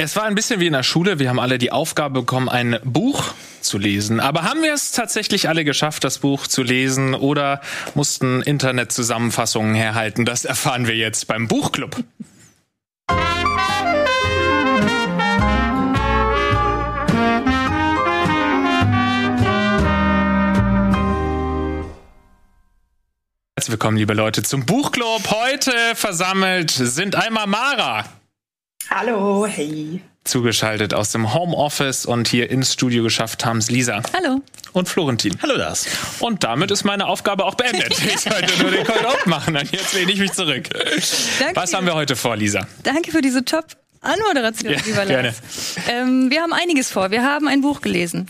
Es war ein bisschen wie in der Schule. Wir haben alle die Aufgabe bekommen, ein Buch zu lesen. Aber haben wir es tatsächlich alle geschafft, das Buch zu lesen oder mussten Internetzusammenfassungen herhalten? Das erfahren wir jetzt beim Buchclub. Herzlich willkommen, liebe Leute, zum Buchclub. Heute versammelt sind einmal Mara. Hallo, hey. Zugeschaltet aus dem Homeoffice und hier ins Studio geschafft haben es Lisa. Hallo. Und Florentin. Hallo das. Und damit ist meine Aufgabe auch beendet. Ich sollte nur den Cold Open machen und jetzt lehne ich mich zurück. Danke Was haben wir heute vor, Lisa? Danke für diese top Anmoderation, ja, lieber Lars. Ähm, wir haben einiges vor. Wir haben ein Buch gelesen.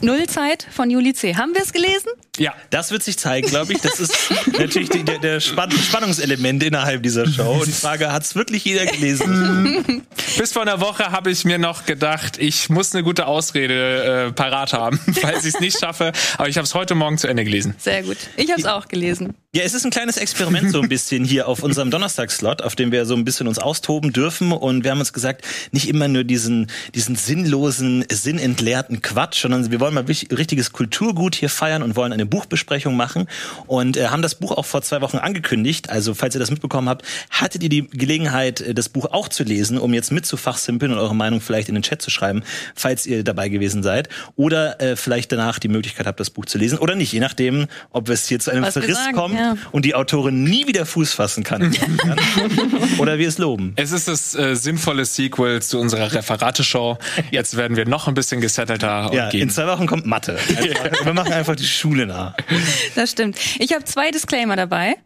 Nullzeit von Juli C. Haben wir es gelesen? Ja, das wird sich zeigen, glaube ich. Das ist natürlich die, der, der Spann Spannungselement innerhalb dieser Show. Und die Frage, hat es wirklich jeder gelesen? Bis vor einer Woche habe ich mir noch gedacht, ich muss eine gute Ausrede äh, parat haben, falls ich es nicht schaffe. Aber ich habe es heute Morgen zu Ende gelesen. Sehr gut. Ich habe es auch gelesen. Ja, es ist ein kleines Experiment so ein bisschen hier auf unserem Donnerstagslot, auf dem wir so ein bisschen uns austoben dürfen. Und wir haben uns gesagt, nicht immer nur diesen, diesen sinnlosen, sinnentleerten Quatsch, sondern wir wollen mal richtiges Kulturgut hier feiern und wollen eine Buchbesprechung machen und äh, haben das Buch auch vor zwei Wochen angekündigt. Also falls ihr das mitbekommen habt, hattet ihr die Gelegenheit, äh, das Buch auch zu lesen, um jetzt mitzufachsimpeln und eure Meinung vielleicht in den Chat zu schreiben, falls ihr dabei gewesen seid. Oder äh, vielleicht danach die Möglichkeit habt, das Buch zu lesen. Oder nicht, je nachdem, ob es hier zu einem Was Verriss kommt ja. und die Autorin nie wieder Fuß fassen kann. Oder wir es loben. Es ist das äh, sinnvolle Sequel zu unserer Referateshow. Jetzt werden wir noch ein bisschen gesettelter ja, gehen. In zwei Wochen kommt Mathe. Einfach, wir machen einfach die Schule nach. Das stimmt. Ich habe zwei Disclaimer dabei.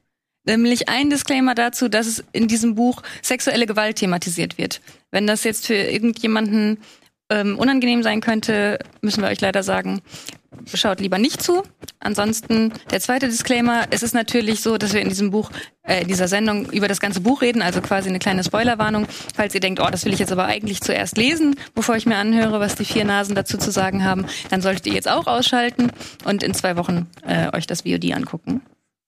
Nämlich ein Disclaimer dazu, dass es in diesem Buch sexuelle Gewalt thematisiert wird. Wenn das jetzt für irgendjemanden ähm, unangenehm sein könnte, müssen wir euch leider sagen, schaut lieber nicht zu. Ansonsten der zweite Disclaimer, es ist natürlich so, dass wir in diesem Buch, äh, in dieser Sendung über das ganze Buch reden, also quasi eine kleine Spoilerwarnung, falls ihr denkt, oh, das will ich jetzt aber eigentlich zuerst lesen, bevor ich mir anhöre, was die vier Nasen dazu zu sagen haben, dann solltet ihr jetzt auch ausschalten und in zwei Wochen äh, euch das VOD angucken.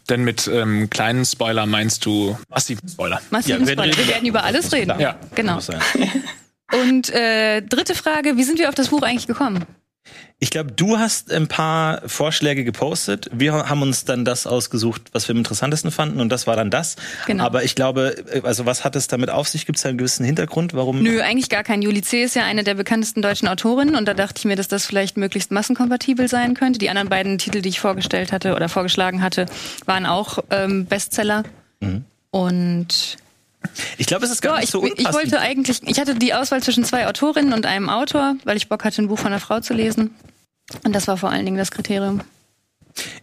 Denn mit ähm, kleinen Spoiler meinst du massiven Spoiler? Massiven ja, Spoiler. Wir werden über alles reden. Ja, genau. Und äh, dritte Frage, wie sind wir auf das Buch eigentlich gekommen? Ich glaube, du hast ein paar Vorschläge gepostet. Wir haben uns dann das ausgesucht, was wir am interessantesten fanden, und das war dann das. Genau. Aber ich glaube, also was hat es damit auf sich? Gibt es da einen gewissen Hintergrund? Warum? Nö, eigentlich gar kein. Juli C. ist ja eine der bekanntesten deutschen Autorinnen und da dachte ich mir, dass das vielleicht möglichst massenkompatibel sein könnte. Die anderen beiden Titel, die ich vorgestellt hatte oder vorgeschlagen hatte, waren auch ähm, Bestseller. Mhm. Und ich glaube, es ist gar ja, nicht so ich, ich wollte eigentlich, ich hatte die Auswahl zwischen zwei Autorinnen und einem Autor, weil ich Bock hatte, ein Buch von einer Frau zu lesen. Und das war vor allen Dingen das Kriterium.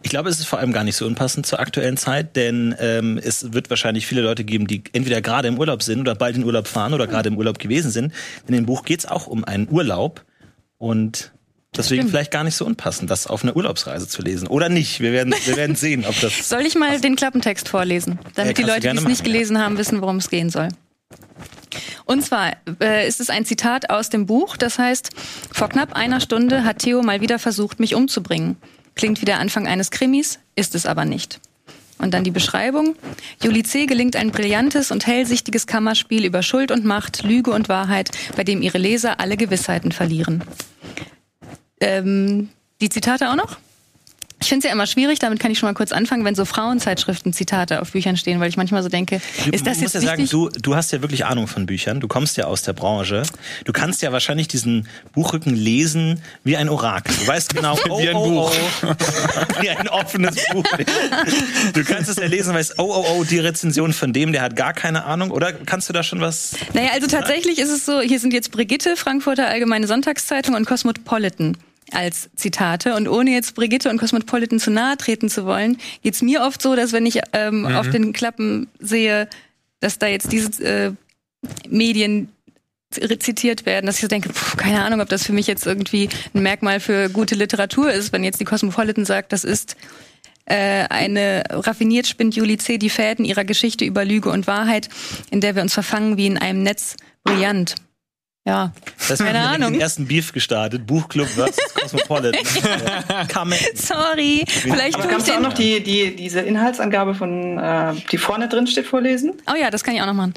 Ich glaube, es ist vor allem gar nicht so unpassend zur aktuellen Zeit, denn ähm, es wird wahrscheinlich viele Leute geben, die entweder gerade im Urlaub sind oder bald in Urlaub fahren oder gerade im Urlaub gewesen sind. In dem Buch geht es auch um einen Urlaub und Deswegen vielleicht gar nicht so unpassend, das auf einer Urlaubsreise zu lesen. Oder nicht. Wir werden, wir werden sehen, ob das. Soll ich mal den Klappentext vorlesen? Damit äh, die Leute, die es nicht gelesen ja. haben, wissen, worum es gehen soll. Und zwar äh, ist es ein Zitat aus dem Buch, das heißt, vor knapp einer Stunde hat Theo mal wieder versucht, mich umzubringen. Klingt wie der Anfang eines Krimis, ist es aber nicht. Und dann die Beschreibung. Juli C. gelingt ein brillantes und hellsichtiges Kammerspiel über Schuld und Macht, Lüge und Wahrheit, bei dem ihre Leser alle Gewissheiten verlieren. Ähm, die Zitate auch noch? Ich finde es ja immer schwierig, damit kann ich schon mal kurz anfangen, wenn so Frauenzeitschriften Zitate auf Büchern stehen, weil ich manchmal so denke, ist das jetzt ja sagen, du, du hast ja wirklich Ahnung von Büchern, du kommst ja aus der Branche. Du kannst ja wahrscheinlich diesen Buchrücken lesen wie ein Orakel. Du weißt genau, oh, wie ein oh, Buch. Oh. wie ein offenes Buch. Du kannst es ja lesen, weißt, oh, oh, oh, die Rezension von dem, der hat gar keine Ahnung. Oder kannst du da schon was? Naja, also tatsächlich ist es so, hier sind jetzt Brigitte, Frankfurter Allgemeine Sonntagszeitung und Cosmopolitan als Zitate. Und ohne jetzt Brigitte und Cosmopolitan zu nahe treten zu wollen, geht's mir oft so, dass wenn ich ähm, mhm. auf den Klappen sehe, dass da jetzt diese äh, Medien rezitiert werden, dass ich so denke, pf, keine Ahnung, ob das für mich jetzt irgendwie ein Merkmal für gute Literatur ist, wenn jetzt die Cosmopolitan sagt, das ist äh, eine raffiniert spinnt Juli C. die Fäden ihrer Geschichte über Lüge und Wahrheit, in der wir uns verfangen wie in einem Netz. Brillant. Ja, das keine Ahnung. Den ersten Beef gestartet, Buchclub versus Cosmopolitan. Sorry, vielleicht Aber kannst du auch noch die, die, diese Inhaltsangabe von, äh, die vorne drin steht, vorlesen? Oh ja, das kann ich auch noch machen.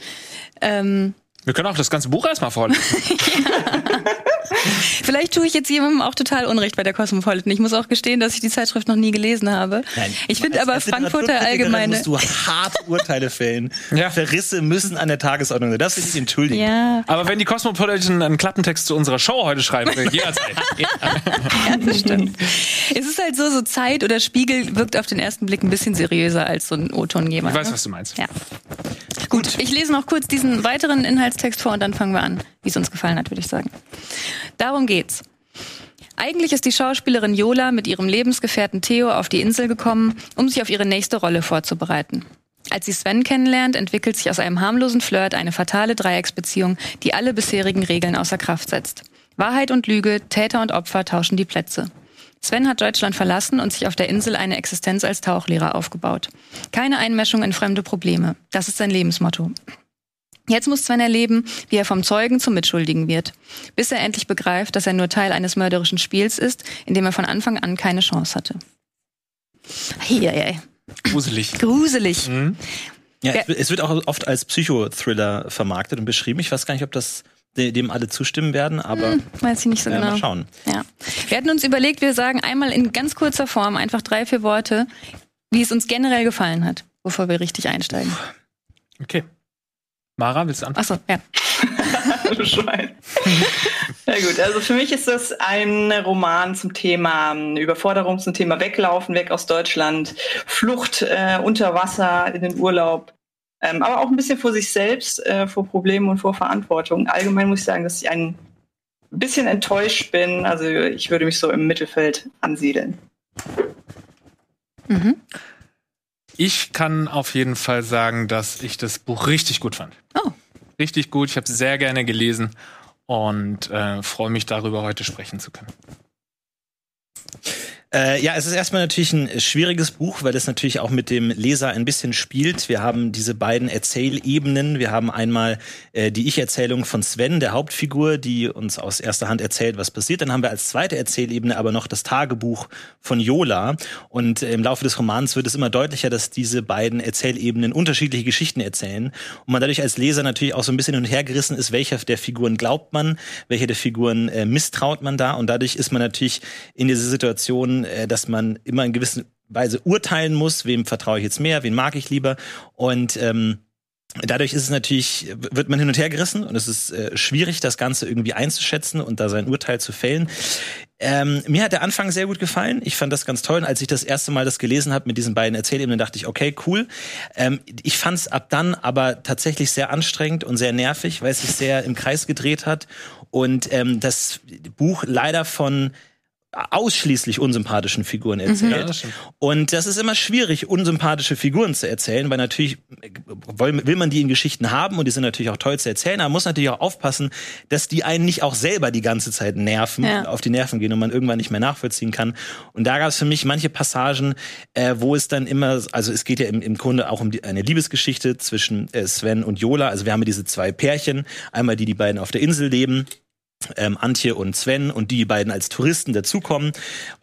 Ähm, Wir können auch das ganze Buch erstmal vorlesen. Vielleicht tue ich jetzt jemandem auch total Unrecht bei der Cosmopolitan. Ich muss auch gestehen, dass ich die Zeitschrift noch nie gelesen habe. Nein, ich finde aber Frankfurter Allgemeine. musst du hart Urteile fällen. ja. Verrisse müssen an der Tagesordnung sein. Das will ich entschuldigen. Ja. Aber wenn die Cosmopolitan einen Klappentext zu unserer Show heute schreiben will, jederzeit. ja, das stimmt. Es ist halt so, so Zeit oder Spiegel wirkt auf den ersten Blick ein bisschen seriöser als so ein O-Tongeber. Ich weiß, ne? was du meinst. Ja. Gut, ich lese noch kurz diesen weiteren Inhaltstext vor und dann fangen wir an, wie es uns gefallen hat, würde ich sagen. Darum geht's. Eigentlich ist die Schauspielerin Jola mit ihrem Lebensgefährten Theo auf die Insel gekommen, um sich auf ihre nächste Rolle vorzubereiten. Als sie Sven kennenlernt, entwickelt sich aus einem harmlosen Flirt eine fatale Dreiecksbeziehung, die alle bisherigen Regeln außer Kraft setzt. Wahrheit und Lüge, Täter und Opfer tauschen die Plätze. Sven hat Deutschland verlassen und sich auf der Insel eine Existenz als Tauchlehrer aufgebaut. Keine Einmischung in fremde Probleme. Das ist sein Lebensmotto. Jetzt muss Sven erleben, wie er vom Zeugen zum Mitschuldigen wird, bis er endlich begreift, dass er nur Teil eines mörderischen Spiels ist, in dem er von Anfang an keine Chance hatte. Hey, Gruselig. Gruselig. Mhm. Ja, es wird auch oft als Psychothriller vermarktet und beschrieben. Ich weiß gar nicht, ob das dem alle zustimmen werden, aber hm, weiß ich nicht so äh, genau. Mal schauen. Ja. Wir hatten uns überlegt, wir sagen einmal in ganz kurzer Form einfach drei, vier Worte, wie es uns generell gefallen hat, bevor wir richtig einsteigen. Okay. Mara, willst du anfangen? Achso, ja. du Schwein. ja gut, also für mich ist das ein Roman zum Thema ähm, Überforderung, zum Thema Weglaufen, weg aus Deutschland, Flucht äh, unter Wasser in den Urlaub, ähm, aber auch ein bisschen vor sich selbst, äh, vor Problemen und vor Verantwortung. Allgemein muss ich sagen, dass ich ein bisschen enttäuscht bin. Also ich würde mich so im Mittelfeld ansiedeln. Mhm. Ich kann auf jeden Fall sagen, dass ich das Buch richtig gut fand. Oh. Richtig gut. Ich habe es sehr gerne gelesen und äh, freue mich darüber, heute sprechen zu können. Äh, ja, es ist erstmal natürlich ein schwieriges Buch, weil es natürlich auch mit dem Leser ein bisschen spielt. Wir haben diese beiden Erzählebenen. Wir haben einmal äh, die Ich-Erzählung von Sven, der Hauptfigur, die uns aus erster Hand erzählt, was passiert. Dann haben wir als zweite Erzählebene aber noch das Tagebuch von Yola. Und äh, im Laufe des Romans wird es immer deutlicher, dass diese beiden Erzählebenen unterschiedliche Geschichten erzählen. Und man dadurch als Leser natürlich auch so ein bisschen hin und her gerissen ist, welcher der Figuren glaubt man, welcher der Figuren äh, misstraut man da. Und dadurch ist man natürlich in dieser Situation äh, dass man immer in gewisser Weise urteilen muss, wem vertraue ich jetzt mehr, wen mag ich lieber. Und ähm, Dadurch ist es natürlich, wird man hin und her gerissen und es ist äh, schwierig, das Ganze irgendwie einzuschätzen und da sein Urteil zu fällen. Ähm, mir hat der Anfang sehr gut gefallen. Ich fand das ganz toll. Und als ich das erste Mal das gelesen habe mit diesen beiden Erzählebenen, dachte ich, okay, cool. Ähm, ich fand es ab dann aber tatsächlich sehr anstrengend und sehr nervig, weil es sich sehr im Kreis gedreht hat und ähm, das Buch leider von ausschließlich unsympathischen Figuren erzählt. Mhm. Ja, und das ist immer schwierig, unsympathische Figuren zu erzählen, weil natürlich will man die in Geschichten haben und die sind natürlich auch toll zu erzählen, aber man muss natürlich auch aufpassen, dass die einen nicht auch selber die ganze Zeit nerven, ja. auf die Nerven gehen und man irgendwann nicht mehr nachvollziehen kann. Und da gab es für mich manche Passagen, äh, wo es dann immer, also es geht ja im, im Grunde auch um die, eine Liebesgeschichte zwischen äh, Sven und Jola. Also wir haben diese zwei Pärchen, einmal die, die beiden auf der Insel leben ähm, Antje und Sven und die beiden als Touristen dazukommen,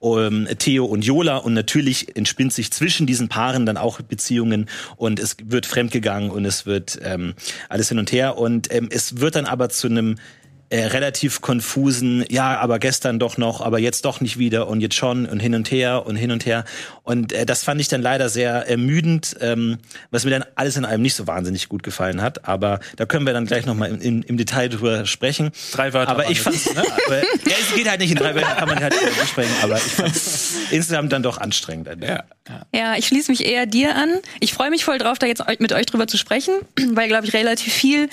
ähm, Theo und Jola. Und natürlich entspinnt sich zwischen diesen Paaren dann auch Beziehungen und es wird fremdgegangen und es wird ähm, alles hin und her. Und ähm, es wird dann aber zu einem äh, relativ konfusen, ja, aber gestern doch noch, aber jetzt doch nicht wieder und jetzt schon und hin und her und hin und her. Und äh, das fand ich dann leider sehr ermüdend, ähm, was mir dann alles in allem nicht so wahnsinnig gut gefallen hat. Aber da können wir dann gleich nochmal im, im, im Detail drüber sprechen. Drei Wörter. Aber ich fand, ne, aber, ja, es geht halt nicht in drei Wörter, kann man halt besprechen, aber ich fand insgesamt dann doch anstrengend. Ja, ja. ja, ich schließe mich eher dir an. Ich freue mich voll drauf, da jetzt mit euch drüber zu sprechen, weil, glaube ich, relativ viel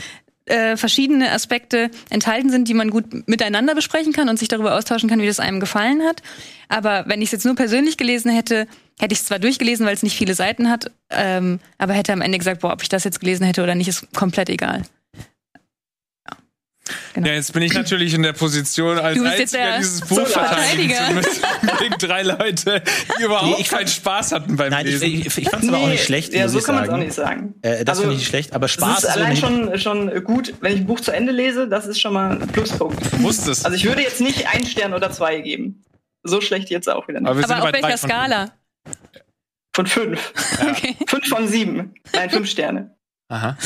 äh, verschiedene Aspekte enthalten sind, die man gut miteinander besprechen kann und sich darüber austauschen kann, wie das einem gefallen hat. Aber wenn ich es jetzt nur persönlich gelesen hätte, hätte ich es zwar durchgelesen, weil es nicht viele Seiten hat, ähm, aber hätte am Ende gesagt, boah, ob ich das jetzt gelesen hätte oder nicht, ist komplett egal. Genau. Ja, jetzt bin ich natürlich in der Position, als einziger dieses Buch verteidigen zu müssen. Gegen drei Leute, die überhaupt nee, keinen Spaß hatten beim Nein, Lesen. Ich, ich, ich fand es nee, aber auch nicht schlecht. Ja, so kann man es auch nicht sagen. Äh, das also, finde ich nicht schlecht, aber Spaß. Es ist allein schon, schon gut, wenn ich ein Buch zu Ende lese, das ist schon mal ein Pluspunkt. Wusstest. Also ich würde jetzt nicht einen Stern oder zwei geben. So schlecht jetzt auch wieder nicht. Aber, aber auf welcher Skala? Von fünf. Ja. Okay. Fünf von sieben. Nein, fünf Sterne. Aha.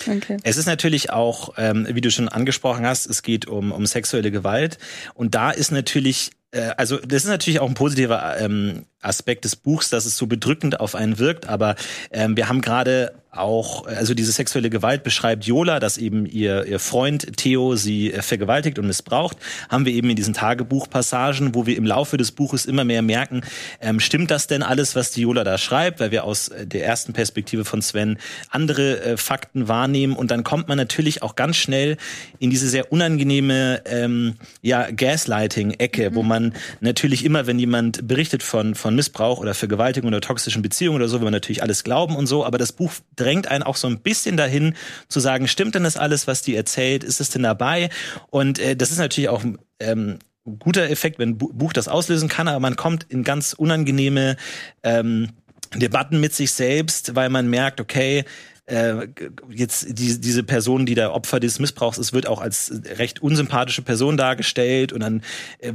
Okay. Es ist natürlich auch, ähm, wie du schon angesprochen hast, es geht um, um sexuelle Gewalt. Und da ist natürlich äh, also das ist natürlich auch ein positiver ähm, Aspekt des Buchs, dass es so bedrückend auf einen wirkt, aber ähm, wir haben gerade auch, also diese sexuelle Gewalt beschreibt Jola, dass eben ihr, ihr Freund Theo sie äh, vergewaltigt und missbraucht, haben wir eben in diesen Tagebuchpassagen, wo wir im Laufe des Buches immer mehr merken, ähm, stimmt das denn alles, was die Jola da schreibt, weil wir aus äh, der ersten Perspektive von Sven andere äh, Fakten wahrnehmen. Und dann kommt man natürlich auch ganz schnell in diese sehr unangenehme ähm, ja, Gaslighting-Ecke, mhm. wo man natürlich immer, wenn jemand berichtet von, von Missbrauch oder Vergewaltigung oder toxischen Beziehungen oder so, will man natürlich alles glauben und so, aber das Buch drängt einen auch so ein bisschen dahin zu sagen, stimmt denn das alles, was die erzählt? Ist es denn dabei? Und äh, das ist natürlich auch ähm, guter Effekt, wenn ein Buch das auslösen kann, aber man kommt in ganz unangenehme ähm, Debatten mit sich selbst, weil man merkt, okay, äh, jetzt die, diese Person, die der Opfer des Missbrauchs ist, wird auch als recht unsympathische Person dargestellt und dann äh,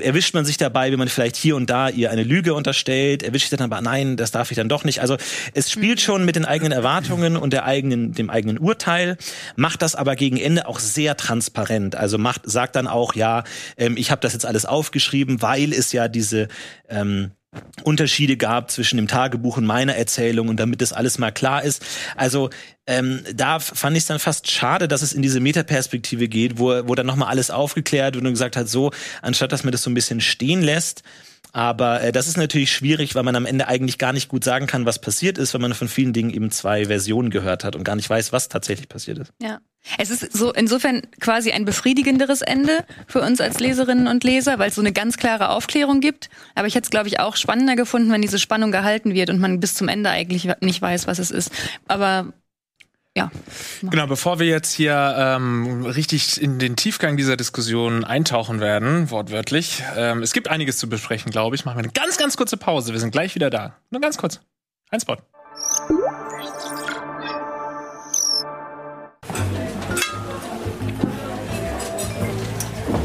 erwischt man sich dabei, wenn man vielleicht hier und da ihr eine Lüge unterstellt, erwischt sich dann aber, nein, das darf ich dann doch nicht. Also es spielt schon mit den eigenen Erwartungen und der eigenen, dem eigenen Urteil, macht das aber gegen Ende auch sehr transparent. Also macht, sagt dann auch, ja, ähm, ich habe das jetzt alles aufgeschrieben, weil es ja diese ähm, Unterschiede gab zwischen dem Tagebuch und meiner Erzählung und damit das alles mal klar ist. Also ähm, da fand ich es dann fast schade, dass es in diese Metaperspektive geht, wo, wo dann nochmal alles aufgeklärt wird und gesagt hat, so, anstatt dass man das so ein bisschen stehen lässt, aber äh, das ist natürlich schwierig, weil man am Ende eigentlich gar nicht gut sagen kann, was passiert ist, wenn man von vielen Dingen eben zwei Versionen gehört hat und gar nicht weiß, was tatsächlich passiert ist. Ja. Es ist so insofern quasi ein befriedigenderes Ende für uns als Leserinnen und Leser, weil es so eine ganz klare Aufklärung gibt. Aber ich hätte es, glaube ich, auch spannender gefunden, wenn diese Spannung gehalten wird und man bis zum Ende eigentlich nicht weiß, was es ist. Aber ja. Genau, bevor wir jetzt hier ähm, richtig in den Tiefgang dieser Diskussion eintauchen werden, wortwörtlich, ähm, es gibt einiges zu besprechen, glaube ich. Machen wir eine ganz, ganz kurze Pause. Wir sind gleich wieder da. Nur ganz kurz. Ein Spot.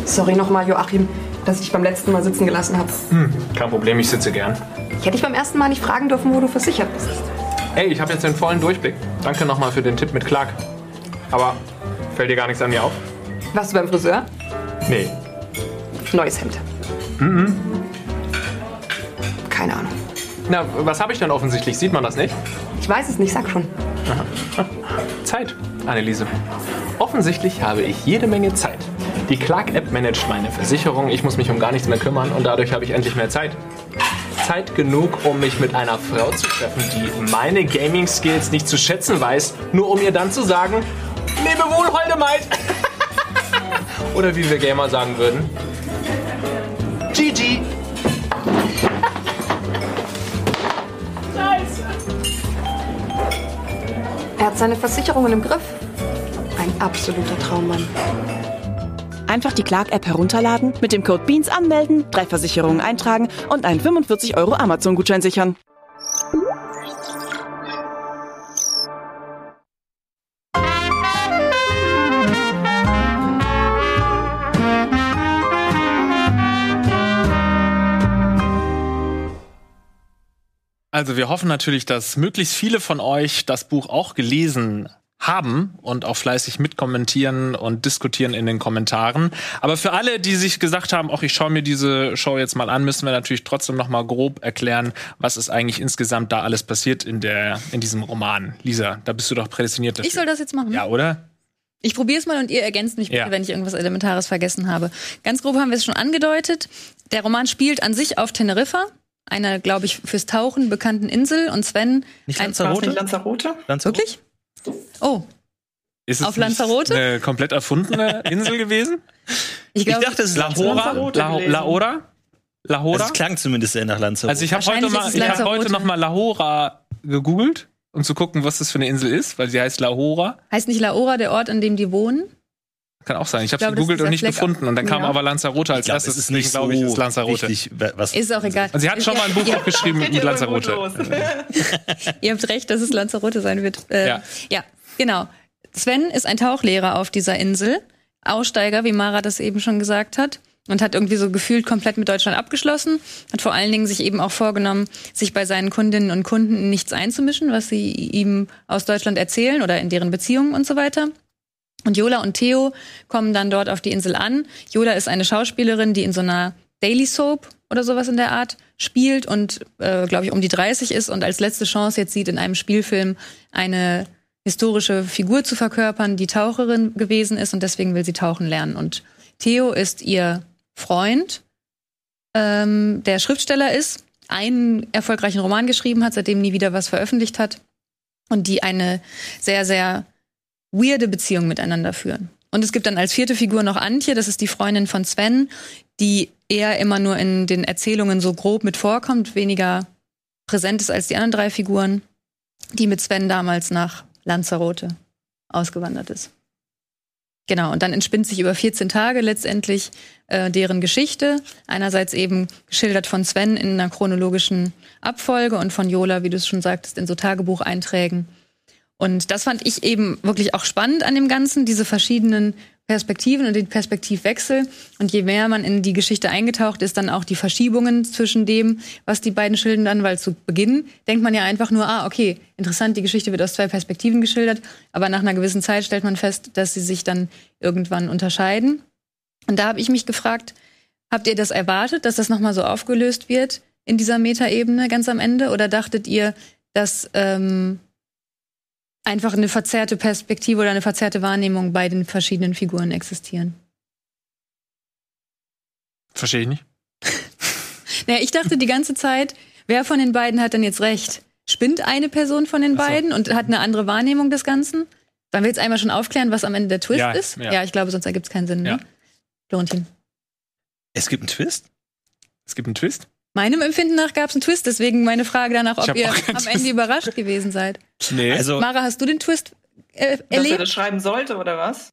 Sorry nochmal, Joachim, dass ich beim letzten Mal sitzen gelassen habe. Hm, kein Problem, ich sitze gern. Ich hätte dich beim ersten Mal nicht fragen dürfen, wo du versichert bist. Ey, ich habe jetzt den vollen Durchblick. Danke nochmal für den Tipp mit Clark. Aber fällt dir gar nichts an mir auf? Warst du beim Friseur? Nee. Neues Hemd. Mhm. Keine Ahnung. Na, was habe ich denn offensichtlich? Sieht man das nicht? Ich weiß es nicht, sag schon. Aha. Zeit, Anneliese. Offensichtlich habe ich jede Menge Zeit. Die Clark-App managt meine Versicherung, ich muss mich um gar nichts mehr kümmern und dadurch habe ich endlich mehr Zeit. Zeit genug, um mich mit einer Frau zu treffen, die meine Gaming-Skills nicht zu schätzen weiß, nur um ihr dann zu sagen, lebe wohl, holde. Oder wie wir Gamer sagen würden, GG. Er hat seine Versicherungen im Griff. Ein absoluter Traummann. Einfach die Clark-App herunterladen, mit dem Code BEANS anmelden, drei Versicherungen eintragen und einen 45 Euro Amazon-Gutschein sichern. Also wir hoffen natürlich, dass möglichst viele von euch das Buch auch gelesen haben und auch fleißig mitkommentieren und diskutieren in den Kommentaren. Aber für alle, die sich gesagt haben, ach, ich schaue mir diese Show jetzt mal an, müssen wir natürlich trotzdem noch mal grob erklären, was ist eigentlich insgesamt da alles passiert in der in diesem Roman. Lisa, da bist du doch prädestiniert dafür. Ich soll das jetzt machen. Ja, oder? Ich probiere es mal und ihr ergänzt mich, ja. wenn ich irgendwas Elementares vergessen habe. Ganz grob haben wir es schon angedeutet. Der Roman spielt an sich auf Teneriffa, einer, glaube ich, fürs Tauchen bekannten Insel. Und Sven. Nicht Lanzarote? Nicht Lanzarote? Lanzarote? Wirklich? Oh. Ist es auf Lanzarote? eine komplett erfundene Insel gewesen? Ich, glaub, ich dachte, es ist Lahora. La Lahora? Lahora? Das klang zumindest sehr nach Lanzarote. Also ich habe heute, mal, ich hab heute noch mal Lahora gegoogelt, um zu gucken, was das für eine Insel ist, weil sie heißt Lahora. Heißt nicht Lahora der Ort, an dem die wohnen? Kann auch sein. Ich habe gegoogelt und nicht Fleck gefunden. Und dann kam ja. aber Lanzarote als glaub, erstes. Ist nicht glaube ich, ist Lanzarote. Richtig, was ist auch egal. Und sie hat schon mal ein Buch auch geschrieben mit Lanzarote. Ihr habt recht, dass es Lanzarote sein wird. Äh, ja. ja, genau. Sven ist ein Tauchlehrer auf dieser Insel. Aussteiger, wie Mara das eben schon gesagt hat. und hat irgendwie so gefühlt komplett mit Deutschland abgeschlossen, hat vor allen Dingen sich eben auch vorgenommen, sich bei seinen Kundinnen und Kunden in nichts einzumischen, was sie ihm aus Deutschland erzählen oder in deren Beziehungen und so weiter. Und Jola und Theo kommen dann dort auf die Insel an. Jola ist eine Schauspielerin, die in so einer Daily Soap oder sowas in der Art spielt und, äh, glaube ich, um die 30 ist und als letzte Chance jetzt sieht, in einem Spielfilm eine historische Figur zu verkörpern, die Taucherin gewesen ist und deswegen will sie tauchen lernen. Und Theo ist ihr Freund, ähm, der Schriftsteller ist, einen erfolgreichen Roman geschrieben hat, seitdem nie wieder was veröffentlicht hat und die eine sehr, sehr weirde Beziehung miteinander führen. Und es gibt dann als vierte Figur noch Antje, das ist die Freundin von Sven, die eher immer nur in den Erzählungen so grob mit vorkommt, weniger präsent ist als die anderen drei Figuren, die mit Sven damals nach Lanzarote ausgewandert ist. Genau, und dann entspinnt sich über 14 Tage letztendlich äh, deren Geschichte. Einerseits eben geschildert von Sven in einer chronologischen Abfolge und von Jola, wie du es schon sagtest, in so Tagebucheinträgen. Und das fand ich eben wirklich auch spannend an dem Ganzen, diese verschiedenen Perspektiven und den Perspektivwechsel. Und je mehr man in die Geschichte eingetaucht ist, dann auch die Verschiebungen zwischen dem, was die beiden schildern, weil zu Beginn denkt man ja einfach nur, ah, okay, interessant, die Geschichte wird aus zwei Perspektiven geschildert. Aber nach einer gewissen Zeit stellt man fest, dass sie sich dann irgendwann unterscheiden. Und da habe ich mich gefragt, habt ihr das erwartet, dass das nochmal so aufgelöst wird in dieser Metaebene ganz am Ende? Oder dachtet ihr, dass ähm, einfach eine verzerrte Perspektive oder eine verzerrte Wahrnehmung bei den verschiedenen Figuren existieren. Verstehe ich nicht. naja, ich dachte die ganze Zeit, wer von den beiden hat denn jetzt recht? Spinnt eine Person von den so. beiden und hat eine andere Wahrnehmung des Ganzen? Wollen wir jetzt einmal schon aufklären, was am Ende der Twist ja, ist? Ja. ja. ich glaube, sonst ergibt es keinen Sinn. Ne? Ja. Florentin. Es gibt einen Twist? Es gibt einen Twist? Meinem Empfinden nach gab es einen Twist, deswegen meine Frage danach, ob ihr am Twist. Ende überrascht gewesen seid. Nee. Also, Mara, hast du den Twist äh, erlebt? Dass er das schreiben sollte, oder was?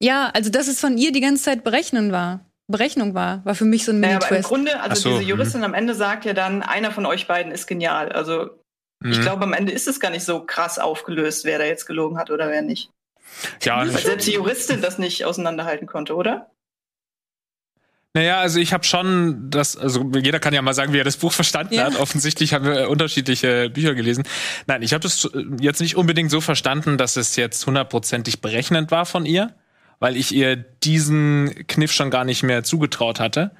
Ja, also dass es von ihr die ganze Zeit Berechnen war. Berechnung war, war für mich so ein Mini-Twist. Naja, aber im Grunde, also so, diese mhm. Juristin mh. am Ende sagt ja dann, einer von euch beiden ist genial. Also mhm. ich glaube, am Ende ist es gar nicht so krass aufgelöst, wer da jetzt gelogen hat oder wer nicht. Ja, Weil selbst die Juristin das nicht auseinanderhalten konnte, oder? Naja, also ich habe schon das, also jeder kann ja mal sagen, wie er das Buch verstanden ja. hat. Offensichtlich haben wir unterschiedliche Bücher gelesen. Nein, ich habe das jetzt nicht unbedingt so verstanden, dass es jetzt hundertprozentig berechnend war von ihr, weil ich ihr diesen Kniff schon gar nicht mehr zugetraut hatte.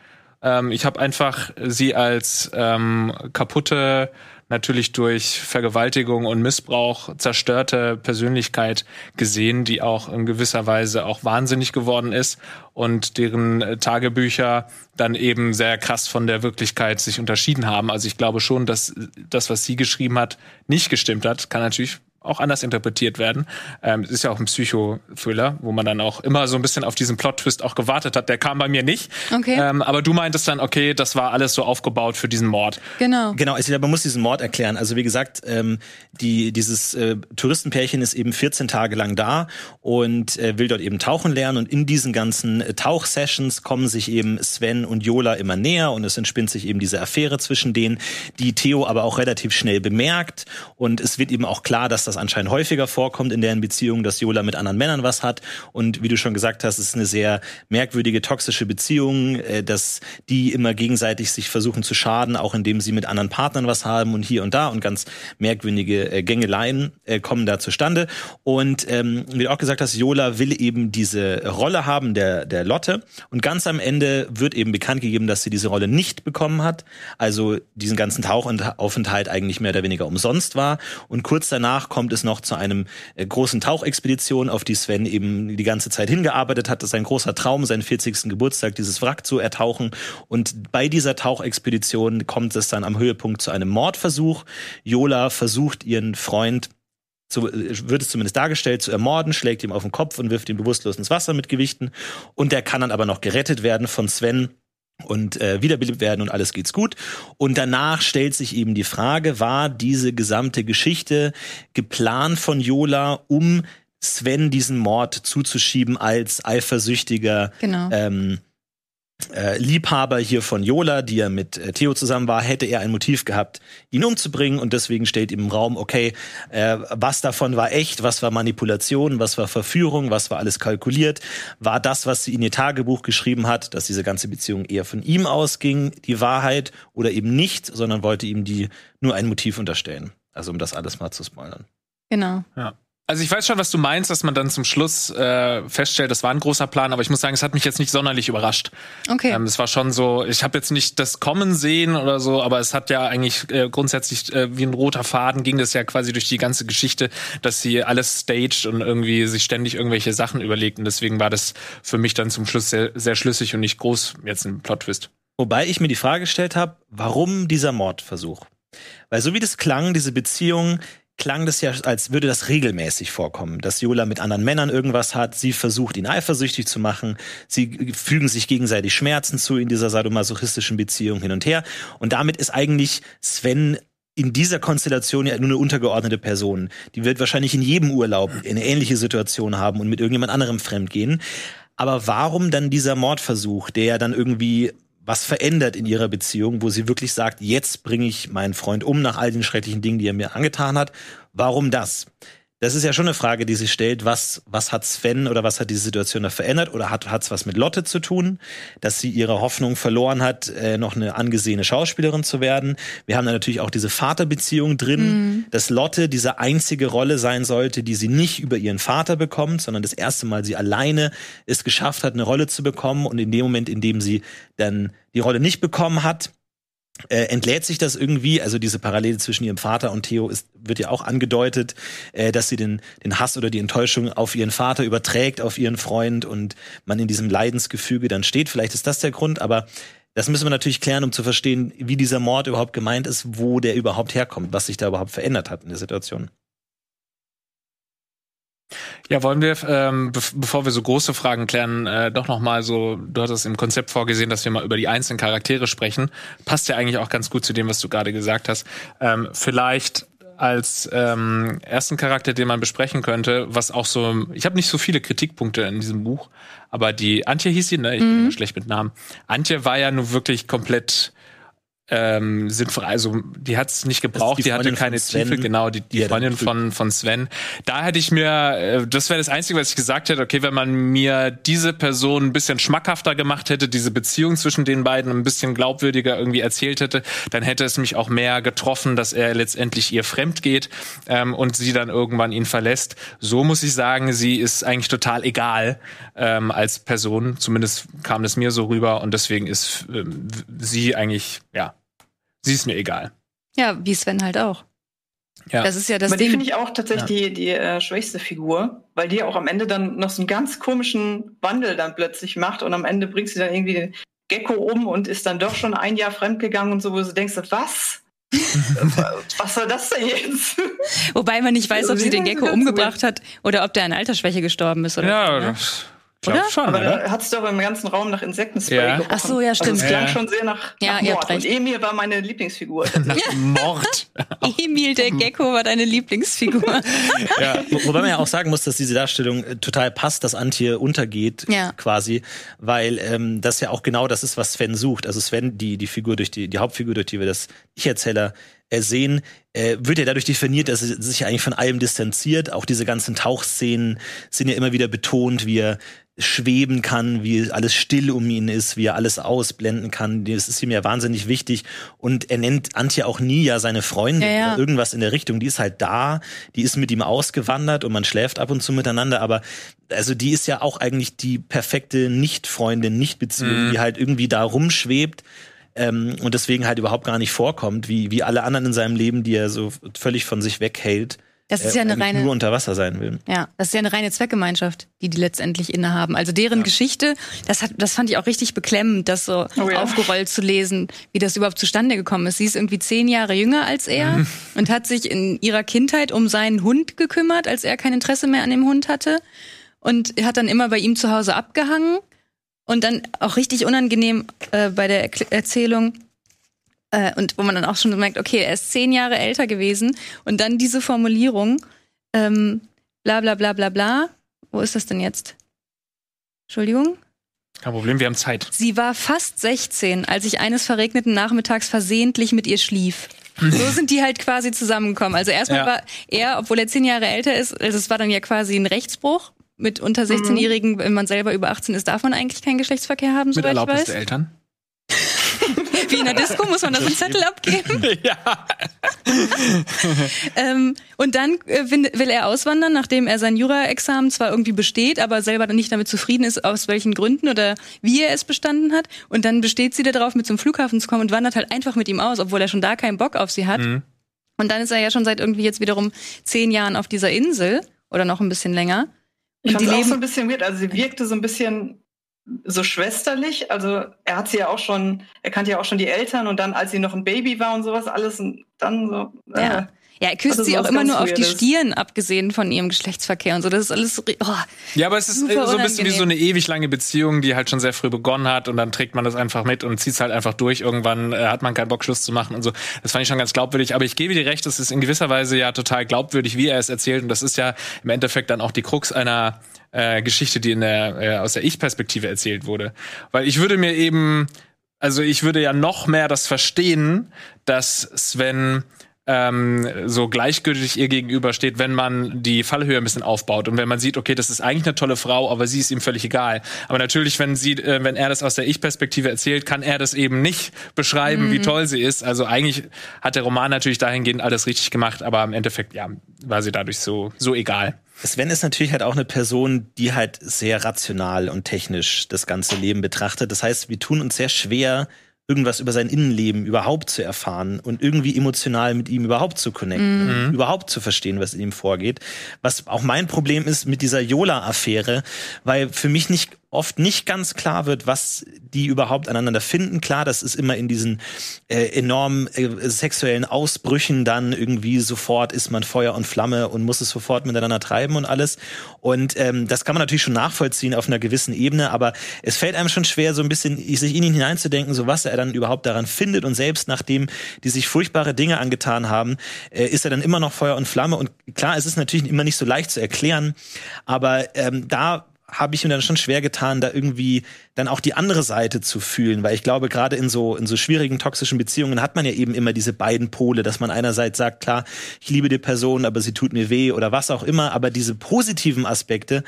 Ähm, ich habe einfach sie als ähm, kaputte natürlich durch Vergewaltigung und Missbrauch zerstörte Persönlichkeit gesehen, die auch in gewisser Weise auch wahnsinnig geworden ist und deren äh, Tagebücher dann eben sehr krass von der Wirklichkeit sich unterschieden haben. Also ich glaube schon, dass das, was sie geschrieben hat, nicht gestimmt hat. Kann natürlich auch anders interpretiert werden. Ähm, es ist ja auch ein Psycho-Thriller, wo man dann auch immer so ein bisschen auf diesen Plot-Twist auch gewartet hat. Der kam bei mir nicht. Okay. Ähm, aber du meintest dann, okay, das war alles so aufgebaut für diesen Mord. Genau. Genau, also man muss diesen Mord erklären. Also wie gesagt, ähm, die, dieses äh, Touristenpärchen ist eben 14 Tage lang da und äh, will dort eben tauchen lernen. Und in diesen ganzen äh, Tauchsessions kommen sich eben Sven und Jola immer näher und es entspinnt sich eben diese Affäre zwischen denen, die Theo aber auch relativ schnell bemerkt. Und es wird eben auch klar, dass das das anscheinend häufiger vorkommt in deren Beziehung, dass Jola mit anderen Männern was hat. Und wie du schon gesagt hast, es ist eine sehr merkwürdige, toxische Beziehung, äh, dass die immer gegenseitig sich versuchen zu schaden, auch indem sie mit anderen Partnern was haben und hier und da und ganz merkwürdige äh, Gängeleien äh, kommen da zustande. Und ähm, wie du auch gesagt hast, Jola will eben diese Rolle haben, der, der Lotte. Und ganz am Ende wird eben bekannt gegeben, dass sie diese Rolle nicht bekommen hat. Also diesen ganzen Tauchaufenthalt eigentlich mehr oder weniger umsonst war. Und kurz danach kommt kommt es noch zu einem äh, großen Tauchexpedition, auf die Sven eben die ganze Zeit hingearbeitet hat. Das ist ein großer Traum, seinen 40. Geburtstag, dieses Wrack zu ertauchen. Und bei dieser Tauchexpedition kommt es dann am Höhepunkt zu einem Mordversuch. Jola versucht ihren Freund so äh, wird es zumindest dargestellt, zu ermorden, schlägt ihm auf den Kopf und wirft ihn bewusstlos ins Wasser mit Gewichten. Und der kann dann aber noch gerettet werden von Sven, und äh, wiederbelebt werden und alles geht's gut. Und danach stellt sich eben die Frage, war diese gesamte Geschichte geplant von Jola, um Sven diesen Mord zuzuschieben als eifersüchtiger genau. ähm, äh, Liebhaber hier von Yola, die er mit äh, Theo zusammen war, hätte er ein Motiv gehabt, ihn umzubringen und deswegen steht ihm im Raum, okay, äh, was davon war echt, was war Manipulation, was war Verführung, was war alles kalkuliert, war das, was sie in ihr Tagebuch geschrieben hat, dass diese ganze Beziehung eher von ihm ausging, die Wahrheit oder eben nicht, sondern wollte ihm die nur ein Motiv unterstellen. Also um das alles mal zu spoilern. Genau. Ja. Also ich weiß schon, was du meinst, dass man dann zum Schluss äh, feststellt, das war ein großer Plan, aber ich muss sagen, es hat mich jetzt nicht sonderlich überrascht. Okay. Ähm, es war schon so, ich habe jetzt nicht das Kommen sehen oder so, aber es hat ja eigentlich äh, grundsätzlich äh, wie ein roter Faden ging das ja quasi durch die ganze Geschichte, dass sie alles staged und irgendwie sich ständig irgendwelche Sachen überlegt und deswegen war das für mich dann zum Schluss sehr, sehr schlüssig und nicht groß jetzt ein Plot-Twist. Wobei ich mir die Frage gestellt habe, warum dieser Mordversuch? Weil so wie das klang, diese Beziehung, klang das ja, als würde das regelmäßig vorkommen, dass Jola mit anderen Männern irgendwas hat, sie versucht, ihn eifersüchtig zu machen, sie fügen sich gegenseitig Schmerzen zu in dieser sadomasochistischen Beziehung hin und her. Und damit ist eigentlich Sven in dieser Konstellation ja nur eine untergeordnete Person. Die wird wahrscheinlich in jedem Urlaub eine ähnliche Situation haben und mit irgendjemand anderem fremdgehen. Aber warum dann dieser Mordversuch, der dann irgendwie was verändert in ihrer Beziehung, wo sie wirklich sagt, jetzt bringe ich meinen Freund um nach all den schrecklichen Dingen, die er mir angetan hat. Warum das? Das ist ja schon eine Frage, die sich stellt, was, was hat Sven oder was hat diese Situation da verändert oder hat es was mit Lotte zu tun, dass sie ihre Hoffnung verloren hat, äh, noch eine angesehene Schauspielerin zu werden. Wir haben da natürlich auch diese Vaterbeziehung drin, mhm. dass Lotte diese einzige Rolle sein sollte, die sie nicht über ihren Vater bekommt, sondern das erste Mal sie alleine es geschafft hat, eine Rolle zu bekommen und in dem Moment, in dem sie dann die Rolle nicht bekommen hat, äh, entlädt sich das irgendwie, also diese Parallele zwischen ihrem Vater und Theo ist, wird ja auch angedeutet, äh, dass sie den, den Hass oder die Enttäuschung auf ihren Vater überträgt, auf ihren Freund und man in diesem Leidensgefüge dann steht. Vielleicht ist das der Grund, aber das müssen wir natürlich klären, um zu verstehen, wie dieser Mord überhaupt gemeint ist, wo der überhaupt herkommt, was sich da überhaupt verändert hat in der Situation. Ja, wollen wir, ähm, be bevor wir so große Fragen klären, äh, doch noch mal so, du hattest im Konzept vorgesehen, dass wir mal über die einzelnen Charaktere sprechen. Passt ja eigentlich auch ganz gut zu dem, was du gerade gesagt hast. Ähm, vielleicht als ähm, ersten Charakter, den man besprechen könnte, was auch so, ich habe nicht so viele Kritikpunkte in diesem Buch, aber die Antje hieß sie, ne? Ich mhm. bin schlecht mit Namen. Antje war ja nun wirklich komplett ähm, sinnvoll. Also die hat es nicht gebraucht, die, die, hatte keine Tiefe, genau, die, die ja, Freundin von, von Sven. Da hätte ich mir, äh, das wäre das Einzige, was ich gesagt hätte, okay, wenn man mir diese Person ein bisschen schmackhafter gemacht hätte, diese Beziehung zwischen den beiden ein bisschen glaubwürdiger irgendwie erzählt hätte, dann hätte es mich auch mehr getroffen, dass er letztendlich ihr fremd geht ähm, und sie dann irgendwann ihn verlässt. So muss ich sagen, sie ist eigentlich total egal ähm, als Person. Zumindest kam das mir so rüber und deswegen ist ähm, sie eigentlich, ja, Sie ist mir egal. Ja, wie Sven halt auch. Ja. Das ist ja das Aber Ding. die finde ich auch tatsächlich ja. die, die äh, schwächste Figur, weil die auch am Ende dann noch so einen ganz komischen Wandel dann plötzlich macht und am Ende bringt sie dann irgendwie den Gecko um und ist dann doch schon ein Jahr fremdgegangen und so, wo du denkst, was? was soll das denn jetzt? Wobei man nicht weiß, ob sie den Gecko umgebracht hat oder ob der an Altersschwäche gestorben ist oder ja, so. Ne? Oder? Schon, aber oder? da hat es doch im ganzen Raum nach Insektenspray ja. gerochen. Ach so, ja, stimmt. Also es klang ja. schon sehr nach, ja, nach Mord. Und Emil war meine Lieblingsfigur. Mord. Emil der Gecko war deine Lieblingsfigur. ja. Wobei man ja auch sagen muss, dass diese Darstellung äh, total passt, dass Antje untergeht, ja. quasi, weil ähm, das ja auch genau das ist, was Sven sucht. Also Sven, die, die Figur durch die, die Hauptfigur, durch die wir das Ich-Erzähler sehen, äh, wird er dadurch definiert, dass er sich eigentlich von allem distanziert. Auch diese ganzen Tauchszenen sind ja immer wieder betont, wie er schweben kann, wie alles still um ihn ist, wie er alles ausblenden kann. Das ist ihm ja wahnsinnig wichtig. Und er nennt Antje auch nie ja seine Freundin ja, ja. irgendwas in der Richtung. Die ist halt da, die ist mit ihm ausgewandert und man schläft ab und zu miteinander. Aber also die ist ja auch eigentlich die perfekte Nicht-Freundin, Nicht-Beziehung, mhm. die halt irgendwie da rumschwebt. Ähm, und deswegen halt überhaupt gar nicht vorkommt, wie, wie alle anderen in seinem Leben, die er so völlig von sich weghält das ist ja eine reine nur unter Wasser sein will. Ja, das ist ja eine reine Zweckgemeinschaft, die die letztendlich innehaben. Also deren ja. Geschichte, das hat, das fand ich auch richtig beklemmend, das so oh ja. aufgerollt zu lesen, wie das überhaupt zustande gekommen ist. Sie ist irgendwie zehn Jahre jünger als er mhm. und hat sich in ihrer Kindheit um seinen Hund gekümmert, als er kein Interesse mehr an dem Hund hatte und hat dann immer bei ihm zu Hause abgehangen und dann auch richtig unangenehm äh, bei der Erzählung äh, und wo man dann auch schon merkt, okay, er ist zehn Jahre älter gewesen und dann diese Formulierung, ähm, bla bla bla bla bla. Wo ist das denn jetzt? Entschuldigung? Kein Problem, wir haben Zeit. Sie war fast 16, als ich eines verregneten Nachmittags versehentlich mit ihr schlief. So sind die halt quasi zusammengekommen. Also erstmal ja. war er, obwohl er zehn Jahre älter ist, also es war dann ja quasi ein Rechtsbruch. Mit unter 16-Jährigen, mhm. wenn man selber über 18 ist, darf man eigentlich keinen Geschlechtsverkehr haben, soweit ich weiß. Mit Erlaubnis der Eltern? Wie in der Disco muss man da so einen Zettel abgeben. Ja. ähm, und dann äh, will er auswandern, nachdem er sein Jura-Examen zwar irgendwie besteht, aber selber nicht damit zufrieden ist, aus welchen Gründen oder wie er es bestanden hat. Und dann besteht sie darauf, mit zum Flughafen zu kommen und wandert halt einfach mit ihm aus, obwohl er schon da keinen Bock auf sie hat. Mhm. Und dann ist er ja schon seit irgendwie jetzt wiederum zehn Jahren auf dieser Insel oder noch ein bisschen länger. Und ich die leben auch so ein bisschen mit. Also sie wirkte so ein bisschen so schwesterlich. Also er hat sie ja auch schon, er kannte ja auch schon die Eltern und dann, als sie noch ein Baby war und sowas, alles und dann so. Äh, ja. Ja, er küsst also sie auch immer nur auf die Stirn, abgesehen von ihrem Geschlechtsverkehr und so. Das ist alles. Oh, ja, aber es ist so ein bisschen wie so eine ewig lange Beziehung, die halt schon sehr früh begonnen hat und dann trägt man das einfach mit und zieht es halt einfach durch. Irgendwann äh, hat man keinen Bock, Schluss zu machen und so. Das fand ich schon ganz glaubwürdig. Aber ich gebe dir recht, das ist in gewisser Weise ja total glaubwürdig, wie er es erzählt. Und das ist ja im Endeffekt dann auch die Krux einer äh, Geschichte, die in der, äh, aus der Ich-Perspektive erzählt wurde. Weil ich würde mir eben, also ich würde ja noch mehr das verstehen, dass Sven ähm, so gleichgültig ihr gegenübersteht, wenn man die Fallhöhe ein bisschen aufbaut und wenn man sieht, okay, das ist eigentlich eine tolle Frau, aber sie ist ihm völlig egal. Aber natürlich, wenn sie, äh, wenn er das aus der Ich-Perspektive erzählt, kann er das eben nicht beschreiben, mhm. wie toll sie ist. Also eigentlich hat der Roman natürlich dahingehend alles richtig gemacht, aber im Endeffekt, ja, war sie dadurch so, so egal. Sven ist natürlich halt auch eine Person, die halt sehr rational und technisch das ganze Leben betrachtet. Das heißt, wir tun uns sehr schwer, irgendwas über sein Innenleben überhaupt zu erfahren und irgendwie emotional mit ihm überhaupt zu connecten, mhm. überhaupt zu verstehen, was in ihm vorgeht. Was auch mein Problem ist mit dieser Yola-Affäre, weil für mich nicht oft nicht ganz klar wird, was die überhaupt aneinander finden. Klar, das ist immer in diesen äh, enormen äh, sexuellen Ausbrüchen dann irgendwie sofort ist man Feuer und Flamme und muss es sofort miteinander treiben und alles. Und ähm, das kann man natürlich schon nachvollziehen auf einer gewissen Ebene, aber es fällt einem schon schwer, so ein bisschen sich in ihn hineinzudenken, so was er dann überhaupt daran findet. Und selbst nachdem die sich furchtbare Dinge angetan haben, äh, ist er dann immer noch Feuer und Flamme. Und klar, es ist natürlich immer nicht so leicht zu erklären, aber ähm, da habe ich mir dann schon schwer getan, da irgendwie dann auch die andere Seite zu fühlen, weil ich glaube, gerade in so in so schwierigen toxischen Beziehungen hat man ja eben immer diese beiden Pole, dass man einerseits sagt, klar, ich liebe die Person, aber sie tut mir weh oder was auch immer, aber diese positiven Aspekte,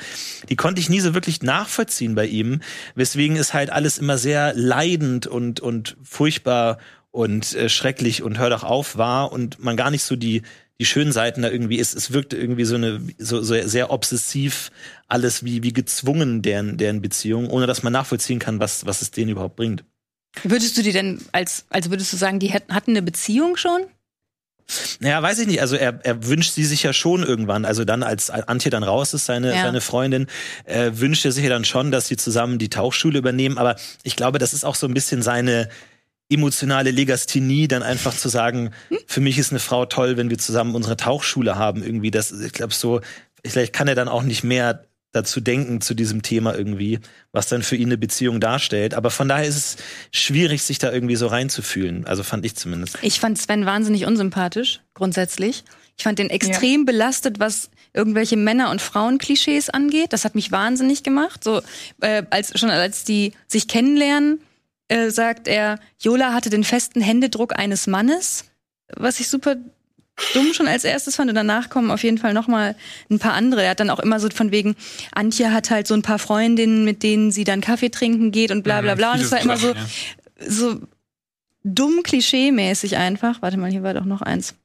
die konnte ich nie so wirklich nachvollziehen bei ihm, weswegen es halt alles immer sehr leidend und und furchtbar und äh, schrecklich und hör doch auf war und man gar nicht so die die schönen Seiten da irgendwie ist. Es wirkt irgendwie so eine so, so sehr obsessiv alles wie wie gezwungen deren deren Beziehung, ohne dass man nachvollziehen kann, was was es denen überhaupt bringt. Würdest du die denn als also würdest du sagen, die hätten hatten eine Beziehung schon? Naja, weiß ich nicht. Also er, er wünscht sie sich ja schon irgendwann. Also dann, als Antje dann raus ist, seine, ja. seine Freundin, äh, wünscht er sich ja dann schon, dass sie zusammen die Tauchschule übernehmen. Aber ich glaube, das ist auch so ein bisschen seine, emotionale Legasthenie, dann einfach zu sagen, für mich ist eine Frau toll, wenn wir zusammen unsere Tauchschule haben, irgendwie. Das, ich glaube, so, vielleicht kann er dann auch nicht mehr dazu denken zu diesem Thema irgendwie, was dann für ihn eine Beziehung darstellt. Aber von daher ist es schwierig, sich da irgendwie so reinzufühlen. Also fand ich zumindest. Ich fand Sven wahnsinnig unsympathisch, grundsätzlich. Ich fand den extrem ja. belastet, was irgendwelche Männer- und Frauenklischees angeht. Das hat mich wahnsinnig gemacht. So, äh, als, schon als die sich kennenlernen, äh, sagt er, Jola hatte den festen Händedruck eines Mannes, was ich super dumm schon als erstes fand und danach kommen auf jeden Fall noch mal ein paar andere. Er hat dann auch immer so von wegen Antje hat halt so ein paar Freundinnen, mit denen sie dann Kaffee trinken geht und bla bla bla und es war immer so so dumm klischee-mäßig einfach. Warte mal, hier war doch noch eins.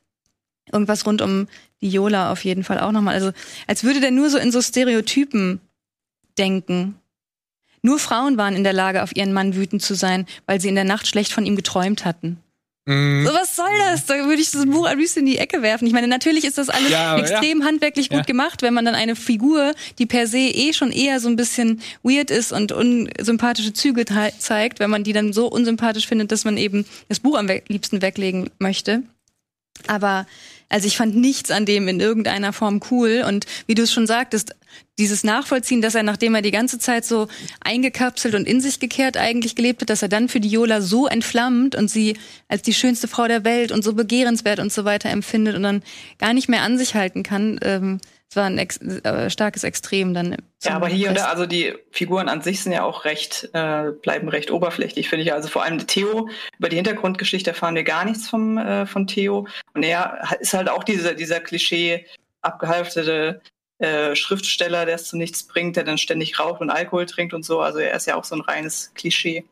Irgendwas rund um die Jola auf jeden Fall auch noch mal. Also als würde der nur so in so Stereotypen denken nur Frauen waren in der Lage, auf ihren Mann wütend zu sein, weil sie in der Nacht schlecht von ihm geträumt hatten. Mm. So, was soll das? Da würde ich das Buch ein bisschen in die Ecke werfen. Ich meine, natürlich ist das alles ja, extrem ja. handwerklich gut ja. gemacht, wenn man dann eine Figur, die per se eh schon eher so ein bisschen weird ist und unsympathische Züge zeigt, wenn man die dann so unsympathisch findet, dass man eben das Buch am liebsten weglegen möchte. Aber also ich fand nichts an dem in irgendeiner Form cool. Und wie du es schon sagtest, dieses Nachvollziehen, dass er, nachdem er die ganze Zeit so eingekapselt und in sich gekehrt eigentlich gelebt hat, dass er dann für die Jola so entflammt und sie als die schönste Frau der Welt und so begehrenswert und so weiter empfindet und dann gar nicht mehr an sich halten kann, ähm, es war ein ex äh, starkes Extrem dann. Ja, aber hier und da, also die Figuren an sich sind ja auch recht, äh, bleiben recht oberflächlich, finde ich. Also vor allem Theo, über die Hintergrundgeschichte erfahren wir gar nichts vom, äh, von Theo. Und er ist halt auch dieser, dieser Klischee abgehalftete äh, Schriftsteller, der es zu nichts bringt, der dann ständig raucht und Alkohol trinkt und so. Also er ist ja auch so ein reines Klischee.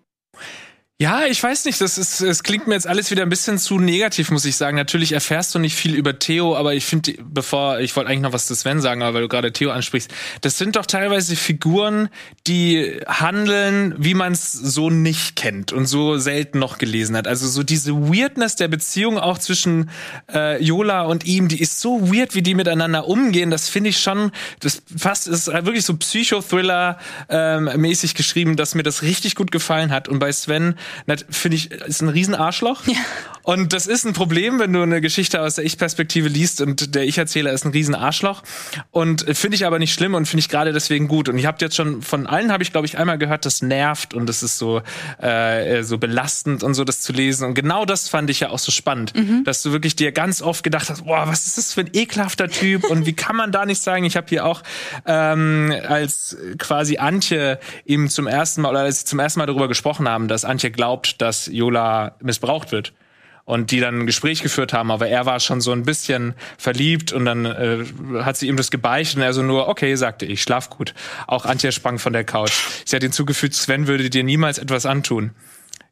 Ja, ich weiß nicht, das ist, es klingt mir jetzt alles wieder ein bisschen zu negativ, muss ich sagen. Natürlich erfährst du nicht viel über Theo, aber ich finde, bevor, ich wollte eigentlich noch was zu Sven sagen, aber weil du gerade Theo ansprichst, das sind doch teilweise Figuren, die handeln, wie man es so nicht kennt und so selten noch gelesen hat. Also so diese Weirdness der Beziehung auch zwischen äh, Yola und ihm, die ist so weird, wie die miteinander umgehen. Das finde ich schon, das fast ist wirklich so Psychothriller ähm, geschrieben, dass mir das richtig gut gefallen hat. Und bei Sven finde ich, ist ein Riesenarschloch. Ja. Und das ist ein Problem, wenn du eine Geschichte aus der Ich-Perspektive liest und der Ich-Erzähler ist ein Riesenarschloch. Und finde ich aber nicht schlimm und finde ich gerade deswegen gut. Und ich habe jetzt schon von allen habe ich glaube ich einmal gehört, das nervt und das ist so äh, so belastend und so das zu lesen. Und genau das fand ich ja auch so spannend, mhm. dass du wirklich dir ganz oft gedacht hast, boah, was ist das für ein ekelhafter Typ und wie kann man da nicht sagen? Ich habe hier auch ähm, als quasi Antje ihm zum ersten Mal oder als sie zum ersten Mal darüber gesprochen haben, dass Antje glaubt, dass Jola missbraucht wird und die dann ein Gespräch geführt haben, aber er war schon so ein bisschen verliebt und dann äh, hat sie ihm das gebeichtet und er so nur, okay, sagte ich, schlaf gut. Auch Antje sprang von der Couch. Sie hat hinzugefügt, Sven würde dir niemals etwas antun.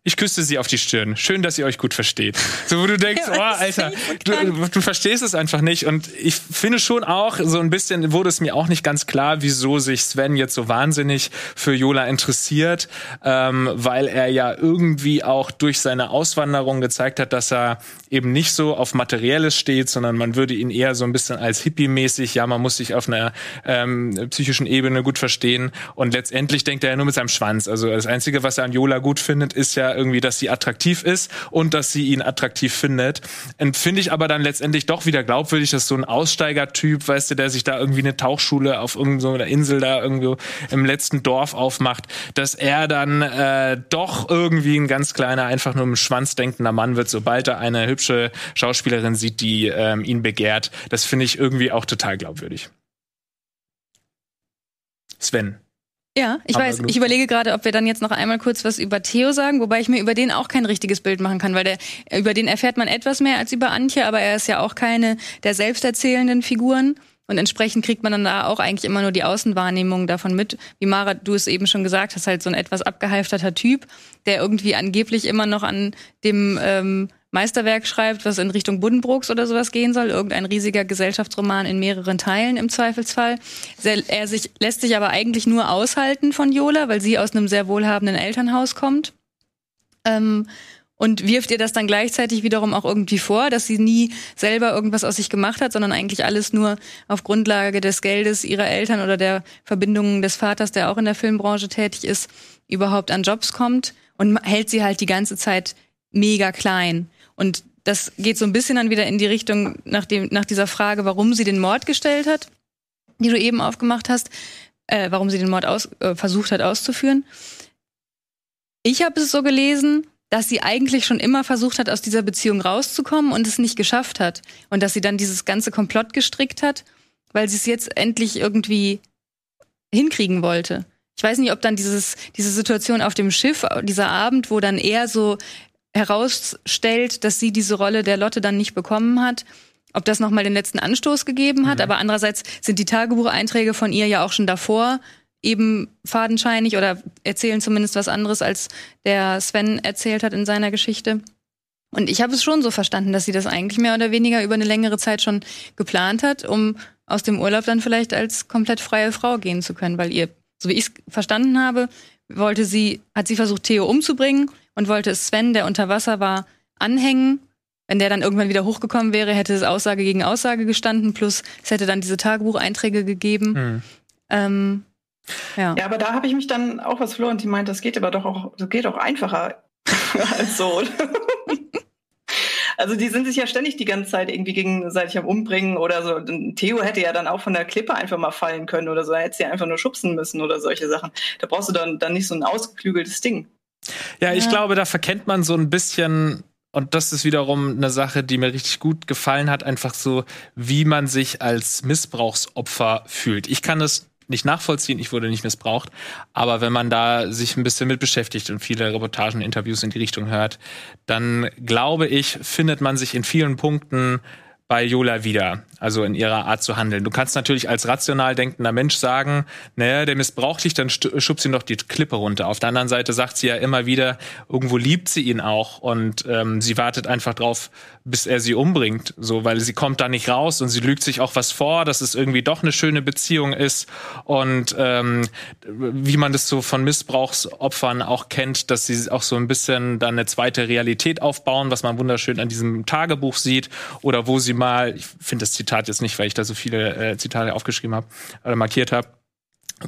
Ich küsste sie auf die Stirn. Schön, dass ihr euch gut versteht. So, wo du denkst, oh, Alter, du, du, verstehst es einfach nicht. Und ich finde schon auch, so ein bisschen wurde es mir auch nicht ganz klar, wieso sich Sven jetzt so wahnsinnig für Jola interessiert, ähm, weil er ja irgendwie auch durch seine Auswanderung gezeigt hat, dass er eben nicht so auf Materielles steht, sondern man würde ihn eher so ein bisschen als Hippie-mäßig, ja, man muss sich auf einer ähm, psychischen Ebene gut verstehen. Und letztendlich denkt er ja nur mit seinem Schwanz. Also das Einzige, was er an Jola gut findet, ist ja irgendwie, dass sie attraktiv ist und dass sie ihn attraktiv findet. Und finde ich aber dann letztendlich doch wieder glaubwürdig, dass so ein Aussteigertyp, weißt du, der sich da irgendwie eine Tauchschule auf irgendeiner Insel da irgendwo im letzten Dorf aufmacht, dass er dann äh, doch irgendwie ein ganz kleiner, einfach nur im Schwanz denkender Mann wird, sobald er eine hübsche Schauspielerin sieht, die ähm, ihn begehrt. Das finde ich irgendwie auch total glaubwürdig. Sven. Ja, ich weiß. Ich überlege gerade, ob wir dann jetzt noch einmal kurz was über Theo sagen, wobei ich mir über den auch kein richtiges Bild machen kann, weil der, über den erfährt man etwas mehr als über Antje, aber er ist ja auch keine der selbsterzählenden Figuren. Und entsprechend kriegt man dann da auch eigentlich immer nur die Außenwahrnehmung davon mit. Wie Mara, du es eben schon gesagt hast, halt so ein etwas abgehalfterter Typ, der irgendwie angeblich immer noch an dem ähm, Meisterwerk schreibt, was in Richtung Buddenbrooks oder sowas gehen soll, irgendein riesiger Gesellschaftsroman in mehreren Teilen im Zweifelsfall. Er sich, lässt sich aber eigentlich nur aushalten von Jola, weil sie aus einem sehr wohlhabenden Elternhaus kommt. Ähm, und wirft ihr das dann gleichzeitig wiederum auch irgendwie vor, dass sie nie selber irgendwas aus sich gemacht hat, sondern eigentlich alles nur auf Grundlage des Geldes ihrer Eltern oder der Verbindungen des Vaters, der auch in der Filmbranche tätig ist, überhaupt an Jobs kommt und hält sie halt die ganze Zeit mega klein. Und das geht so ein bisschen dann wieder in die Richtung nach, dem, nach dieser Frage, warum sie den Mord gestellt hat, die du eben aufgemacht hast, äh, warum sie den Mord aus, äh, versucht hat auszuführen. Ich habe es so gelesen, dass sie eigentlich schon immer versucht hat, aus dieser Beziehung rauszukommen und es nicht geschafft hat. Und dass sie dann dieses ganze Komplott gestrickt hat, weil sie es jetzt endlich irgendwie hinkriegen wollte. Ich weiß nicht, ob dann dieses, diese Situation auf dem Schiff, dieser Abend, wo dann er so herausstellt, dass sie diese Rolle der Lotte dann nicht bekommen hat, ob das nochmal den letzten Anstoß gegeben hat. Mhm. Aber andererseits sind die Tagebucheinträge von ihr ja auch schon davor eben fadenscheinig oder erzählen zumindest was anderes, als der Sven erzählt hat in seiner Geschichte. Und ich habe es schon so verstanden, dass sie das eigentlich mehr oder weniger über eine längere Zeit schon geplant hat, um aus dem Urlaub dann vielleicht als komplett freie Frau gehen zu können, weil ihr, so wie ich es verstanden habe, wollte sie, hat sie versucht, Theo umzubringen und wollte Sven, der unter Wasser war, anhängen. Wenn der dann irgendwann wieder hochgekommen wäre, hätte es Aussage gegen Aussage gestanden, plus es hätte dann diese Tagebucheinträge gegeben. Mhm. Ähm, ja. ja, aber da habe ich mich dann auch was verloren. Die meint, das geht aber doch auch, das geht auch einfacher als so. Also die sind sich ja ständig die ganze Zeit irgendwie gegenseitig am Umbringen oder so. Theo hätte ja dann auch von der Klippe einfach mal fallen können oder so. Er hätte sie einfach nur schubsen müssen oder solche Sachen. Da brauchst du dann, dann nicht so ein ausgeklügeltes Ding. Ja, ich ja. glaube, da verkennt man so ein bisschen und das ist wiederum eine Sache, die mir richtig gut gefallen hat, einfach so, wie man sich als Missbrauchsopfer fühlt. Ich kann es nicht nachvollziehen, ich wurde nicht missbraucht, aber wenn man da sich ein bisschen mit beschäftigt und viele Reportagen, Interviews in die Richtung hört, dann glaube ich, findet man sich in vielen Punkten bei Yola wieder, also in ihrer Art zu handeln. Du kannst natürlich als rational denkender Mensch sagen, naja, der missbraucht dich, dann schubst ihn doch die Klippe runter. Auf der anderen Seite sagt sie ja immer wieder, irgendwo liebt sie ihn auch und ähm, sie wartet einfach drauf, bis er sie umbringt, so, weil sie kommt da nicht raus und sie lügt sich auch was vor, dass es irgendwie doch eine schöne Beziehung ist und ähm, wie man das so von Missbrauchsopfern auch kennt, dass sie auch so ein bisschen dann eine zweite Realität aufbauen, was man wunderschön an diesem Tagebuch sieht oder wo sie mal, ich finde das Zitat jetzt nicht, weil ich da so viele äh, Zitate aufgeschrieben habe oder markiert habe,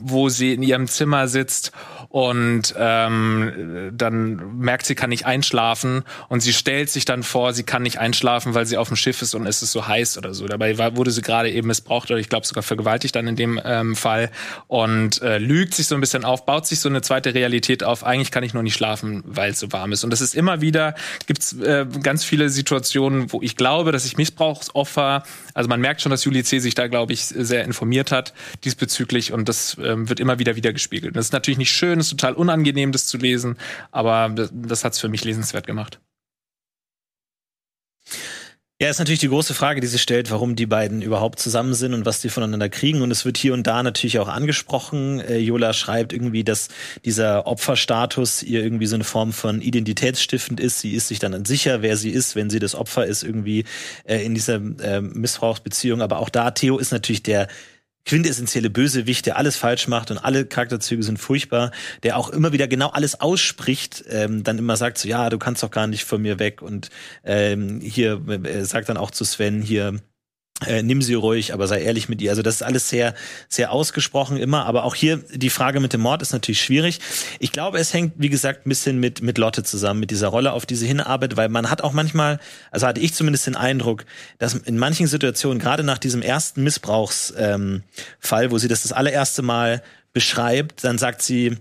wo sie in ihrem Zimmer sitzt und ähm, dann merkt sie kann nicht einschlafen und sie stellt sich dann vor, sie kann nicht einschlafen, weil sie auf dem Schiff ist und es ist so heiß oder so. Dabei war, wurde sie gerade eben missbraucht oder ich glaube sogar vergewaltigt dann in dem ähm, Fall und äh, lügt sich so ein bisschen auf, baut sich so eine zweite Realität auf. Eigentlich kann ich nur nicht schlafen, weil es so warm ist. Und das ist immer wieder gibt's äh, ganz viele Situationen, wo ich glaube, dass ich Missbrauchsopfer, also man merkt schon, dass Julie C. sich da glaube ich sehr informiert hat diesbezüglich und das ähm, wird immer wieder wieder gespiegelt. Das ist natürlich nicht schön, ist total unangenehm, das zu lesen, aber das, das hat es für mich lesenswert gemacht. Ja, ist natürlich die große Frage, die sich stellt, warum die beiden überhaupt zusammen sind und was die voneinander kriegen. Und es wird hier und da natürlich auch angesprochen. Äh, Jola schreibt irgendwie, dass dieser Opferstatus ihr irgendwie so eine Form von identitätsstiftend ist. Sie ist sich dann sicher, wer sie ist, wenn sie das Opfer ist, irgendwie äh, in dieser äh, Missbrauchsbeziehung. Aber auch da, Theo ist natürlich der quintessentielle Bösewicht, der alles falsch macht und alle Charakterzüge sind furchtbar, der auch immer wieder genau alles ausspricht, ähm, dann immer sagt so, ja, du kannst doch gar nicht von mir weg und ähm, hier äh, sagt dann auch zu Sven hier, äh, nimm sie ruhig, aber sei ehrlich mit ihr. Also das ist alles sehr, sehr ausgesprochen immer. Aber auch hier die Frage mit dem Mord ist natürlich schwierig. Ich glaube, es hängt, wie gesagt, ein bisschen mit, mit Lotte zusammen, mit dieser Rolle, auf die sie hinarbeitet, weil man hat auch manchmal, also hatte ich zumindest den Eindruck, dass in manchen Situationen, gerade nach diesem ersten Missbrauchsfall, ähm, wo sie das das allererste Mal beschreibt, dann sagt sie,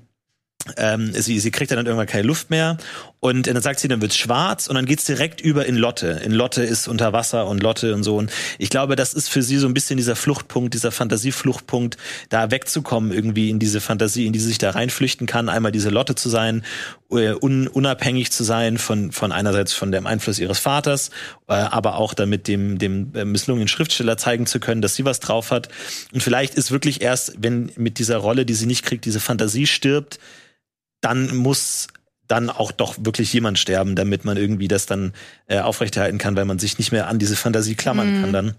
ähm, sie, sie kriegt dann irgendwann keine Luft mehr und dann sagt sie, dann wird's schwarz und dann geht's direkt über in Lotte. In Lotte ist unter Wasser und Lotte und so. Und ich glaube, das ist für sie so ein bisschen dieser Fluchtpunkt, dieser Fantasiefluchtpunkt, da wegzukommen irgendwie in diese Fantasie, in die sie sich da reinflüchten kann. Einmal diese Lotte zu sein, äh, un unabhängig zu sein von, von einerseits von dem Einfluss ihres Vaters, äh, aber auch damit dem, dem äh, misslungenen Schriftsteller zeigen zu können, dass sie was drauf hat. Und vielleicht ist wirklich erst, wenn mit dieser Rolle, die sie nicht kriegt, diese Fantasie stirbt, dann muss dann auch doch wirklich jemand sterben, damit man irgendwie das dann äh, aufrechterhalten kann, weil man sich nicht mehr an diese Fantasie klammern mhm. kann dann.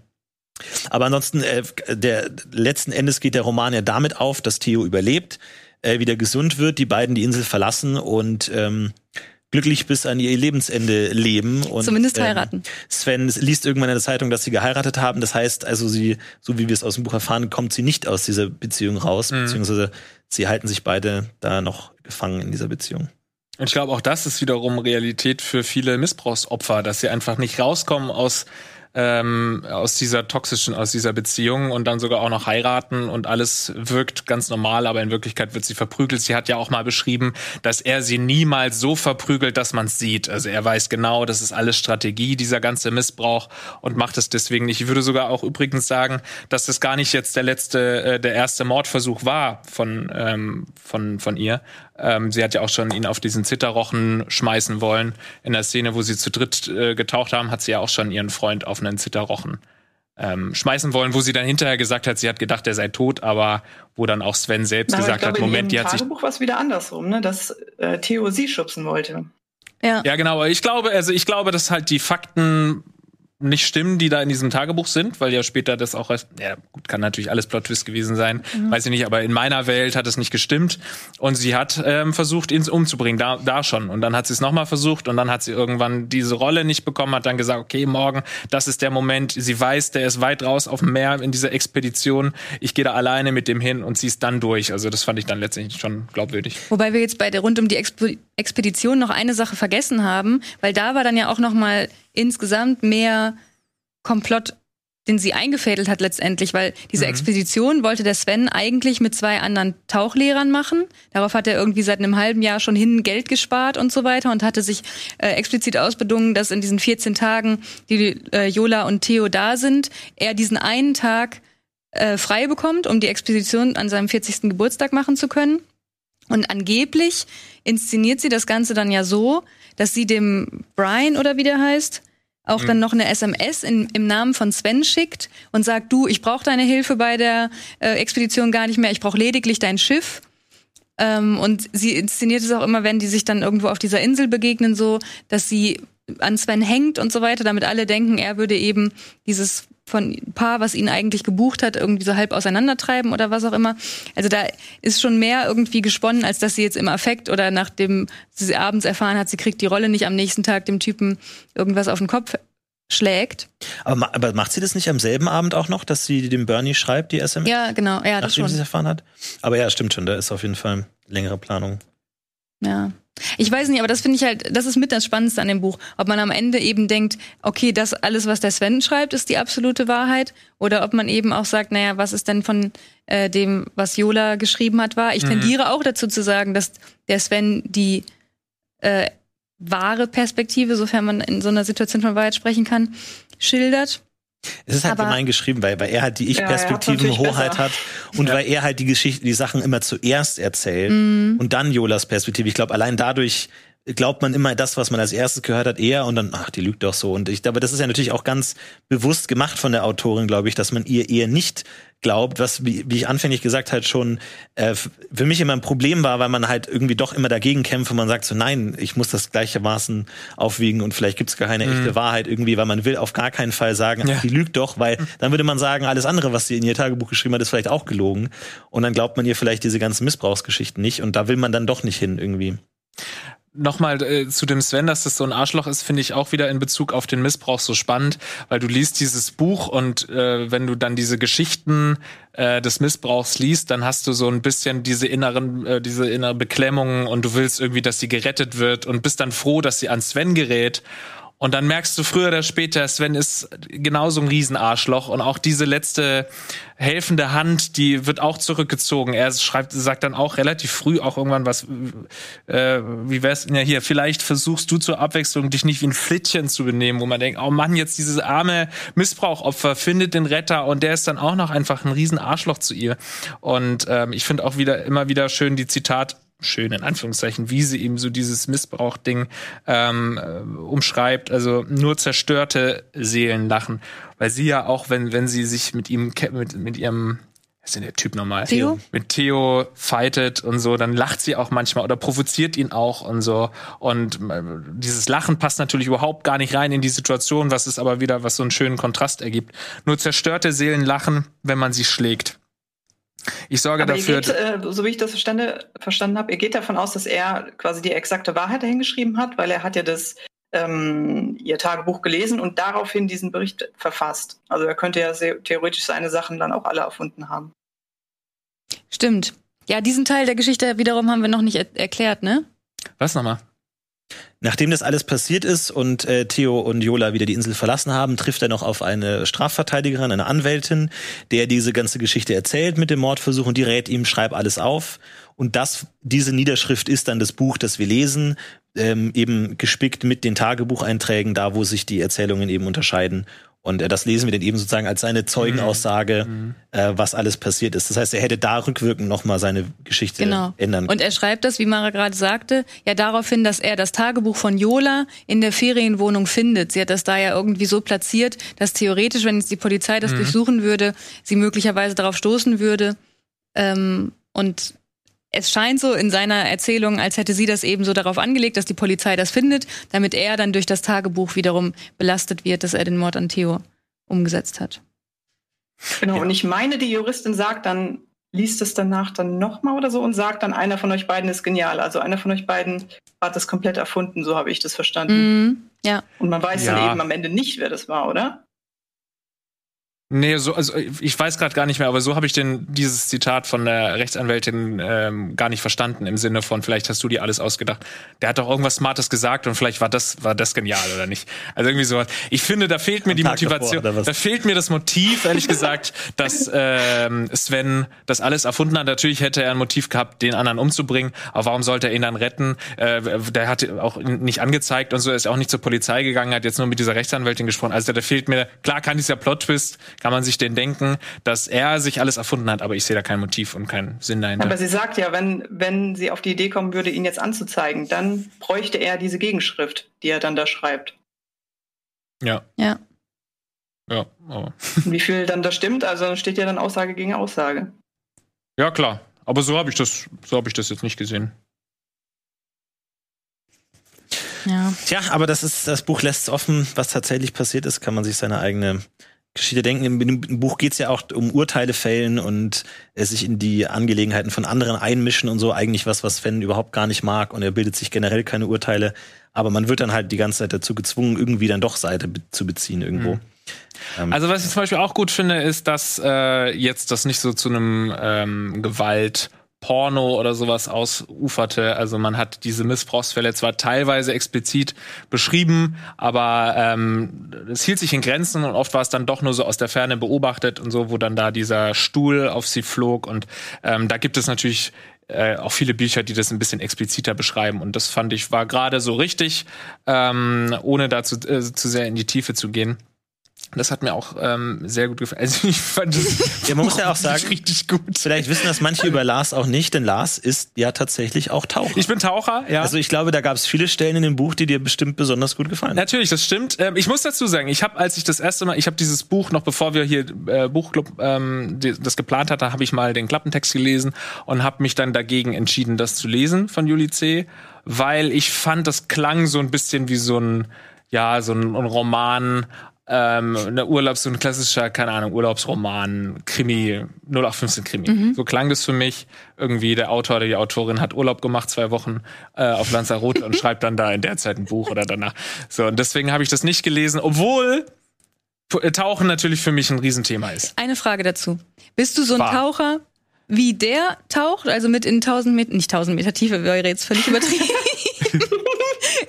Aber ansonsten, äh, der letzten Endes geht der Roman ja damit auf, dass Theo überlebt, äh, wieder gesund wird, die beiden die Insel verlassen und ähm, glücklich bis an ihr Lebensende leben. Und, Zumindest ähm, heiraten. Ähm, Sven liest irgendwann in der Zeitung, dass sie geheiratet haben. Das heißt also, sie, so wie wir es aus dem Buch erfahren, kommt sie nicht aus dieser Beziehung raus, mhm. beziehungsweise sie halten sich beide da noch gefangen in dieser Beziehung. Und ich glaube, auch das ist wiederum Realität für viele Missbrauchsopfer, dass sie einfach nicht rauskommen aus ähm, aus dieser toxischen, aus dieser Beziehung und dann sogar auch noch heiraten und alles wirkt ganz normal, aber in Wirklichkeit wird sie verprügelt. Sie hat ja auch mal beschrieben, dass er sie niemals so verprügelt, dass man es sieht. Also er weiß genau, das ist alles Strategie, dieser ganze Missbrauch und macht es deswegen nicht. Ich würde sogar auch übrigens sagen, dass das gar nicht jetzt der letzte, äh, der erste Mordversuch war von, ähm, von, von ihr, ähm, sie hat ja auch schon ihn auf diesen Zitterrochen schmeißen wollen. In der Szene, wo sie zu dritt äh, getaucht haben, hat sie ja auch schon ihren Freund auf einen Zitterrochen ähm, schmeißen wollen, wo sie dann hinterher gesagt hat, sie hat gedacht, er sei tot, aber wo dann auch Sven selbst Na, gesagt glaube, hat, Moment, die hat sich. Tagebuch war es wieder andersrum, ne? dass äh, Theo sie schubsen wollte. Ja. ja, genau. Ich glaube, also ich glaube, dass halt die Fakten nicht stimmen, die da in diesem Tagebuch sind, weil ja später das auch, ja gut, kann natürlich alles Plot-Twist gewesen sein, mhm. weiß ich nicht, aber in meiner Welt hat es nicht gestimmt. Und sie hat ähm, versucht, ihn umzubringen, da, da schon. Und dann hat sie es nochmal versucht und dann hat sie irgendwann diese Rolle nicht bekommen, hat dann gesagt, okay, morgen, das ist der Moment, sie weiß, der ist weit raus auf dem Meer in dieser Expedition, ich gehe da alleine mit dem hin und sie ist dann durch, also das fand ich dann letztendlich schon glaubwürdig. Wobei wir jetzt bei der rund um die Expo Expedition noch eine Sache vergessen haben, weil da war dann ja auch nochmal insgesamt mehr Komplott den sie eingefädelt hat letztendlich, weil diese mhm. Expedition wollte der Sven eigentlich mit zwei anderen Tauchlehrern machen. Darauf hat er irgendwie seit einem halben Jahr schon hin Geld gespart und so weiter und hatte sich äh, explizit ausbedungen, dass in diesen 14 Tagen, die äh, Jola und Theo da sind, er diesen einen Tag äh, frei bekommt, um die Expedition an seinem 40. Geburtstag machen zu können. Und angeblich inszeniert sie das Ganze dann ja so, dass sie dem Brian oder wie der heißt, auch mhm. dann noch eine SMS in, im Namen von Sven schickt und sagt, du, ich brauche deine Hilfe bei der äh, Expedition gar nicht mehr, ich brauche lediglich dein Schiff. Ähm, und sie inszeniert es auch immer, wenn die sich dann irgendwo auf dieser Insel begegnen, so, dass sie an Sven hängt und so weiter, damit alle denken, er würde eben dieses von Paar, was ihn eigentlich gebucht hat, irgendwie so halb auseinandertreiben oder was auch immer. Also da ist schon mehr irgendwie gesponnen, als dass sie jetzt im Affekt oder nachdem sie abends erfahren hat, sie kriegt die Rolle nicht am nächsten Tag dem Typen irgendwas auf den Kopf schlägt. Aber, aber macht sie das nicht am selben Abend auch noch, dass sie dem Bernie schreibt, die SMS? Ja, genau, ja, das schon. sie es erfahren hat? Aber ja, stimmt schon, da ist auf jeden Fall längere Planung. Ja. Ich weiß nicht, aber das finde ich halt, das ist mit das Spannendste an dem Buch. Ob man am Ende eben denkt, okay, das alles, was der Sven schreibt, ist die absolute Wahrheit. Oder ob man eben auch sagt, naja, was ist denn von äh, dem, was Jola geschrieben hat, wahr? Ich mhm. tendiere auch dazu zu sagen, dass der Sven die äh, wahre Perspektive, sofern man in so einer Situation von Wahrheit sprechen kann, schildert. Es ist halt aber, gemein geschrieben, weil, weil er halt die Ich-Perspektiven-Hoheit hat und ja. weil er halt die Geschichte, die Sachen immer zuerst erzählt mhm. und dann Jolas Perspektive. Ich glaube, allein dadurch glaubt man immer das, was man als erstes gehört hat, eher und dann, ach, die lügt doch so. Und ich, aber das ist ja natürlich auch ganz bewusst gemacht von der Autorin, glaube ich, dass man ihr eher nicht glaubt, was, wie, wie ich anfänglich gesagt halt schon äh, für mich immer ein Problem war, weil man halt irgendwie doch immer dagegen kämpft und man sagt so, nein, ich muss das gleichermaßen aufwiegen und vielleicht gibt's gar keine mhm. echte Wahrheit irgendwie, weil man will auf gar keinen Fall sagen, ja. ach, die lügt doch, weil dann würde man sagen, alles andere, was sie in ihr Tagebuch geschrieben hat, ist vielleicht auch gelogen. Und dann glaubt man ihr vielleicht diese ganzen Missbrauchsgeschichten nicht und da will man dann doch nicht hin irgendwie nochmal äh, zu dem Sven, dass das so ein Arschloch ist, finde ich auch wieder in Bezug auf den Missbrauch so spannend, weil du liest dieses Buch und äh, wenn du dann diese Geschichten äh, des Missbrauchs liest, dann hast du so ein bisschen diese inneren, äh, diese innere Beklemmung und du willst irgendwie, dass sie gerettet wird und bist dann froh, dass sie an Sven gerät und dann merkst du früher oder später, Sven ist genauso ein Riesenarschloch und auch diese letzte helfende Hand, die wird auch zurückgezogen. Er schreibt, sagt dann auch relativ früh auch irgendwann was, äh, wie wär's, ja hier, vielleicht versuchst du zur Abwechslung dich nicht wie ein Flittchen zu benehmen, wo man denkt, oh Mann, jetzt dieses arme Missbrauchopfer findet den Retter und der ist dann auch noch einfach ein Riesenarschloch zu ihr. Und ähm, ich finde auch wieder immer wieder schön die Zitat schön in Anführungszeichen, wie sie eben so dieses Missbrauch-Ding ähm, äh, umschreibt. Also nur zerstörte Seelen lachen, weil sie ja auch, wenn wenn sie sich mit ihm mit mit ihrem ist denn der Typ nochmal? Theo? Mit Theo fightet und so, dann lacht sie auch manchmal oder provoziert ihn auch und so. Und äh, dieses Lachen passt natürlich überhaupt gar nicht rein in die Situation, was es aber wieder, was so einen schönen Kontrast ergibt. Nur zerstörte Seelen lachen, wenn man sie schlägt. Ich sorge Aber dafür. Geht, äh, so wie ich das verstande, verstanden habe, ihr geht davon aus, dass er quasi die exakte Wahrheit dahingeschrieben hat, weil er hat ja das ähm, ihr Tagebuch gelesen und daraufhin diesen Bericht verfasst. Also er könnte ja theoretisch seine Sachen dann auch alle erfunden haben. Stimmt. Ja, diesen Teil der Geschichte wiederum haben wir noch nicht er erklärt, ne? Was nochmal? Nachdem das alles passiert ist und äh, Theo und Jola wieder die Insel verlassen haben, trifft er noch auf eine Strafverteidigerin, eine Anwältin, der diese ganze Geschichte erzählt mit dem Mordversuch und die rät ihm, schreib alles auf. Und das, diese Niederschrift ist dann das Buch, das wir lesen, ähm, eben gespickt mit den Tagebucheinträgen, da wo sich die Erzählungen eben unterscheiden. Und äh, das lesen wir dann eben sozusagen als seine Zeugenaussage, mhm. äh, was alles passiert ist. Das heißt, er hätte da rückwirkend nochmal seine Geschichte genau. ändern können. Und er schreibt das, wie Mara gerade sagte, ja daraufhin, dass er das Tagebuch von Jola in der Ferienwohnung findet. Sie hat das da ja irgendwie so platziert, dass theoretisch, wenn jetzt die Polizei das mhm. durchsuchen würde, sie möglicherweise darauf stoßen würde. Ähm, und es scheint so in seiner Erzählung, als hätte sie das eben so darauf angelegt, dass die Polizei das findet, damit er dann durch das Tagebuch wiederum belastet wird, dass er den Mord an Theo umgesetzt hat. Genau, ja. und ich meine, die Juristin sagt dann, liest es danach dann nochmal oder so und sagt dann, einer von euch beiden ist genial. Also einer von euch beiden hat das komplett erfunden, so habe ich das verstanden. Mm, ja. Und man weiß ja. dann eben am Ende nicht, wer das war, oder? Nee, so, also ich weiß gerade gar nicht mehr, aber so habe ich denn dieses Zitat von der Rechtsanwältin ähm, gar nicht verstanden im Sinne von, vielleicht hast du dir alles ausgedacht. Der hat doch irgendwas Smartes gesagt und vielleicht war das war das genial oder nicht. Also irgendwie sowas. Ich finde, da fehlt mir Am die Tag Motivation, davor, da fehlt mir das Motiv, ehrlich gesagt, dass ähm, Sven das alles erfunden hat. Natürlich hätte er ein Motiv gehabt, den anderen umzubringen, aber warum sollte er ihn dann retten? Äh, der hat auch nicht angezeigt und so, er ist auch nicht zur Polizei gegangen, hat jetzt nur mit dieser Rechtsanwältin gesprochen. Also da fehlt mir, klar kann dieser Plot-Twist kann man sich den denken, dass er sich alles erfunden hat, aber ich sehe da kein Motiv und keinen Sinn dahinter. Aber sie sagt ja, wenn, wenn sie auf die Idee kommen würde, ihn jetzt anzuzeigen, dann bräuchte er diese Gegenschrift, die er dann da schreibt. Ja. Ja. Ja, aber. Wie viel dann da stimmt, also steht ja dann Aussage gegen Aussage. Ja, klar. Aber so habe ich das, so habe ich das jetzt nicht gesehen. Ja. Tja, aber das ist, das Buch lässt offen, was tatsächlich passiert ist, kann man sich seine eigene Geschichte denken. Im, im Buch geht es ja auch um Urteile fällen und äh, sich in die Angelegenheiten von anderen einmischen und so. Eigentlich was, was Sven überhaupt gar nicht mag und er bildet sich generell keine Urteile. Aber man wird dann halt die ganze Zeit dazu gezwungen, irgendwie dann doch Seite be zu beziehen irgendwo. Mhm. Ähm, also was ich zum Beispiel auch gut finde, ist, dass äh, jetzt das nicht so zu einem ähm, Gewalt Porno oder sowas ausuferte. Also man hat diese Missbrauchsfälle zwar teilweise explizit beschrieben, aber ähm, es hielt sich in Grenzen und oft war es dann doch nur so aus der Ferne beobachtet und so, wo dann da dieser Stuhl auf sie flog. Und ähm, da gibt es natürlich äh, auch viele Bücher, die das ein bisschen expliziter beschreiben. Und das fand ich war gerade so richtig, ähm, ohne dazu äh, zu sehr in die Tiefe zu gehen. Das hat mir auch ähm, sehr gut gefallen. Also ich fand das ja, man muss ja auch sagen, richtig gut. Vielleicht wissen das manche über Lars auch nicht, denn Lars ist ja tatsächlich auch Taucher. Ich bin Taucher, ja. Also ich glaube, da gab es viele Stellen in dem Buch, die dir bestimmt besonders gut gefallen. Natürlich, das stimmt. Ähm, ich muss dazu sagen, ich habe, als ich das erste Mal, ich habe dieses Buch noch bevor wir hier äh, Buchclub ähm, die, das geplant hatten, habe ich mal den Klappentext gelesen und habe mich dann dagegen entschieden, das zu lesen von Juli C., weil ich fand, das klang so ein bisschen wie so ein ja, so ein, ein Roman ähm, eine Urlaubs, so ein klassischer, keine Ahnung, Urlaubsroman, Krimi, 0815 Krimi. Mhm. So klang das für mich. Irgendwie der Autor oder die Autorin hat Urlaub gemacht, zwei Wochen äh, auf Lanzarote und schreibt dann da in der Zeit ein Buch oder danach. So, und deswegen habe ich das nicht gelesen, obwohl Tauchen natürlich für mich ein Riesenthema ist. Eine Frage dazu. Bist du so ein War. Taucher, wie der taucht, also mit in 1000 Meter, nicht 1000 Meter Tiefe, wäre jetzt völlig übertrieben.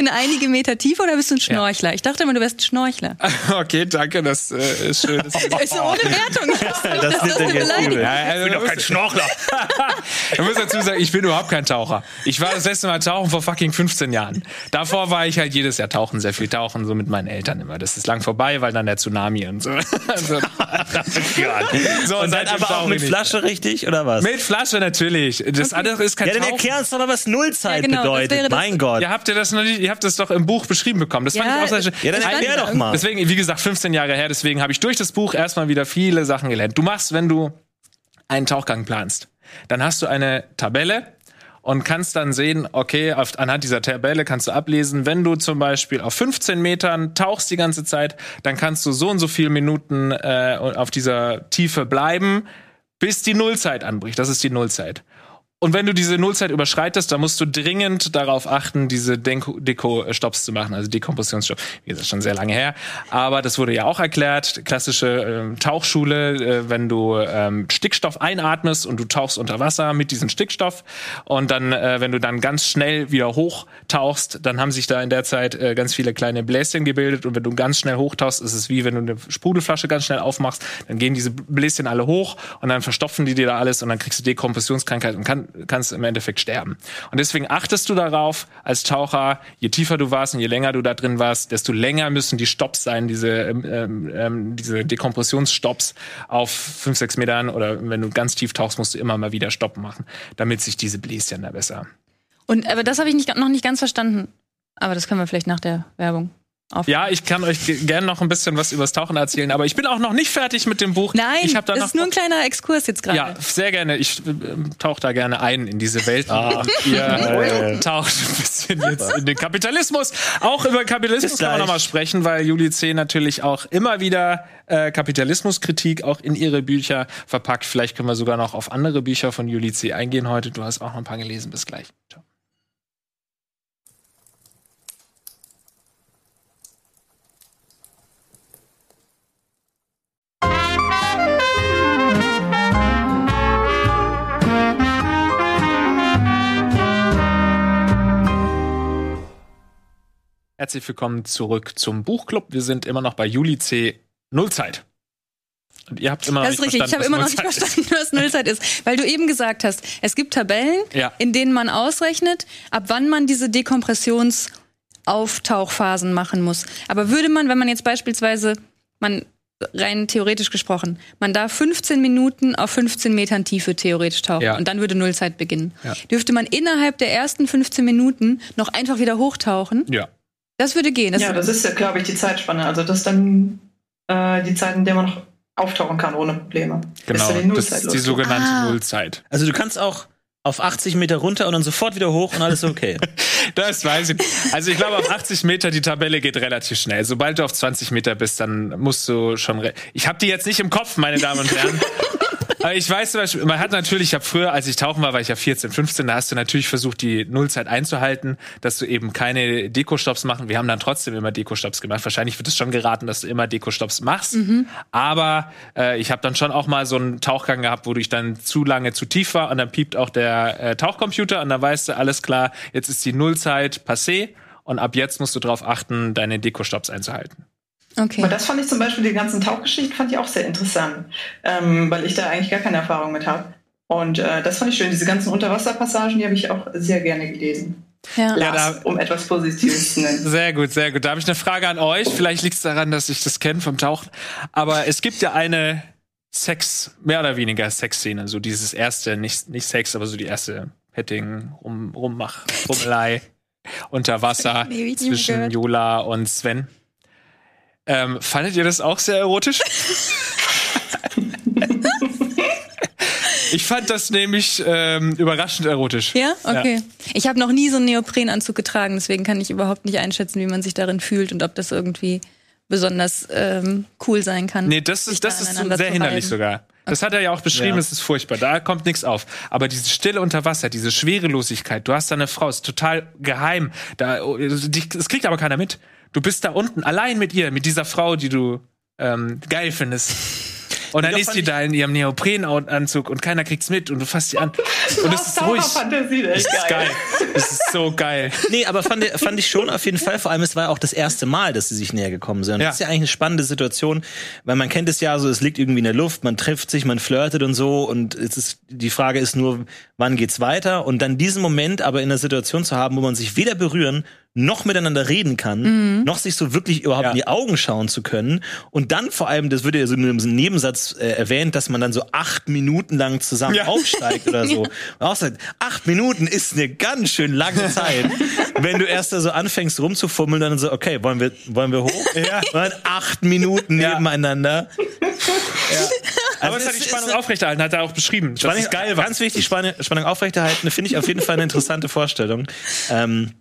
in einige Meter Tiefe oder bist du ein Schnorchler? Ja. Ich dachte immer, du wärst ein Schnorchler. Okay, danke, das äh, ist schön. Das ist ohne Wertung. das, das ist eine Beleidigung. Ja, also, ich bin doch kein Schnorchler. ich muss dazu sagen, ich bin überhaupt kein Taucher. Ich war das letzte Mal tauchen vor fucking 15 Jahren. Davor war ich halt jedes Jahr tauchen, sehr viel tauchen, so mit meinen Eltern immer. Das ist lang vorbei, weil dann der Tsunami und so. so, so und dann aber auch mit Flasche richtig, oder was? Mit Flasche natürlich. Das andere ist kein Ja, dann erklär uns doch mal, was Nullzeit ja, genau, bedeutet. Mein Gott. Ja, habt ihr das noch nicht, ihr habt das doch im Buch beschrieben bekommen. Das ja, fand ich auch sehr schön. Ja, dann erklär doch mal. Deswegen, wie gesagt, 15 Jahre her, deswegen habe ich durch das Buch erstmal wieder viele Sachen gelernt. Du machst, wenn du einen Tauchgang planst, dann hast du eine Tabelle, und kannst dann sehen, okay, auf, anhand dieser Tabelle kannst du ablesen, wenn du zum Beispiel auf 15 Metern tauchst die ganze Zeit, dann kannst du so und so viele Minuten äh, auf dieser Tiefe bleiben, bis die Nullzeit anbricht. Das ist die Nullzeit. Und wenn du diese Nullzeit überschreitest, dann musst du dringend darauf achten, diese Deko-Stops zu machen, also Dekompositionsstopp. Wie gesagt, schon sehr lange her. Aber das wurde ja auch erklärt. Klassische äh, Tauchschule, äh, wenn du ähm, Stickstoff einatmest und du tauchst unter Wasser mit diesem Stickstoff. Und dann, äh, wenn du dann ganz schnell wieder hochtauchst, dann haben sich da in der Zeit äh, ganz viele kleine Bläschen gebildet. Und wenn du ganz schnell hochtauchst, ist es wie wenn du eine Sprudelflasche ganz schnell aufmachst, dann gehen diese Bläschen alle hoch und dann verstopfen die dir da alles und dann kriegst du Dekompressionskrankheit und kann, kannst im Endeffekt sterben. Und deswegen achtest du darauf als Taucher, je tiefer du warst und je länger du da drin warst, desto länger müssen die Stops sein, diese, ähm, ähm, ähm diese Dekompressionsstops auf fünf, sechs Metern oder wenn du ganz tief tauchst, musst du immer mal wieder Stopp machen, damit sich diese Bläschen da besser. Und aber das habe ich nicht, noch nicht ganz verstanden. Aber das können wir vielleicht nach der Werbung auf ja, ich kann euch gerne noch ein bisschen was übers Tauchen erzählen, aber ich bin auch noch nicht fertig mit dem Buch. Nein, ich das ist nur ein kleiner Exkurs jetzt gerade. Ja, sehr gerne. Ich äh, tauche da gerne ein in diese Welt. Ah. Ihr äh, taucht ein bisschen jetzt in den Kapitalismus. Auch über Kapitalismus kann man nochmal sprechen, weil Juli C. natürlich auch immer wieder äh, Kapitalismuskritik auch in ihre Bücher verpackt. Vielleicht können wir sogar noch auf andere Bücher von Juli C. eingehen heute. Du hast auch noch ein paar gelesen. Bis gleich. Ciao. Herzlich willkommen zurück zum Buchclub. Wir sind immer noch bei Juli C. Nullzeit. Und ihr habt immer das noch nicht verstanden. Das ist richtig. Ich habe immer noch nicht verstanden, was Nullzeit ist. Weil du eben gesagt hast, es gibt Tabellen, ja. in denen man ausrechnet, ab wann man diese Dekompressionsauftauchphasen machen muss. Aber würde man, wenn man jetzt beispielsweise, man rein theoretisch gesprochen, man darf 15 Minuten auf 15 Metern Tiefe theoretisch tauchen ja. und dann würde Nullzeit beginnen. Ja. Dürfte man innerhalb der ersten 15 Minuten noch einfach wieder hochtauchen? Ja. Das würde gehen. Das ja, das ist ja, glaube ich, die Zeitspanne. Also das ist dann äh, die Zeit, in der man noch auftauchen kann ohne Probleme. Genau, das ist die sogenannte ah. Nullzeit. Also du kannst auch auf 80 Meter runter und dann sofort wieder hoch und alles okay. das weiß ich. Also ich glaube, auf 80 Meter die Tabelle geht relativ schnell. Sobald du auf 20 Meter bist, dann musst du schon. ich habe die jetzt nicht im Kopf, meine Damen und Herren. Ich weiß zum Beispiel, man hat natürlich, ich habe früher, als ich tauchen war, war ich ja 14, 15, da hast du natürlich versucht, die Nullzeit einzuhalten, dass du eben keine Deko-Stops machen. Wir haben dann trotzdem immer Deko-Stops gemacht. Wahrscheinlich wird es schon geraten, dass du immer Deko-Stops machst. Mhm. Aber äh, ich habe dann schon auch mal so einen Tauchgang gehabt, wo ich dann zu lange zu tief war und dann piept auch der äh, Tauchcomputer und dann weißt du, alles klar, jetzt ist die Nullzeit passé und ab jetzt musst du darauf achten, deine Deko-Stops einzuhalten. Okay. Aber das fand ich zum Beispiel, die ganzen Tauchgeschichten fand ich auch sehr interessant, ähm, weil ich da eigentlich gar keine Erfahrung mit habe. Und äh, das fand ich schön. Diese ganzen Unterwasserpassagen, die habe ich auch sehr gerne gelesen. Ja. Lars, um etwas Positives zu nennen. Sehr gut, sehr gut. Da habe ich eine Frage an euch. Vielleicht liegt es daran, dass ich das kenne vom Tauchen. Aber es gibt ja eine Sex, mehr oder weniger Sexszene. So dieses erste, nicht, nicht Sex, aber so die erste Petting, Rum, Rummach, Rummelei unter Wasser zwischen Jola und Sven. Ähm, fandet ihr das auch sehr erotisch? ich fand das nämlich ähm, überraschend erotisch. Ja, okay. Ja. Ich habe noch nie so einen Neoprenanzug getragen, deswegen kann ich überhaupt nicht einschätzen, wie man sich darin fühlt und ob das irgendwie besonders ähm, cool sein kann. Nee, das ist, das ist sehr hinderlich sogar. Das hat er ja auch beschrieben, es ist furchtbar. Da kommt nichts auf. Aber diese Stille unter Wasser, diese Schwerelosigkeit, du hast da eine Frau, ist total geheim. Da, es kriegt aber keiner mit. Du bist da unten allein mit ihr, mit dieser Frau, die du ähm, geil findest. Und dann ist sie da in ihrem Neoprenanzug und keiner kriegt's mit und du fasst sie an. Und es ist ruhig. Fantasie, das ist geil. Es ist so geil. Nee, aber fand, fand ich schon auf jeden Fall. Vor allem, es war auch das erste Mal, dass sie sich näher gekommen sind. Ja. Das ist ja eigentlich eine spannende Situation, weil man kennt es ja so, es liegt irgendwie in der Luft, man trifft sich, man flirtet und so und es ist, die Frage ist nur, wann geht's weiter? Und dann diesen Moment aber in der Situation zu haben, wo man sich weder berühren noch miteinander reden kann, mhm. noch sich so wirklich überhaupt ja. in die Augen schauen zu können. Und dann vor allem, das wird ja so in einem Nebensatz äh, erwähnt, dass man dann so acht Minuten lang zusammen ja. aufsteigt oder so. Und auch sagt, acht Minuten ist eine ganz schön lange Zeit. Wenn du erst da so anfängst rumzufummeln, dann so, okay, wollen wir, wollen wir hoch? Ja. Und dann acht Minuten nebeneinander. Ja. Aber es hat die Spannung aufrechterhalten, hat er auch beschrieben. Spannung, das ist geil Ganz wichtig, Spannung, Spannung aufrechterhalten, finde ich auf jeden Fall eine interessante Vorstellung. Ähm,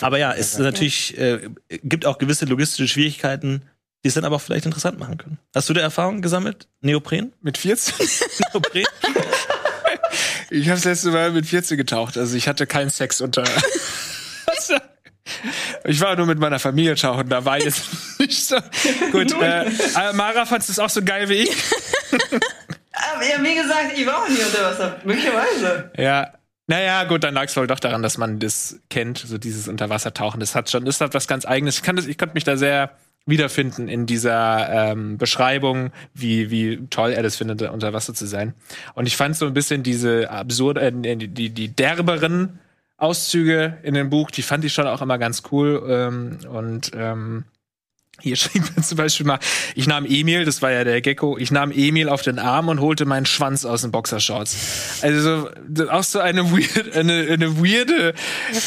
aber ja, es natürlich äh, gibt auch gewisse logistische Schwierigkeiten, die es dann aber auch vielleicht interessant machen können. Hast du da Erfahrung gesammelt? Neopren? Mit 14? Neopren? ich habe das letzte Mal mit 14 getaucht. Also ich hatte keinen Sex unter. ich war nur mit meiner Familie tauchen, da war jetzt nicht so. Gut, äh, äh, Mara fandest es auch so geil wie ich. Aber ja, wie gesagt, ich war auch nie unter Wasser, möglicherweise. Ja, naja, gut, dann lag es wohl doch daran, dass man das kennt, so dieses Unterwassertauchen. Das hat schon, das hat was ganz Eigenes. Ich, kann das, ich konnte mich da sehr wiederfinden in dieser ähm, Beschreibung, wie, wie toll er das findet, unter Wasser zu sein. Und ich fand so ein bisschen diese absurde, äh, die, die, die derberen Auszüge in dem Buch, die fand ich schon auch immer ganz cool. Ähm, und ähm, hier schrieb man zum Beispiel mal, ich nahm Emil, das war ja der Gecko, ich nahm Emil auf den Arm und holte meinen Schwanz aus den Boxershorts. Also auch so eine weird, eine, eine weirde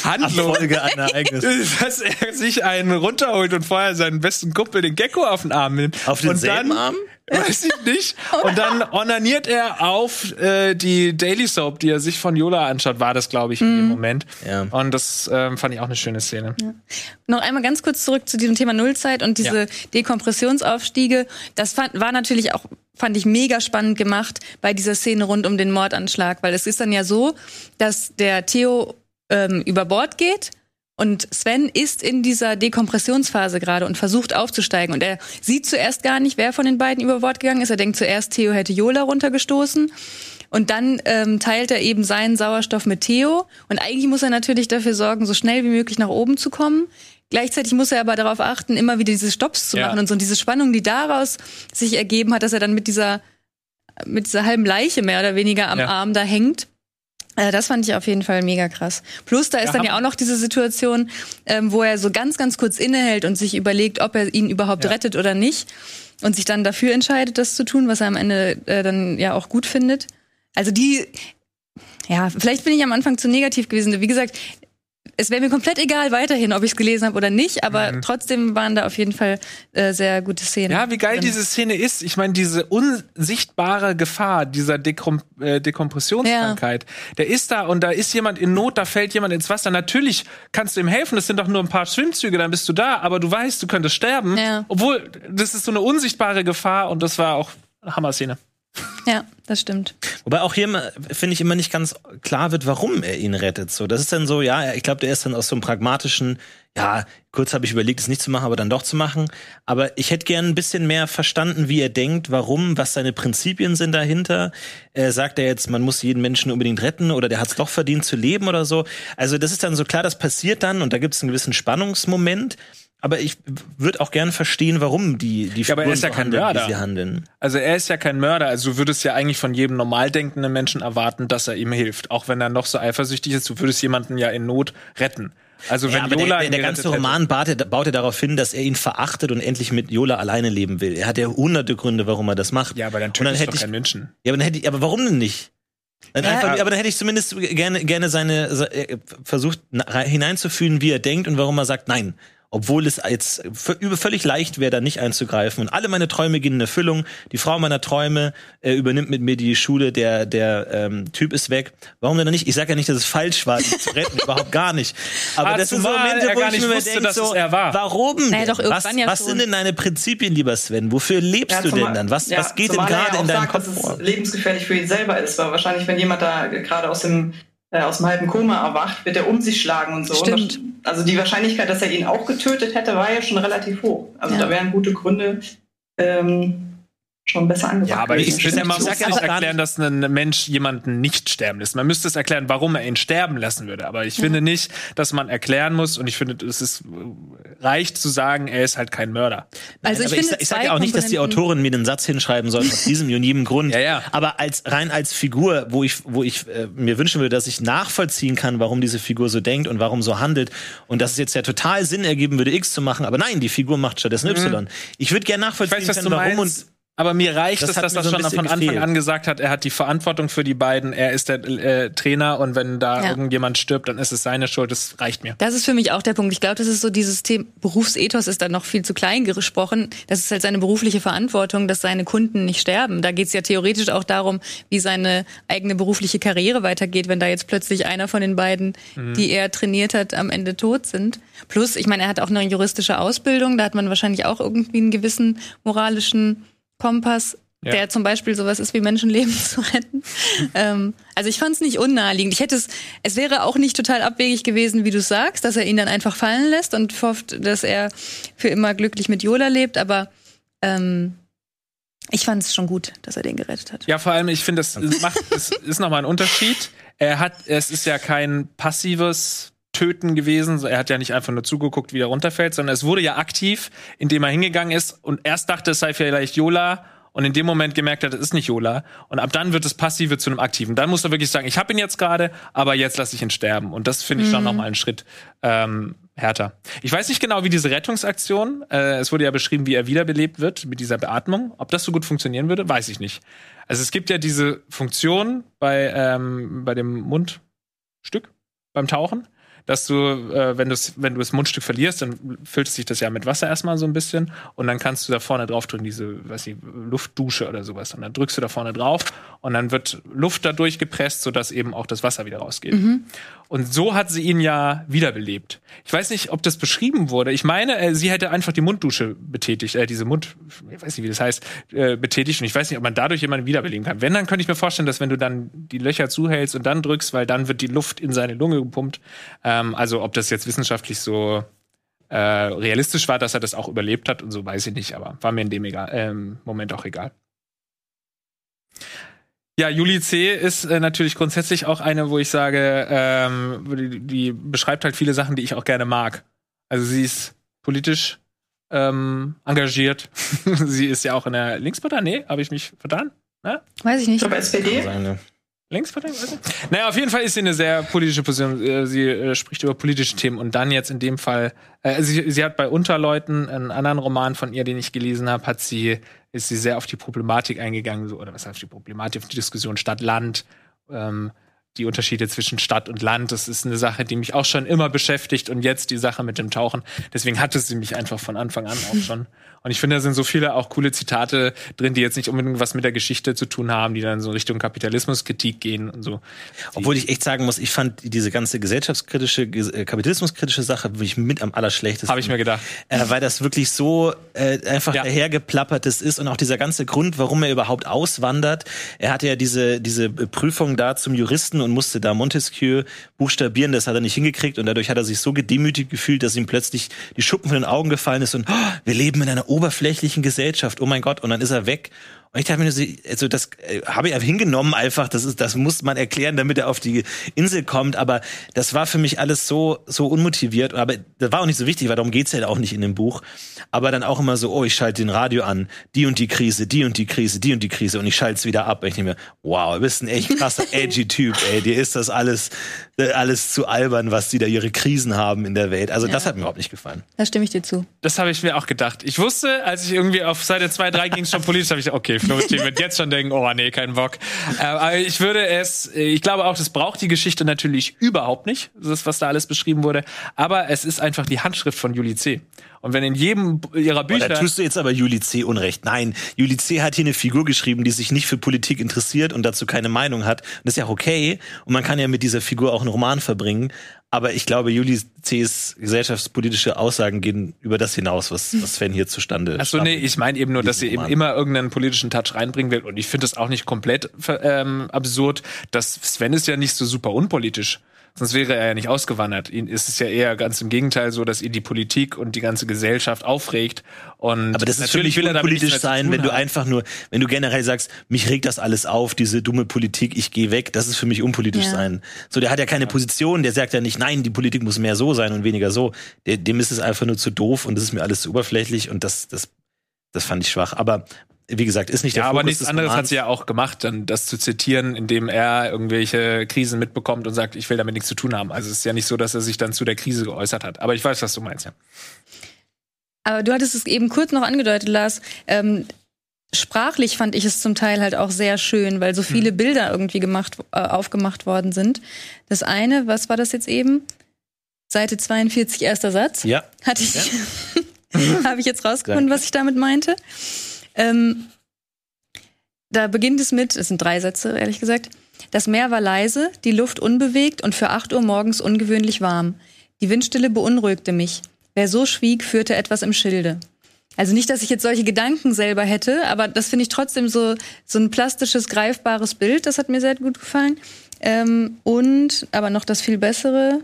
Handlung. dass er sich einen runterholt und vorher seinen besten Kumpel, den Gecko, auf den Arm nimmt. Auf den dann, Arm? Weiß ich nicht. Und dann onaniert er auf äh, die Daily Soap, die er sich von Yola anschaut, war das, glaube ich, in dem mhm. Moment. Ja. Und das ähm, fand ich auch eine schöne Szene. Ja. Noch einmal ganz kurz zurück zu diesem Thema Nullzeit und diese ja. Dekompressionsaufstiege. Das fand, war natürlich auch fand ich mega spannend gemacht bei dieser Szene rund um den Mordanschlag, weil es ist dann ja so, dass der Theo ähm, über Bord geht und Sven ist in dieser Dekompressionsphase gerade und versucht aufzusteigen. Und er sieht zuerst gar nicht, wer von den beiden über Bord gegangen ist. Er denkt zuerst, Theo hätte Jola runtergestoßen. Und dann ähm, teilt er eben seinen Sauerstoff mit Theo. Und eigentlich muss er natürlich dafür sorgen, so schnell wie möglich nach oben zu kommen. Gleichzeitig muss er aber darauf achten, immer wieder diese Stops zu machen ja. und so und diese Spannung, die daraus sich ergeben hat, dass er dann mit dieser mit dieser halben Leiche mehr oder weniger am ja. Arm da hängt. Äh, das fand ich auf jeden Fall mega krass. Plus, da ist ja, dann ja auch noch diese Situation, ähm, wo er so ganz, ganz kurz innehält und sich überlegt, ob er ihn überhaupt ja. rettet oder nicht. Und sich dann dafür entscheidet, das zu tun, was er am Ende äh, dann ja auch gut findet. Also die, ja, vielleicht bin ich am Anfang zu negativ gewesen. Wie gesagt, es wäre mir komplett egal weiterhin, ob ich es gelesen habe oder nicht, aber mhm. trotzdem waren da auf jeden Fall äh, sehr gute Szenen. Ja, wie geil drin. diese Szene ist. Ich meine, diese unsichtbare Gefahr dieser Dekom äh, Dekompressionskrankheit, ja. der ist da und da ist jemand in Not, da fällt jemand ins Wasser. Natürlich kannst du ihm helfen, das sind doch nur ein paar Schwimmzüge, dann bist du da, aber du weißt, du könntest sterben. Ja. Obwohl, das ist so eine unsichtbare Gefahr und das war auch eine Hammer-Szene. Ja, das stimmt. Wobei auch hier, finde ich, immer nicht ganz klar wird, warum er ihn rettet. So, das ist dann so, ja, ich glaube, der ist dann aus so einem pragmatischen, ja, kurz habe ich überlegt, es nicht zu machen, aber dann doch zu machen. Aber ich hätte gern ein bisschen mehr verstanden, wie er denkt, warum, was seine Prinzipien sind dahinter. Äh, sagt er jetzt, man muss jeden Menschen unbedingt retten oder der hat es doch verdient zu leben oder so. Also das ist dann so klar, das passiert dann und da gibt es einen gewissen Spannungsmoment. Aber ich würde auch gerne verstehen, warum die die ja, aber er ist ja kein handeln, Mörder. sie handeln. Also er ist ja kein Mörder. Also du würdest ja eigentlich von jedem normal denkenden Menschen erwarten, dass er ihm hilft, auch wenn er noch so eifersüchtig ist. Du würdest jemanden ja in Not retten. Also wenn ja, Jola der, der ganze Roman baute, baut darauf hin, dass er ihn verachtet und endlich mit Jola alleine leben will. Er hat ja hunderte Gründe, warum er das macht. Ja, aber dann tötet doch kein Menschen. Ja, aber dann hätte ich, aber warum denn nicht? Dann ja, einfach, aber dann hätte ich zumindest gerne gerne seine versucht hineinzufühlen, wie er denkt und warum er sagt, nein, obwohl es jetzt völlig leicht wäre, da nicht einzugreifen. Und alle meine Träume gehen in Erfüllung. Die Frau meiner Träume äh, übernimmt mit mir die Schule, der, der ähm, Typ ist weg. Warum denn nicht? Ich sage ja nicht, dass es falsch war, ihn zu retten, überhaupt gar nicht. Aber ah, das sind so Momente, wo ich mir wusste, denk, so, warum? Naja, doch, was ja was sind denn deine Prinzipien, lieber Sven? Wofür lebst ja, du denn dann? Was, ja, was geht denn gerade in deinem Kopf vor? Dass es lebensgefährlich für ihn selber ist, weil wahrscheinlich, wenn jemand da gerade aus dem äh, aus dem halben Koma erwacht, wird er um sich schlagen und so. Stimmt. also die Wahrscheinlichkeit, dass er ihn auch getötet hätte, war ja schon relativ hoch. Also ja. da wären gute Gründe, ähm, schon besser angebracht. Ja, aber ich finde, man muss nicht erklären, dass ein Mensch jemanden nicht sterben lässt. Man müsste es erklären, warum er ihn sterben lassen würde. Aber ich ja. finde nicht, dass man erklären muss. Und ich finde, es ist reicht zu sagen, er ist halt kein Mörder. Also ich, finde, ich, ich sage ja auch nicht, dass die Autorin mir den Satz hinschreiben soll aus diesem und jedem Grund. Ja, ja. Aber als rein als Figur, wo ich wo ich äh, mir wünschen würde, dass ich nachvollziehen kann, warum diese Figur so denkt und warum so handelt und dass es jetzt ja total Sinn ergeben würde, X zu machen. Aber nein, die Figur macht stattdessen mhm. Y. Ich würde gerne nachvollziehen weiß, können, warum meinst. und aber mir reicht das es, dass er so schon von Anfang gefehlt. an gesagt hat, er hat die Verantwortung für die beiden, er ist der äh, Trainer und wenn da ja. irgendjemand stirbt, dann ist es seine Schuld. Das reicht mir. Das ist für mich auch der Punkt. Ich glaube, das ist so dieses Thema, Berufsethos ist dann noch viel zu klein gesprochen. Das ist halt seine berufliche Verantwortung, dass seine Kunden nicht sterben. Da geht es ja theoretisch auch darum, wie seine eigene berufliche Karriere weitergeht, wenn da jetzt plötzlich einer von den beiden, mhm. die er trainiert hat, am Ende tot sind. Plus, ich meine, er hat auch eine juristische Ausbildung, da hat man wahrscheinlich auch irgendwie einen gewissen moralischen Kompass, ja. der zum Beispiel sowas ist wie Menschenleben zu retten. ähm, also ich fand es nicht unnaheliegend. Ich hätte es, es wäre auch nicht total abwegig gewesen, wie du sagst, dass er ihn dann einfach fallen lässt und hofft, dass er für immer glücklich mit Yola lebt, aber ähm, ich fand es schon gut, dass er den gerettet hat. Ja, vor allem, ich finde, das macht, es ist nochmal ein Unterschied. Er hat, es ist ja kein passives Töten gewesen. Er hat ja nicht einfach nur zugeguckt, wie er runterfällt, sondern es wurde ja aktiv, indem er hingegangen ist und erst dachte, es sei vielleicht Yola und in dem Moment gemerkt hat, es ist nicht Yola. Und ab dann wird das Passive zu einem Aktiven. Dann muss er wirklich sagen, ich habe ihn jetzt gerade, aber jetzt lasse ich ihn sterben. Und das finde ich mhm. schon nochmal einen Schritt ähm, härter. Ich weiß nicht genau, wie diese Rettungsaktion, äh, es wurde ja beschrieben, wie er wiederbelebt wird mit dieser Beatmung. Ob das so gut funktionieren würde, weiß ich nicht. Also es gibt ja diese Funktion bei, ähm, bei dem Mundstück, beim Tauchen dass du, äh, wenn, wenn du das Mundstück verlierst, dann füllt sich das ja mit Wasser erstmal so ein bisschen und dann kannst du da vorne drauf drücken, diese, weiß ich, Luftdusche oder sowas. Und dann drückst du da vorne drauf und dann wird Luft dadurch gepresst, sodass eben auch das Wasser wieder rausgeht. Mhm. Und so hat sie ihn ja wiederbelebt. Ich weiß nicht, ob das beschrieben wurde. Ich meine, äh, sie hätte einfach die Munddusche betätigt, äh, diese Mund, ich weiß nicht, wie das heißt, äh, betätigt. Und ich weiß nicht, ob man dadurch jemanden wiederbeleben kann. Wenn, dann könnte ich mir vorstellen, dass wenn du dann die Löcher zuhältst und dann drückst, weil dann wird die Luft in seine Lunge gepumpt. Ähm, also ob das jetzt wissenschaftlich so äh, realistisch war, dass er das auch überlebt hat und so, weiß ich nicht. Aber war mir in dem egal, ähm, Moment auch egal. Ja, Juli C. ist äh, natürlich grundsätzlich auch eine, wo ich sage, ähm, die, die beschreibt halt viele Sachen, die ich auch gerne mag. Also sie ist politisch ähm, engagiert. sie ist ja auch in der Linkspartei. Nee, habe ich mich vertan? Ne? Weiß ich nicht. Ich SPD. Linkspartei? Weiß ich. Naja, auf jeden Fall ist sie eine sehr politische Position. Äh, sie äh, spricht über politische Themen und dann jetzt in dem Fall, äh, sie, sie hat bei Unterleuten einen anderen Roman von ihr, den ich gelesen habe, hat sie ist sie sehr auf die Problematik eingegangen, so, oder was heißt die Problematik, auf die Diskussion Stadt-Land. Ähm, die Unterschiede zwischen Stadt und Land. Das ist eine Sache, die mich auch schon immer beschäftigt und jetzt die Sache mit dem Tauchen. Deswegen hatte sie mich einfach von Anfang an auch schon. Und ich finde, da sind so viele auch coole Zitate drin, die jetzt nicht unbedingt was mit der Geschichte zu tun haben, die dann so Richtung Kapitalismuskritik gehen und so. Obwohl ich echt sagen muss, ich fand diese ganze gesellschaftskritische, äh, kapitalismuskritische Sache wirklich mit am allerschlechtesten. Habe ich mir gedacht. Äh, weil das wirklich so äh, einfach ja. dahergeplappertes ist und auch dieser ganze Grund, warum er überhaupt auswandert. Er hatte ja diese, diese Prüfung da zum Juristen und musste da Montesquieu buchstabieren, das hat er nicht hingekriegt und dadurch hat er sich so gedemütigt gefühlt, dass ihm plötzlich die Schuppen von den Augen gefallen ist und oh, wir leben in einer oberflächlichen Gesellschaft, oh mein Gott, und dann ist er weg und ich dachte mir, so, also das äh, habe ich einfach hingenommen einfach, das ist, das muss man erklären, damit er auf die Insel kommt. Aber das war für mich alles so, so unmotiviert. Aber das war auch nicht so wichtig, weil darum geht's ja auch nicht in dem Buch. Aber dann auch immer so, oh, ich schalte den Radio an, die und die Krise, die und die Krise, die und die Krise und ich schalte es wieder ab. Und ich denke mir, wow, du bist ein echt krasser, edgy Typ, ey. Dir ist das alles, äh, alles zu albern, was die da ihre Krisen haben in der Welt. Also ja. das hat mir überhaupt nicht gefallen. Da stimme ich dir zu. Das habe ich mir auch gedacht. Ich wusste, als ich irgendwie auf Seite 2, 3 ging schon politisch, habe ich gesagt, okay, Florentin wird jetzt schon denken, oh nee, kein Bock. Äh, aber ich würde es, ich glaube auch, das braucht die Geschichte natürlich überhaupt nicht, das, was da alles beschrieben wurde. Aber es ist einfach die Handschrift von Juli C. Und wenn in jedem ihrer Bücher. Oh, da tust du jetzt aber Juli C. Unrecht. Nein, Juli C. hat hier eine Figur geschrieben, die sich nicht für Politik interessiert und dazu keine Meinung hat. Und das ist ja okay. Und man kann ja mit dieser Figur auch einen Roman verbringen. Aber ich glaube, Juli C.'s gesellschaftspolitische Aussagen gehen über das hinaus, was, was Sven hier zustande Achso, nee, ich meine eben nur, dass sie eben immer irgendeinen politischen Touch reinbringen will. Und ich finde es auch nicht komplett ähm, absurd, dass Sven ist ja nicht so super unpolitisch. Sonst wäre er ja nicht ausgewandert. Ihn ist es ja eher ganz im Gegenteil so, dass ihn die Politik und die ganze Gesellschaft aufregt. Und aber das ist natürlich will er politisch sein, wenn du einfach nur, wenn du generell sagst, mich regt das alles auf, diese dumme Politik, ich gehe weg, das ist für mich unpolitisch ja. sein. So, der hat ja keine. Position, der sagt ja nicht, nein, die Politik muss mehr so sein und weniger so. Dem ist es einfach nur zu doof und das ist mir alles zu oberflächlich und das, das, das fand ich schwach. Aber wie gesagt, ist nicht der Ja, Fokus aber nichts anderes Romans. hat sie ja auch gemacht, dann das zu zitieren, indem er irgendwelche Krisen mitbekommt und sagt, ich will damit nichts zu tun haben. Also es ist ja nicht so, dass er sich dann zu der Krise geäußert hat. Aber ich weiß, was du meinst, ja. Aber du hattest es eben kurz noch angedeutet, Lars. Ähm, sprachlich fand ich es zum Teil halt auch sehr schön, weil so viele hm. Bilder irgendwie gemacht, äh, aufgemacht worden sind. Das eine, was war das jetzt eben? Seite 42, erster Satz. Ja. Hatte ich, ja. habe ich jetzt rausgefunden, was ich damit meinte. Ähm, da beginnt es mit, es sind drei Sätze, ehrlich gesagt. Das Meer war leise, die Luft unbewegt und für acht Uhr morgens ungewöhnlich warm. Die Windstille beunruhigte mich. Wer so schwieg, führte etwas im Schilde. Also nicht, dass ich jetzt solche Gedanken selber hätte, aber das finde ich trotzdem so, so ein plastisches, greifbares Bild. Das hat mir sehr gut gefallen. Ähm, und, aber noch das viel bessere.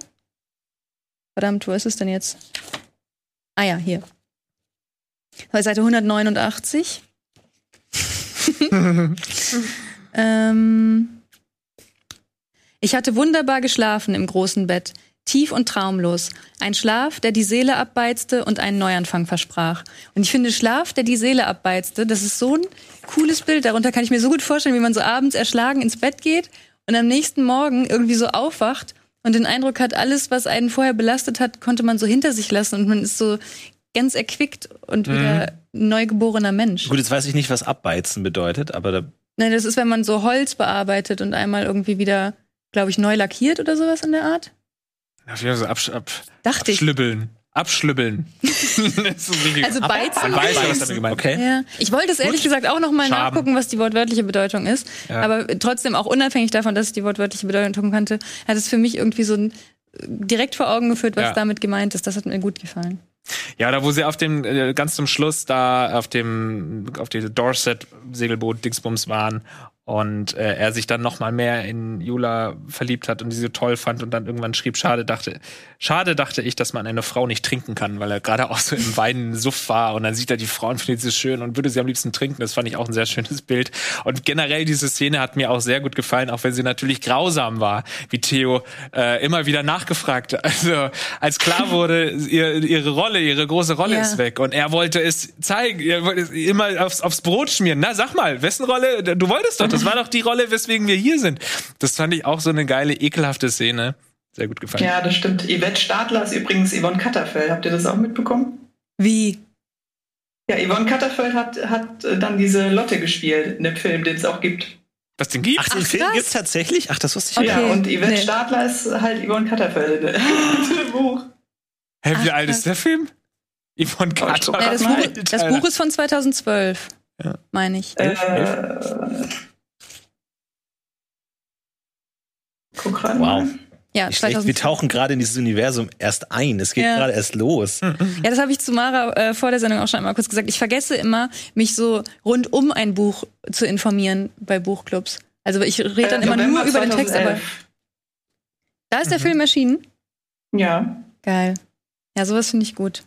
Verdammt, wo ist es denn jetzt? Ah ja, hier. Seite 189. ähm, ich hatte wunderbar geschlafen im großen Bett, tief und traumlos. Ein Schlaf, der die Seele abbeizte und einen Neuanfang versprach. Und ich finde, Schlaf, der die Seele abbeizte, das ist so ein cooles Bild. Darunter kann ich mir so gut vorstellen, wie man so abends erschlagen ins Bett geht und am nächsten Morgen irgendwie so aufwacht und den Eindruck hat, alles, was einen vorher belastet hat, konnte man so hinter sich lassen und man ist so ganz erquickt und wieder mhm. neugeborener Mensch. Gut, jetzt weiß ich nicht, was abbeizen bedeutet, aber da. Nein, das ist, wenn man so Holz bearbeitet und einmal irgendwie wieder, glaube ich, neu lackiert oder sowas in der Art. Ja, wieder so absch ab, Dachte abschlübbeln. Ich. Abschlübbeln. also beizen. Man weiß ja, was damit gemeint okay. Ja. Ich wollte es ehrlich Gut. gesagt auch noch mal Schaben. nachgucken, was die wortwörtliche Bedeutung ist. Ja. Aber trotzdem auch unabhängig davon, dass ich die wortwörtliche Bedeutung kannte, hat es für mich irgendwie so ein direkt vor Augen geführt, was ja. damit gemeint ist. Das hat mir gut gefallen. Ja, da wo sie auf dem äh, ganz zum Schluss da auf dem auf diese Dorset Segelboot Dingsbums waren und äh, er sich dann noch mal mehr in Jula verliebt hat und sie so toll fand und dann irgendwann schrieb schade dachte schade dachte ich dass man eine Frau nicht trinken kann weil er gerade auch so im Weinen Suff war und dann sieht er die Frau und findet sie schön und würde sie am liebsten trinken. Das fand ich auch ein sehr schönes Bild. Und generell diese Szene hat mir auch sehr gut gefallen auch wenn sie natürlich grausam war wie Theo äh, immer wieder nachgefragt. Also als klar wurde ihr, ihre Rolle ihre große Rolle ja. ist weg und er wollte es zeigen er wollte es immer aufs, aufs Brot schmieren. Na sag mal wessen Rolle? Du wolltest doch das war doch die Rolle, weswegen wir hier sind. Das fand ich auch so eine geile, ekelhafte Szene. Sehr gut gefallen. Ja, das stimmt. Yvette Stadler ist übrigens Yvonne Katterfeld. Habt ihr das auch mitbekommen? Wie? Ja, Yvonne Katterfeld hat, hat äh, dann diese Lotte gespielt in dem Film, den es auch gibt. Was den gibt? Ach, den Ach, Film gibt es tatsächlich? Ach, das wusste ich okay. Ja, und Yvette nee. Stadler ist halt Yvonne Katterfeld in dem Buch. Hä, wie Ach, alt ist der Film? Yvonne Katterfeld. Ja, das, Buch, das Buch ist von 2012. Ja. Meine ich. Äh, Guck rein. Wow. Ja, wir tauchen gerade in dieses Universum erst ein. Es geht ja. gerade erst los. Ja, das habe ich zu Mara äh, vor der Sendung auch schon einmal kurz gesagt. Ich vergesse immer, mich so rund um ein Buch zu informieren bei Buchclubs. Also ich rede dann äh, immer November nur über 2011. den Text, aber da ist der mhm. Film erschienen. Ja. Geil. Ja, sowas finde ich gut.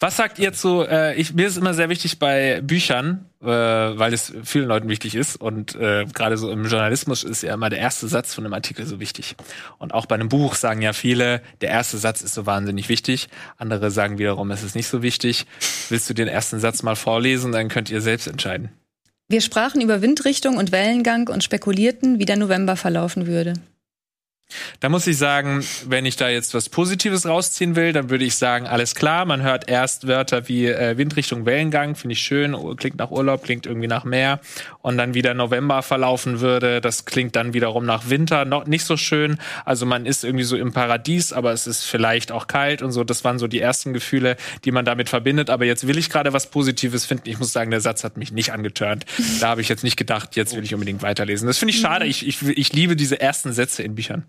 Was sagt ihr zu, äh, ich, mir ist immer sehr wichtig bei Büchern, äh, weil es vielen Leuten wichtig ist und äh, gerade so im Journalismus ist ja immer der erste Satz von einem Artikel so wichtig. Und auch bei einem Buch sagen ja viele, der erste Satz ist so wahnsinnig wichtig. Andere sagen wiederum, es ist nicht so wichtig. Willst du den ersten Satz mal vorlesen, dann könnt ihr selbst entscheiden. Wir sprachen über Windrichtung und Wellengang und spekulierten, wie der November verlaufen würde. Da muss ich sagen, wenn ich da jetzt was Positives rausziehen will, dann würde ich sagen, alles klar, man hört erst Wörter wie äh, Windrichtung, Wellengang, finde ich schön, klingt nach Urlaub, klingt irgendwie nach Meer und dann wieder November verlaufen würde, das klingt dann wiederum nach Winter, noch nicht so schön. Also man ist irgendwie so im Paradies, aber es ist vielleicht auch kalt und so. Das waren so die ersten Gefühle, die man damit verbindet. Aber jetzt will ich gerade was Positives finden. Ich muss sagen, der Satz hat mich nicht angeturnt. Da habe ich jetzt nicht gedacht, jetzt will ich unbedingt weiterlesen. Das finde ich schade. Ich, ich, ich liebe diese ersten Sätze in Büchern.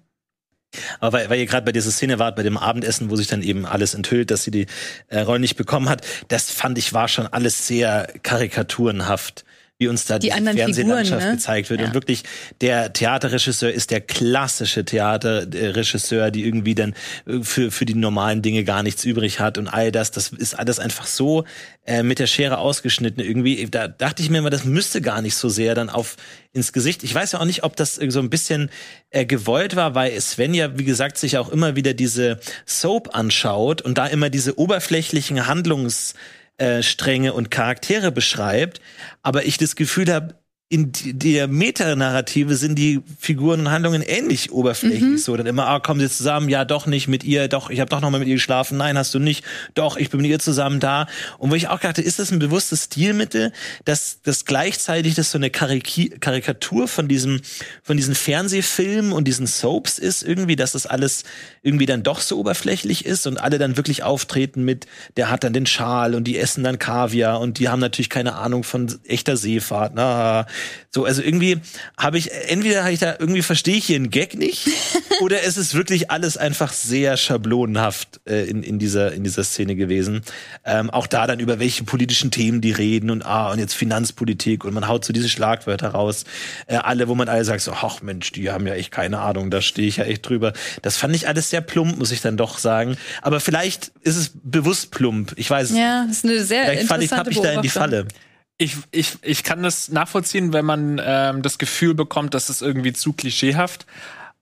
Aber weil, weil ihr gerade bei dieser Szene wart, bei dem Abendessen, wo sich dann eben alles enthüllt, dass sie die äh, Rolle nicht bekommen hat, das fand ich war schon alles sehr karikaturenhaft wie uns da die, die Fernsehlandschaft Figuren, ne? gezeigt wird. Ja. Und wirklich, der Theaterregisseur ist der klassische Theaterregisseur, die irgendwie dann äh, für, für die normalen Dinge gar nichts übrig hat und all das. Das ist alles einfach so äh, mit der Schere ausgeschnitten. Irgendwie, da dachte ich mir immer, das müsste gar nicht so sehr dann auf ins Gesicht. Ich weiß ja auch nicht, ob das so ein bisschen äh, gewollt war, weil Sven ja, wie gesagt, sich auch immer wieder diese Soap anschaut und da immer diese oberflächlichen Handlungs äh, Stränge und Charaktere beschreibt, aber ich das Gefühl habe, in der Metanarrative sind die Figuren und Handlungen ähnlich oberflächlich. Mhm. So, dann immer, ah, kommen sie zusammen, ja, doch nicht mit ihr, doch, ich habe doch noch mal mit ihr geschlafen, nein, hast du nicht, doch, ich bin mit ihr zusammen da. Und wo ich auch dachte, ist das ein bewusstes Stilmittel, dass das gleichzeitig das so eine Kariki Karikatur von diesem, von diesen Fernsehfilmen und diesen Soaps ist, irgendwie, dass das alles irgendwie dann doch so oberflächlich ist und alle dann wirklich auftreten mit, der hat dann den Schal und die essen dann Kaviar und die haben natürlich keine Ahnung von echter Seefahrt. Na, so, also irgendwie habe ich, entweder habe ich da, irgendwie verstehe ich hier einen Gag nicht, oder es ist wirklich alles einfach sehr schablonenhaft äh, in, in, dieser, in dieser Szene gewesen. Ähm, auch da dann über welche politischen Themen die reden und ah, und jetzt Finanzpolitik und man haut so diese Schlagwörter raus. Äh, alle, wo man alle sagt, so, ach Mensch, die haben ja echt keine Ahnung, da stehe ich ja echt drüber. Das fand ich alles sehr plump, muss ich dann doch sagen. Aber vielleicht ist es bewusst plump. Ich weiß Ja, das ist eine sehr vielleicht interessante fand ich, hab ich da in die Falle ich, ich, ich kann das nachvollziehen, wenn man ähm, das Gefühl bekommt, dass es irgendwie zu klischeehaft.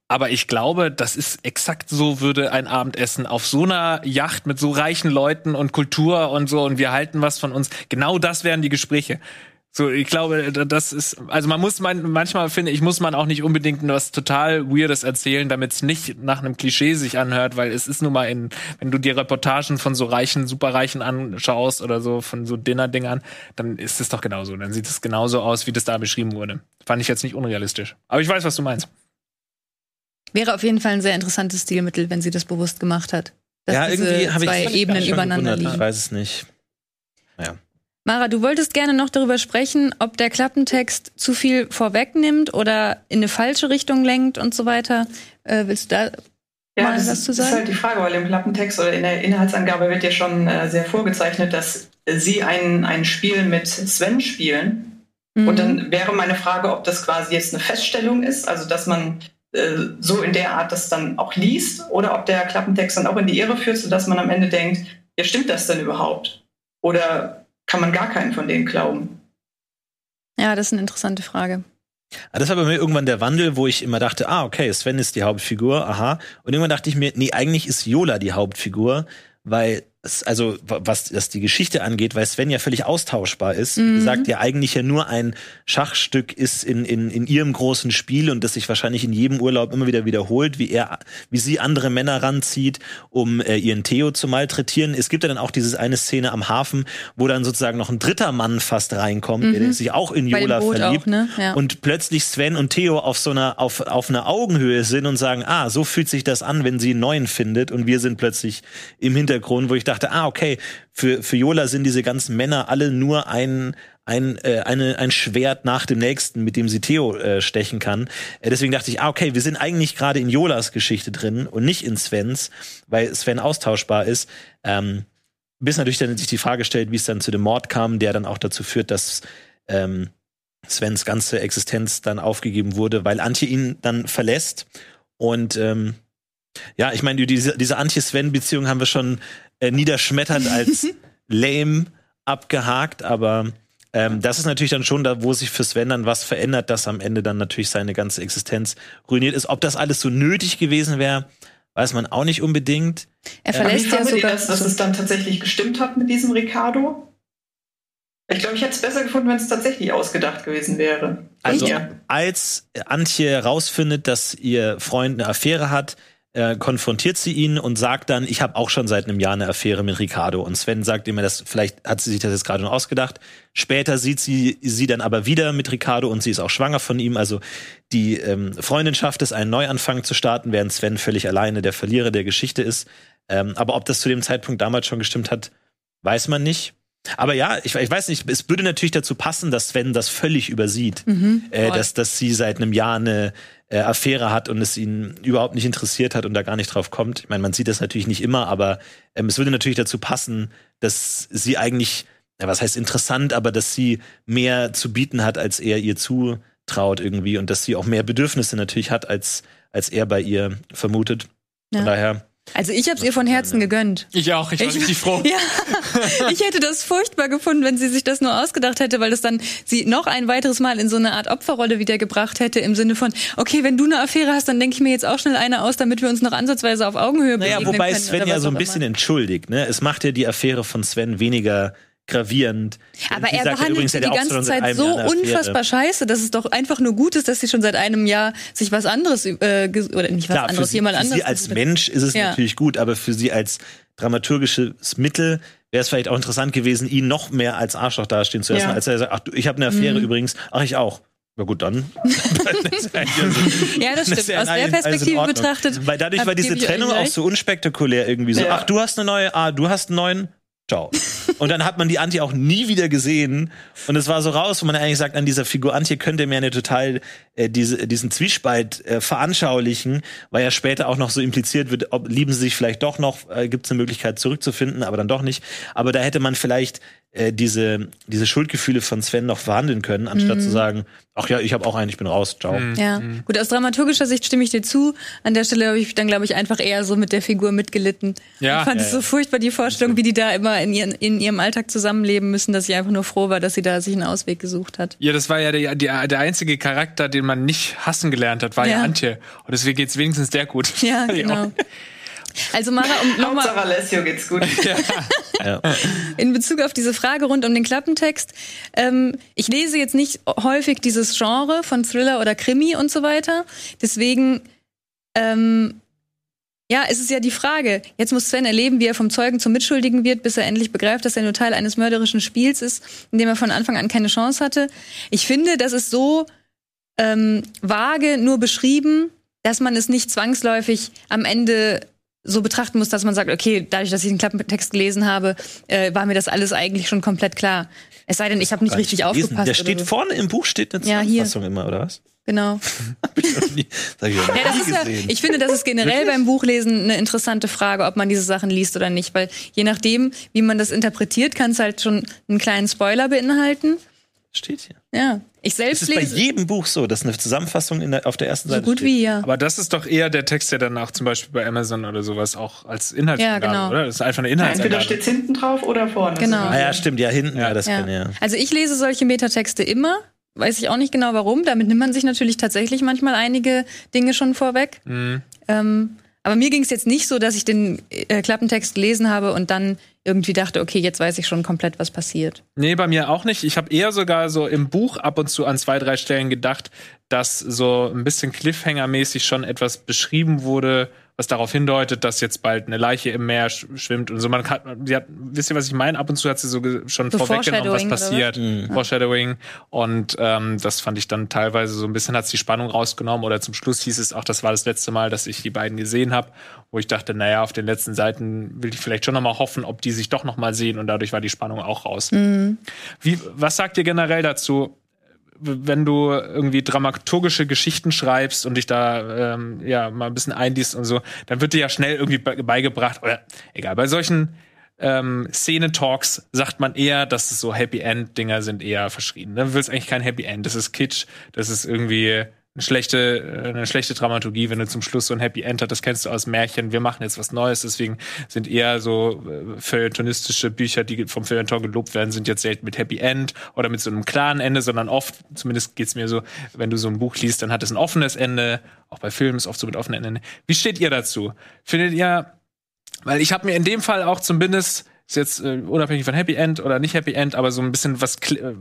Aber ich glaube, das ist exakt so, würde ein Abendessen auf so einer Yacht mit so reichen Leuten und Kultur und so und wir halten was von uns. Genau das wären die Gespräche. So, ich glaube, das ist, also man muss man, manchmal finde ich, muss man auch nicht unbedingt was total Weirdes erzählen, damit es nicht nach einem Klischee sich anhört, weil es ist nun mal in, wenn du dir Reportagen von so reichen, superreichen anschaust oder so, von so Dinner-Dingern, dann ist es doch genauso. Dann sieht es genauso aus, wie das da beschrieben wurde. Fand ich jetzt nicht unrealistisch. Aber ich weiß, was du meinst. Wäre auf jeden Fall ein sehr interessantes Stilmittel, wenn sie das bewusst gemacht hat. Dass ja, irgendwie habe ich zwei Ebenen übereinander liegen. Ich weiß es nicht. Naja. Mara, du wolltest gerne noch darüber sprechen, ob der Klappentext zu viel vorwegnimmt oder in eine falsche Richtung lenkt und so weiter. Äh, willst du da ja, mal das was zu sagen? Das ist halt die Frage, weil im Klappentext oder in der Inhaltsangabe wird ja schon äh, sehr vorgezeichnet, dass sie ein, ein Spiel mit Sven spielen. Mhm. Und dann wäre meine Frage, ob das quasi jetzt eine Feststellung ist, also dass man äh, so in der Art das dann auch liest, oder ob der Klappentext dann auch in die Irre führt, sodass man am Ende denkt, ja, stimmt das denn überhaupt? Oder kann man gar keinen von denen glauben? Ja, das ist eine interessante Frage. Ah, das war bei mir irgendwann der Wandel, wo ich immer dachte, ah, okay, Sven ist die Hauptfigur, aha. Und irgendwann dachte ich mir, nee, eigentlich ist Yola die Hauptfigur, weil also was das die Geschichte angeht, weil Sven ja völlig austauschbar ist. Mhm. Wie gesagt, ja eigentlich ja nur ein Schachstück ist in, in, in ihrem großen Spiel und das sich wahrscheinlich in jedem Urlaub immer wieder wiederholt, wie er, wie sie andere Männer ranzieht, um äh, ihren Theo zu malträtieren. Es gibt ja dann auch diese eine Szene am Hafen, wo dann sozusagen noch ein dritter Mann fast reinkommt, mhm. der sich auch in Yola verliebt. Auch, ne? ja. Und plötzlich Sven und Theo auf so einer, auf, auf einer Augenhöhe sind und sagen, ah, so fühlt sich das an, wenn sie einen neuen findet. Und wir sind plötzlich im Hintergrund, wo ich dachte, dachte, ah, okay, für, für Yola sind diese ganzen Männer alle nur ein, ein, äh, eine, ein Schwert nach dem nächsten, mit dem sie Theo äh, stechen kann. Äh, deswegen dachte ich, ah, okay, wir sind eigentlich gerade in Yolas Geschichte drin und nicht in Svens, weil Sven austauschbar ist. Ähm, bis natürlich dann sich die Frage stellt, wie es dann zu dem Mord kam, der dann auch dazu führt, dass ähm, Svens ganze Existenz dann aufgegeben wurde, weil Antje ihn dann verlässt. Und ähm, ja, ich meine, diese, diese Antje-Sven-Beziehung haben wir schon äh, niederschmetternd als lame abgehakt, aber ähm, das ist natürlich dann schon da, wo sich für Sven dann was verändert, dass am Ende dann natürlich seine ganze Existenz ruiniert ist. Ob das alles so nötig gewesen wäre, weiß man auch nicht unbedingt. Er verlässt äh, ja sogar, das, dass es dann tatsächlich gestimmt hat mit diesem Ricardo. Ich glaube, ich hätte es besser gefunden, wenn es tatsächlich ausgedacht gewesen wäre. Also, ja. als Antje herausfindet, dass ihr Freund eine Affäre hat, äh, konfrontiert sie ihn und sagt dann, ich habe auch schon seit einem Jahr eine Affäre mit Ricardo. Und Sven sagt immer, das vielleicht hat sie sich das jetzt gerade nur ausgedacht. Später sieht sie sie dann aber wieder mit Ricardo und sie ist auch schwanger von ihm. Also die ähm, Freundin schafft es, einen Neuanfang zu starten, während Sven völlig alleine der Verlierer der Geschichte ist. Ähm, aber ob das zu dem Zeitpunkt damals schon gestimmt hat, weiß man nicht. Aber ja, ich, ich, weiß nicht, es würde natürlich dazu passen, dass Sven das völlig übersieht. Mhm, äh, dass, dass sie seit einem Jahr eine äh, Affäre hat und es ihn überhaupt nicht interessiert hat und da gar nicht drauf kommt. Ich meine, man sieht das natürlich nicht immer, aber ähm, es würde natürlich dazu passen, dass sie eigentlich, ja, was heißt interessant, aber dass sie mehr zu bieten hat, als er ihr zutraut irgendwie und dass sie auch mehr Bedürfnisse natürlich hat, als, als er bei ihr vermutet. Von ja. daher also ich habe es ihr von Herzen gegönnt. Ich auch, ich war ich, richtig froh. Ja, ich hätte das furchtbar gefunden, wenn sie sich das nur ausgedacht hätte, weil es dann sie noch ein weiteres Mal in so eine Art Opferrolle wiedergebracht hätte, im Sinne von, okay, wenn du eine Affäre hast, dann denke ich mir jetzt auch schnell eine aus, damit wir uns noch ansatzweise auf Augenhöhe naja, begegnen wobei Sven ja so ein bisschen immer. entschuldigt. Ne? Es macht ja die Affäre von Sven weniger gravierend. Aber er behandelt sie die ganze Zeit so unfassbar scheiße, dass es doch einfach nur gut ist, dass sie schon seit einem Jahr sich was anderes äh, oder nicht was Klar, anderes, sie, jemand anderes. Für sie als Mensch ist es ja. natürlich gut, aber für sie als dramaturgisches Mittel wäre es vielleicht auch interessant gewesen, ihn noch mehr als Arschloch dastehen zu lassen, ja. als er sagt, ach, ich habe eine Affäre mhm. übrigens, ach ich auch. Na gut, dann. ja, das stimmt. Aus der Perspektive betrachtet. Weil dadurch war diese Trennung auch so unspektakulär irgendwie so. Ja. Ach, du hast eine neue, ah, du hast einen neuen, Ciao. Und dann hat man die Antje auch nie wieder gesehen. Und es war so raus, wo man eigentlich sagt, an dieser Figur Antje könnte mir eine total äh, diese, diesen Zwiespalt äh, veranschaulichen, weil ja später auch noch so impliziert wird, ob lieben sie sich vielleicht doch noch, äh, gibt es eine Möglichkeit zurückzufinden, aber dann doch nicht. Aber da hätte man vielleicht äh, diese, diese Schuldgefühle von Sven noch verhandeln können, anstatt mhm. zu sagen, ach ja, ich habe auch einen, ich bin raus, ciao. Mhm. Ja, mhm. gut, aus dramaturgischer Sicht stimme ich dir zu. An der Stelle habe ich dann, glaube ich, einfach eher so mit der Figur mitgelitten. Ja. Ich fand ja, es so furchtbar, die Vorstellung, wie die da immer in, ihren, in ihrem Alltag zusammenleben müssen, dass ich einfach nur froh war, dass sie da sich einen Ausweg gesucht hat. Ja, das war ja der, der, der einzige Charakter, den man nicht hassen gelernt hat, war ja, ja Antje. Und deswegen geht's wenigstens der gut. Ja, genau. Also Mara, um nochmal. Alessio geht's gut. ja. In Bezug auf diese Frage rund um den Klappentext. Ähm, ich lese jetzt nicht häufig dieses Genre von Thriller oder Krimi und so weiter. Deswegen, ähm, ja, es ist ja die Frage. Jetzt muss Sven erleben, wie er vom Zeugen zum Mitschuldigen wird, bis er endlich begreift, dass er nur Teil eines mörderischen Spiels ist, in dem er von Anfang an keine Chance hatte. Ich finde, das ist so ähm, vage nur beschrieben, dass man es nicht zwangsläufig am Ende so betrachten muss, dass man sagt, okay, dadurch, dass ich den Klappentext gelesen habe, äh, war mir das alles eigentlich schon komplett klar. Es sei denn, ich habe nicht richtig aufgepasst. Der steht so. vorne im Buch steht eine Zusammenfassung ja, immer, oder was? Genau. ich, ja, das ist ja, ich finde, das ist generell Wirklich? beim Buchlesen eine interessante Frage, ob man diese Sachen liest oder nicht, weil je nachdem, wie man das interpretiert, kann es halt schon einen kleinen Spoiler beinhalten. Steht hier. Ja. Ich selbst das ist lese. bei jedem Buch so, dass eine Zusammenfassung der, auf der ersten Seite So gut steht. wie ja. Aber das ist doch eher der Text, der dann auch zum Beispiel bei Amazon oder sowas auch als Inhaltsangabe, ja, genau. oder? Das ist einfach eine Inhaltsangabe. Entweder steht es hinten drauf oder vorne. Genau. Ah ja, stimmt, ja, hinten, ja, das ja. kann ja. Also ich lese solche Metatexte immer. Weiß ich auch nicht genau warum. Damit nimmt man sich natürlich tatsächlich manchmal einige Dinge schon vorweg. Mhm. Ähm, aber mir ging es jetzt nicht so, dass ich den äh, Klappentext gelesen habe und dann irgendwie dachte, okay, jetzt weiß ich schon komplett, was passiert. Nee, bei mir auch nicht. Ich habe eher sogar so im Buch ab und zu an zwei, drei Stellen gedacht, dass so ein bisschen Cliffhanger-mäßig schon etwas beschrieben wurde, was darauf hindeutet, dass jetzt bald eine Leiche im Meer schwimmt und so. Man kann, sie hat, wisst ihr, was ich meine? Ab und zu hat sie so schon So vorweggenommen, was passiert. Mhm. Foreshadowing. Und ähm, das fand ich dann teilweise so ein bisschen, hat die Spannung rausgenommen. Oder zum Schluss hieß es auch, das war das letzte Mal, dass ich die beiden gesehen habe, wo ich dachte, naja, auf den letzten Seiten will ich vielleicht schon noch mal hoffen, ob die sich doch noch mal sehen. Und dadurch war die Spannung auch raus. Wie, was sagt ihr generell dazu? Wenn du irgendwie dramaturgische Geschichten schreibst und dich da ähm, ja mal ein bisschen einliest und so, dann wird dir ja schnell irgendwie be beigebracht, oder egal, bei solchen ähm, Szene-Talks sagt man eher, dass es so Happy-End-Dinger sind eher verschrieben. Dann wird es eigentlich kein Happy End. Das ist Kitsch, das ist irgendwie eine schlechte, eine schlechte Dramaturgie, wenn du zum Schluss so ein Happy End hast, das kennst du aus Märchen, wir machen jetzt was Neues, deswegen sind eher so äh, feuilletonistische Bücher, die vom Feuilleton gelobt werden, sind jetzt selten mit Happy End oder mit so einem klaren Ende, sondern oft, zumindest geht's mir so, wenn du so ein Buch liest, dann hat es ein offenes Ende, auch bei Filmen ist oft so mit offenem Ende. Wie steht ihr dazu? Findet ihr, weil ich habe mir in dem Fall auch zumindest ist jetzt äh, unabhängig von Happy End oder nicht Happy End, aber so ein bisschen was äh,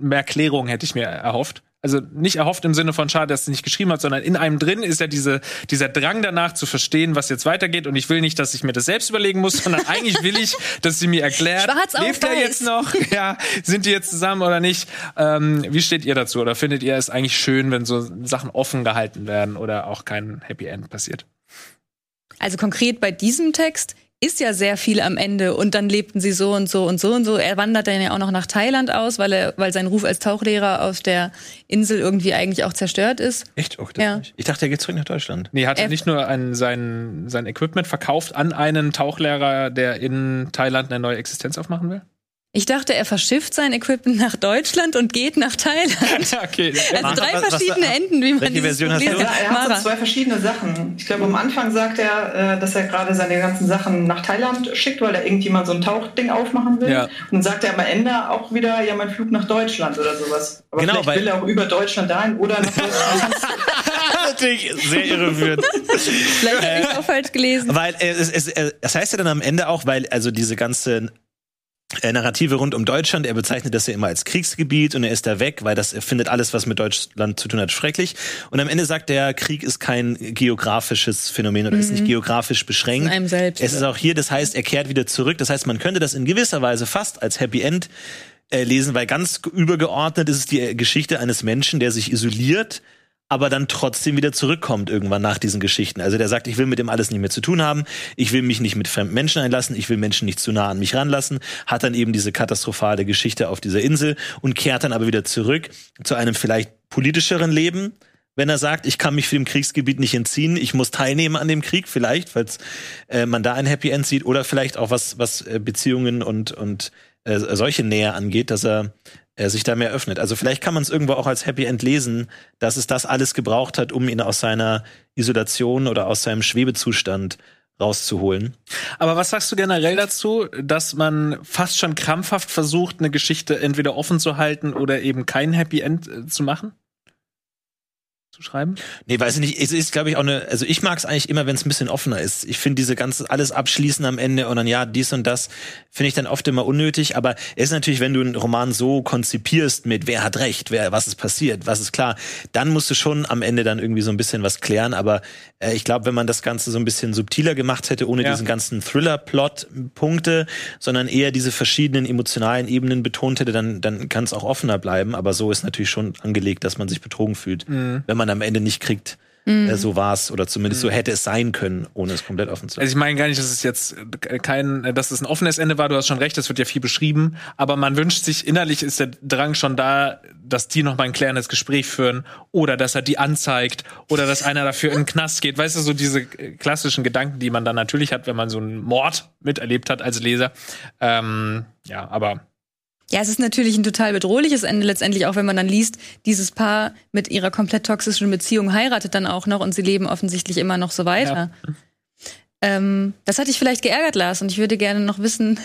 mehr Klärung hätte ich mir erhofft. Also nicht erhofft im Sinne von schade, dass sie nicht geschrieben hat, sondern in einem drin ist ja diese, dieser Drang danach zu verstehen, was jetzt weitergeht. Und ich will nicht, dass ich mir das selbst überlegen muss, sondern eigentlich will ich, dass sie mir erklärt, Schwarz lebt er jetzt noch? Ja, sind die jetzt zusammen oder nicht? Ähm, wie steht ihr dazu? Oder findet ihr es eigentlich schön, wenn so Sachen offen gehalten werden oder auch kein Happy End passiert? Also konkret bei diesem Text ist ja sehr viel am Ende und dann lebten sie so und so und so und so. Er wandert dann ja auch noch nach Thailand aus, weil er, weil sein Ruf als Tauchlehrer auf der Insel irgendwie eigentlich auch zerstört ist. Echt? Oh, das Ja. nicht. Ich dachte, er geht zurück nach Deutschland. Nee, hat er Er- nicht nur ein, sein, sein Equipment verkauft an einen Tauchlehrer, der in Thailand eine neue Existenz aufmachen will? Ich dachte, er verschifft sein Equipment nach Deutschland und geht nach Thailand. okay. Also drei was- was- verschiedene Enden, wie man dieses Version lesen Ja, er hat so zwei verschiedene Sachen. Ich glaube, am Anfang sagt er, äh, dass er gerade seine ganzen Sachen nach Thailand schickt, weil er irgendjemand so ein Tauchding aufmachen will. Ja. Und dann sagt er am Ende auch wieder, ja, mein Flug nach Deutschland oder sowas. Aber Genau, vielleicht will er auch über Deutschland dahin oder nach Deutschland. Natürlich sehr irreführend. Vielleicht habe ich auch falsch gelesen. Weil äh, es, es, äh, das heißt ja dann am Ende auch, weil also diese ganze äh, Narrative rund um Deutschland, er bezeichnet das ja immer als Kriegsgebiet und er ist da weg, weil das er findet alles, was mit Deutschland zu tun hat, schrecklich. Und am Ende sagt er, Krieg ist kein geografisches Phänomen oder ist nicht geografisch beschränkt. In einem selbst. Es ist auch hier, das heißt, er kehrt wieder zurück. Das heißt, man könnte das in gewisser Weise fast als Happy End äh, lesen, weil ganz übergeordnet ist es die äh, Geschichte eines Menschen, der sich isoliert, aber dann trotzdem wieder zurückkommt irgendwann nach diesen Geschichten. Also der sagt, ich will mit dem alles nicht mehr zu tun haben, ich will mich nicht mit fremden Menschen einlassen, ich will Menschen nicht zu nah an mich ranlassen, hat dann eben diese katastrophale Geschichte auf dieser Insel und kehrt dann aber wieder zurück zu einem vielleicht politischeren Leben, wenn er sagt, ich kann mich dem Kriegsgebiet nicht entziehen, ich muss teilnehmen an dem Krieg, vielleicht, falls äh, man da ein Happy End sieht, oder vielleicht auch was, was äh, Beziehungen und, und äh, solche Nähe angeht, dass er äh, sich da mehr öffnet. Also vielleicht kann man es irgendwo auch als Happy End lesen, dass es das alles gebraucht hat, um ihn aus seiner Isolation oder aus seinem Schwebezustand rauszuholen. Aber was sagst du generell dazu, dass man fast schon krampfhaft versucht, eine Geschichte entweder offen zu halten oder eben kein Happy End äh, zu machen? Zu schreiben? Nee, weiß ich nicht. Es ist, glaube ich, auch eine, also ich mag es eigentlich immer, wenn es ein bisschen offener ist. Ich finde diese ganze, alles abschließen am Ende und dann ja, dies und das, finde ich dann oft immer unnötig. Aber es ist natürlich, wenn du einen Roman so konzipierst mit wer hat recht, wer, was ist passiert, was ist klar, dann musst du schon am Ende dann irgendwie so ein bisschen was klären. Aber äh, ich glaube, wenn man das Ganze so ein bisschen subtiler gemacht hätte, ohne Ja. diesen ganzen Thriller-Plot-Punkte, sondern eher diese verschiedenen emotionalen Ebenen betont hätte, dann, dann kann es auch offener bleiben. Aber so ist natürlich schon angelegt, dass man sich betrogen fühlt, wenn man am Ende nicht kriegt, mhm. äh, so war es oder zumindest mhm. so hätte es sein können, ohne es komplett offen zu Also ich meine gar nicht, dass es jetzt kein, dass es ein offenes Ende war. Du hast schon recht, es wird ja viel beschrieben, aber man wünscht sich innerlich ist der Drang schon da, dass die noch mal ein klärendes Gespräch führen oder dass er die anzeigt oder dass einer dafür in den Knast geht. Weißt du, so diese klassischen Gedanken, die man dann natürlich hat, wenn man so einen Mord miterlebt hat als Leser. Ähm, ja, aber ja, es ist natürlich ein total bedrohliches Ende letztendlich, auch wenn man dann liest, dieses Paar mit ihrer komplett toxischen Beziehung heiratet dann auch noch und sie leben offensichtlich immer noch so weiter. Ja. Ähm, das hat dich vielleicht geärgert, Lars, und ich würde gerne noch wissen,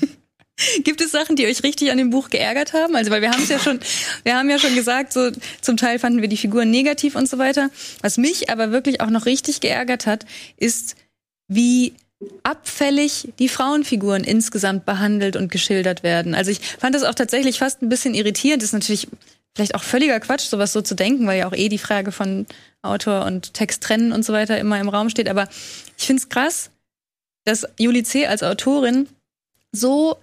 gibt es Sachen, die euch richtig an dem Buch geärgert haben? Also, weil wir haben es ja schon, wir haben ja schon gesagt, so zum Teil fanden wir die Figuren negativ und so weiter. Was mich aber wirklich auch noch richtig geärgert hat, ist, wie abfällig die Frauenfiguren insgesamt behandelt und geschildert werden. Also ich fand das auch tatsächlich fast ein bisschen irritierend. Das ist natürlich vielleicht auch völliger Quatsch, sowas so zu denken, weil ja auch eh die Frage von Autor und Text trennen und so weiter immer im Raum steht. Aber ich finde es krass, dass Julie C. als Autorin so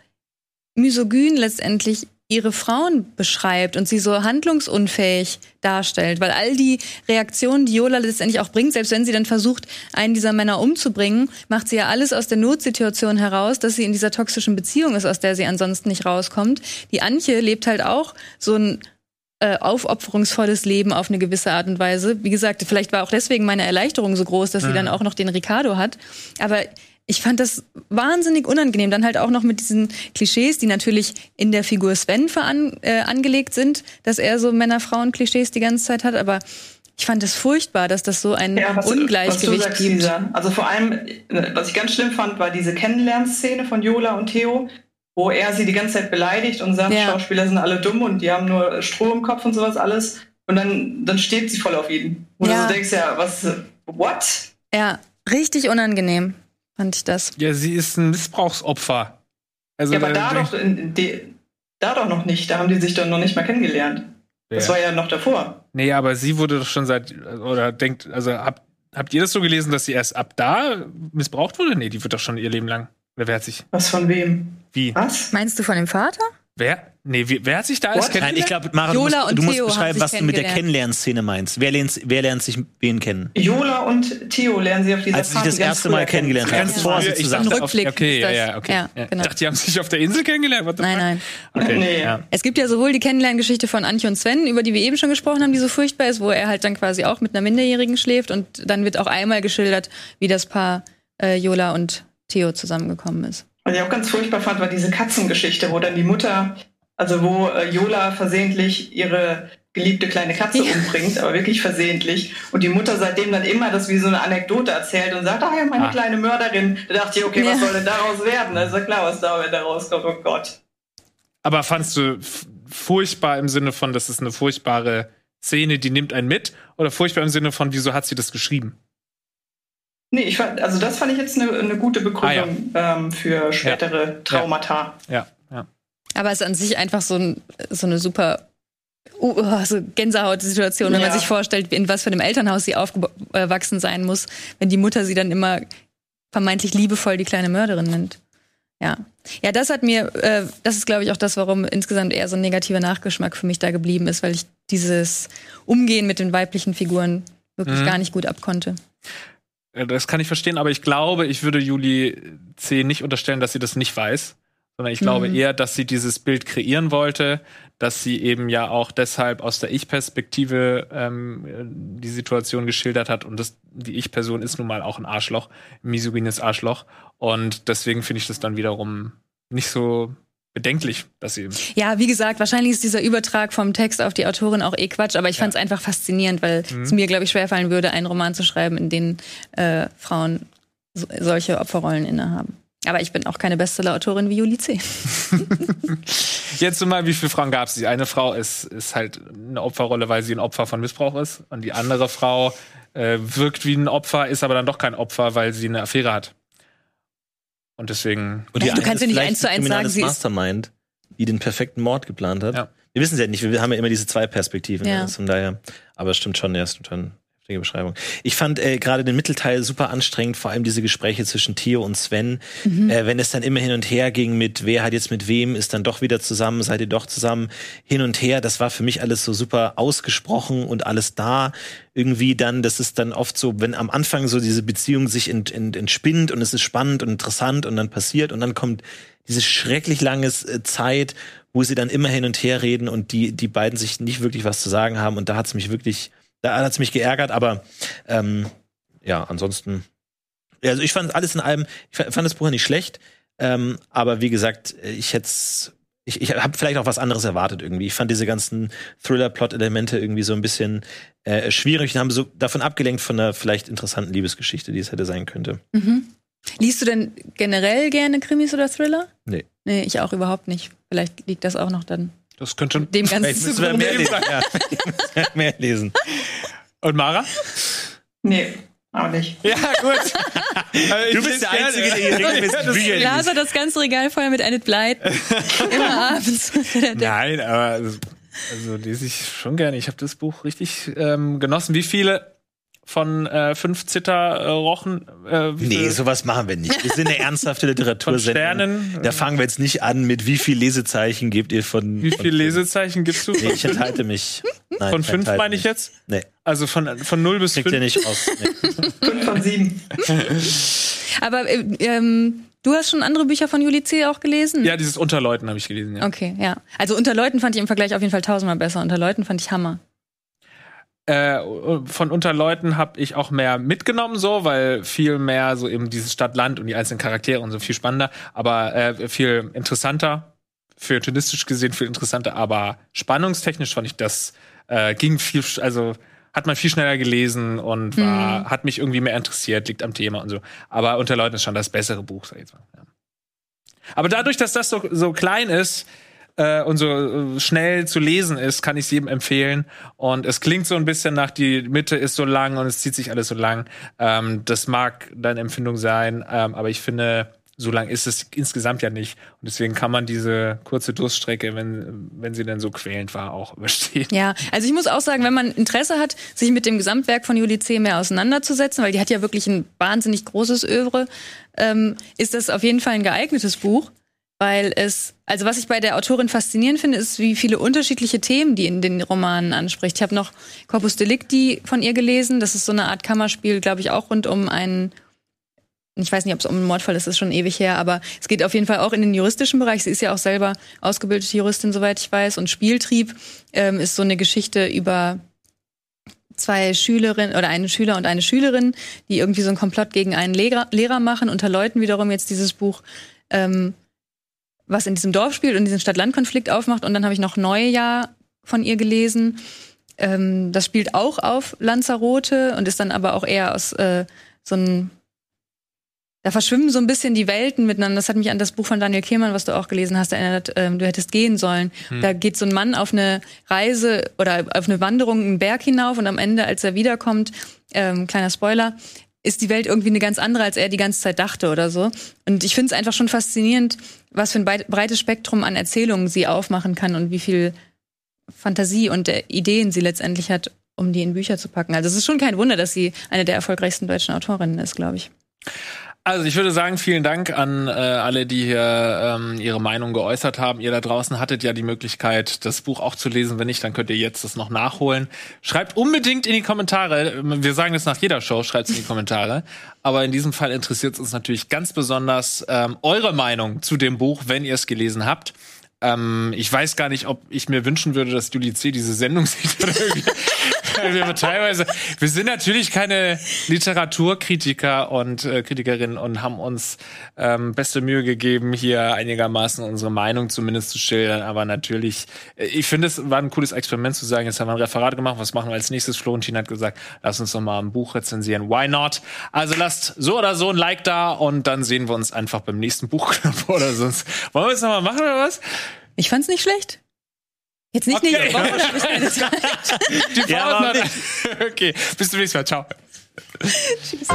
misogyn letztendlich ihre Frauen beschreibt und sie so handlungsunfähig darstellt, weil all die Reaktionen, die Yola letztendlich auch bringt, selbst wenn sie dann versucht, einen dieser Männer umzubringen, macht sie ja alles aus der Notsituation heraus, dass sie in dieser toxischen Beziehung ist, aus der sie ansonsten nicht rauskommt. Die Antje lebt halt auch so ein äh, aufopferungsvolles Leben auf eine gewisse Art und Weise. Wie gesagt, vielleicht war auch deswegen meine Erleichterung so groß, dass sie mhm. dann auch noch den Ricardo hat. Aber ich fand das wahnsinnig unangenehm. Dann halt auch noch mit diesen Klischees, die natürlich in der Figur Sven veran, äh, angelegt sind, dass er so Männer-Frauen-Klischees die ganze Zeit hat. Aber ich fand es furchtbar, dass das so ein ja, was, Ungleichgewicht was sagst, gibt. Lisa. Also vor allem, was ich ganz schlimm fand, war diese Kennenlernszene von Jola und Theo, wo er sie die ganze Zeit beleidigt und sagt, ja. Schauspieler sind alle dumm und die haben nur Stroh im Kopf und sowas alles. Und dann, dann steht sie voll auf ihn. Und ja. du denkst ja, was, what? Ja, richtig unangenehm fand ich das. Ja, sie ist ein Missbrauchsopfer. Also, ja, aber da, doch, die, da doch noch nicht. Da haben die sich doch noch nicht mal kennengelernt. Ja. Das war ja noch davor. Nee, aber sie wurde doch schon seit, oder denkt, also habt, habt ihr das so gelesen, dass sie erst ab da missbraucht wurde? Nee, die wird doch schon ihr Leben lang. Wer wehrt sich? Was von wem? Wie? Was? Meinst du von dem Vater? Wer? Nee, wer hat sich da alles kennengelernt? Nein, ich glaube, Mara, du musst, du musst beschreiben, was du mit der Kennenlernszene meinst. Wer lernt, wer lernt sich wen kennen? Jola und Theo lernen sie auf dieser Als sie sich das erste Mal kennengelernt haben. Ganz vor sie zusammen. Rückblick okay, ja, ja, okay. Ja, genau. Ich dachte, die haben sich auf der Insel kennengelernt. Nein, nein. Okay, nee. ja. Es gibt ja sowohl die Kennenlerngeschichte von Antje und Sven, über die wir eben schon gesprochen haben, die so furchtbar ist, wo er halt dann quasi auch mit einer Minderjährigen schläft und dann wird auch einmal geschildert, wie das Paar äh, Jola und Theo zusammengekommen ist. Was ich auch ganz furchtbar fand, war diese Katzengeschichte, wo dann die Mutter also wo äh, Yola versehentlich ihre geliebte kleine Katze ja. umbringt, aber wirklich versehentlich. Und die Mutter seitdem dann immer das wie so eine Anekdote erzählt und sagt, ah ja, meine ah. kleine Mörderin. Da dachte ich, okay, ja. was soll denn daraus werden? Also klar, was da rauskommt, oh Gott. Aber fandst du furchtbar im Sinne von, das ist eine furchtbare Szene, die nimmt einen mit? Oder furchtbar im Sinne von, wieso hat sie das geschrieben? Nee, ich fand, also das fand ich jetzt eine, eine gute Begründung ah, ja. ähm, für spätere Traumata. ja. Aber es ist an sich einfach so, ein, so eine super uh, so Gänsehaut-Situation, wenn ja. man sich vorstellt, in was für einem Elternhaus sie aufgewachsen sein muss, wenn die Mutter sie dann immer vermeintlich liebevoll die kleine Mörderin nennt. Ja. Ja, das hat mir, äh, das ist, glaube ich, auch das, warum insgesamt eher so ein negativer Nachgeschmack für mich da geblieben ist, weil ich dieses Umgehen mit den weiblichen Figuren wirklich mhm. gar nicht gut abkonnte. Äh, das kann ich verstehen, aber ich glaube, ich würde Juli C. nicht unterstellen, dass sie das nicht weiß sondern ich glaube mhm. eher, dass sie dieses Bild kreieren wollte, dass sie eben ja auch deshalb aus der Ich-Perspektive ähm, die Situation geschildert hat und das, die Ich-Person ist nun mal auch ein Arschloch, ein misogynes Arschloch und deswegen finde ich das dann wiederum nicht so bedenklich, dass sie. Ja, wie gesagt, wahrscheinlich ist dieser Übertrag vom Text auf die Autorin auch eh Quatsch, aber ich fand es einfach faszinierend, weil mhm. es mir, glaube ich, schwerfallen würde, einen Roman zu schreiben, in dem äh, Frauen so, solche Opferrollen innehaben. Aber ich bin auch keine Bestseller-Autorin wie Juli C. Jetzt mal, wie viele Frauen gab es? Die eine Frau ist, ist halt eine Opferrolle, weil sie ein Opfer von Missbrauch ist. Und die andere Frau äh, wirkt wie ein Opfer, ist aber dann doch kein Opfer, weil sie eine Affäre hat. Und deswegen. Und ja, du kannst ja nicht eins zu eins sagen, sie Mastermind, die den perfekten Mord geplant hat. Ja. Wir wissen es ja nicht, wir haben ja immer diese zwei Perspektiven. Ja. Ne? Von daher. Aber es stimmt schon, ja, stimmt schon. Schräge Beschreibung. Ich fand äh, gerade den Mittelteil super anstrengend, vor allem diese Gespräche zwischen Theo und Sven. Mhm. Äh, wenn es dann immer hin und her ging mit, wer hat jetzt mit wem, ist dann doch wieder zusammen, seid ihr doch zusammen, hin und her. Das war für mich alles so super ausgesprochen und alles da. Irgendwie dann, das ist dann oft so, wenn am Anfang so diese Beziehung sich ent, ent, entspinnt und es ist spannend und interessant und dann passiert und dann kommt diese schrecklich lange äh, Zeit, wo sie dann immer hin und her reden und die, die beiden sich nicht wirklich was zu sagen haben. Und da hat es mich wirklich, da hat es mich geärgert, aber ähm, ja, ansonsten. Also ich fand alles in allem, ich fand das Buch ja nicht schlecht, ähm, aber wie gesagt, ich hätte ich, ich habe vielleicht auch was anderes erwartet irgendwie. Ich fand diese ganzen Thriller-Plot-Elemente irgendwie so ein bisschen äh, schwierig und haben so davon abgelenkt von einer vielleicht interessanten Liebesgeschichte, die es hätte sein könnte. Mhm. Liest du denn generell gerne Krimis oder Thriller? Nee. Nee, ich auch überhaupt nicht. Vielleicht liegt das auch noch dann. Das könnte dem Ganzen zu wir mehr lesen. Ja, mehr lesen. Und Mara? Nee. Auch nicht. Ja, gut. du bist der Einzige, der hier regelmäßig Bücher liest. Hat das ganze Regal voll mit Enid Blyton. Immer abends. Nein, aber also, also lese ich schon gerne. Ich habe das Buch richtig ähm, genossen. Wie viele von äh, fünf Zitterrochen. Äh, nee, sowas machen wir nicht. Wir sind eine ernsthafte Literatursendung. Sternen. Da fangen wir jetzt nicht an mit wie viel Lesezeichen gebt ihr von. Wie viel Lesezeichen gibst du? Nee, ich enthalte mich. Nein, von fünf meine ich jetzt? Nee. Also von, von null bis Kriegt fünf? ihr nicht aus. Nee. fünf von sieben. Aber äh, ähm, du hast schon andere Bücher von Juli C. auch gelesen? Ja, dieses Unterleuten habe ich gelesen, ja. Okay, ja. Also Unterleuten fand ich im Vergleich auf jeden Fall tausendmal besser. Unterleuten fand ich Hammer äh, von Unterleuten habe ich auch mehr mitgenommen, so, weil viel mehr so eben dieses Stadt-Land und die einzelnen Charaktere und so viel spannender, aber äh, viel interessanter, feuilletonistisch gesehen viel interessanter, aber spannungstechnisch fand ich das äh, ging viel, also hat man viel schneller gelesen und war, mhm. hat mich irgendwie mehr interessiert, liegt am Thema und so. Aber Unterleuten ist schon das bessere Buch, sag ich jetzt mal. Ja. Aber dadurch, dass das so, so klein ist, äh, und so äh, schnell zu lesen ist, kann ich es jedem empfehlen. Und es klingt so ein bisschen nach, die Mitte ist so lang und es zieht sich alles so lang. Ähm, das mag deine Empfindung sein, ähm, aber ich finde, so lang ist es insgesamt ja nicht. Und deswegen kann man diese kurze Durststrecke, wenn, wenn sie denn so quälend war, auch überstehen. Ja, also ich muss auch sagen, wenn man Interesse hat, sich mit dem Gesamtwerk von Juli C. mehr auseinanderzusetzen, weil die hat ja wirklich ein wahnsinnig großes Övre, ähm, ist das auf jeden Fall ein geeignetes Buch weil es, also was ich bei der Autorin faszinierend finde, ist, wie viele unterschiedliche Themen die in den Romanen anspricht. Ich habe noch Corpus Delicti von ihr gelesen. Das ist so eine Art Kammerspiel, glaube ich, auch rund um einen, ich weiß nicht, ob es um einen Mordfall ist, ist schon ewig her, aber es geht auf jeden Fall auch in den juristischen Bereich. Sie ist ja auch selber ausgebildete Juristin, soweit ich weiß. Und Spieltrieb ähm, ist so eine Geschichte über zwei Schülerinnen oder einen Schüler und eine Schülerin, die irgendwie so einen Komplott gegen einen Lehrer, Lehrer machen. Unter Leuten wiederum jetzt dieses Buch. Ähm, was in diesem Dorf spielt und diesen Stadt-Land-Konflikt aufmacht. Und dann habe ich noch Neujahr von ihr gelesen. Ähm, das spielt auch auf Lanzarote und ist dann aber auch eher aus äh, so ein da verschwimmen so ein bisschen die Welten miteinander. Das hat mich an das Buch von Daniel Kehlmann, was du auch gelesen hast, erinnert. Ähm, du hättest gehen sollen. Hm. Da geht so ein Mann auf eine Reise oder auf eine Wanderung einen Berg hinauf und am Ende, als er wiederkommt, ähm, kleiner Spoiler, ist die Welt irgendwie eine ganz andere, als er die ganze Zeit dachte oder so. Und ich finde es einfach schon faszinierend, was für ein breites Spektrum an Erzählungen sie aufmachen kann und wie viel Fantasie und Ideen sie letztendlich hat, um die in Bücher zu packen. Also es ist schon kein Wunder, dass sie eine der erfolgreichsten deutschen Autorinnen ist, glaube ich. Also ich würde sagen, vielen Dank an äh, alle, die hier ähm, ihre Meinung geäußert haben. Ihr da draußen hattet ja die Möglichkeit, das Buch auch zu lesen. Wenn nicht, dann könnt ihr jetzt das noch nachholen. Schreibt unbedingt in die Kommentare. Wir sagen das nach jeder Show, schreibt es in die Kommentare. Aber in diesem Fall interessiert es uns natürlich ganz besonders ähm, eure Meinung zu dem Buch, wenn ihr es gelesen habt. Ähm, ich weiß gar nicht, ob ich mir wünschen würde, dass Julie C. diese Sendung sieht. Wir teilweise, wir sind natürlich keine Literaturkritiker und äh, Kritikerinnen und haben uns ähm, beste Mühe gegeben, hier einigermaßen unsere Meinung zumindest zu schildern. Aber natürlich, äh, ich finde, es war ein cooles Experiment zu sagen, jetzt haben wir ein Referat gemacht, was machen wir als nächstes? Florentin hat gesagt, lass uns doch mal ein Buch rezensieren. Why not? Also lasst so oder so ein Like da und dann sehen wir uns einfach beim nächsten Buchclub oder sonst. Wollen wir es nochmal machen oder was? Ich fand's nicht schlecht. Jetzt nicht okay. nächste Woche. Die ja, okay, bis zum nächsten Mal. Ciao. Tschüss.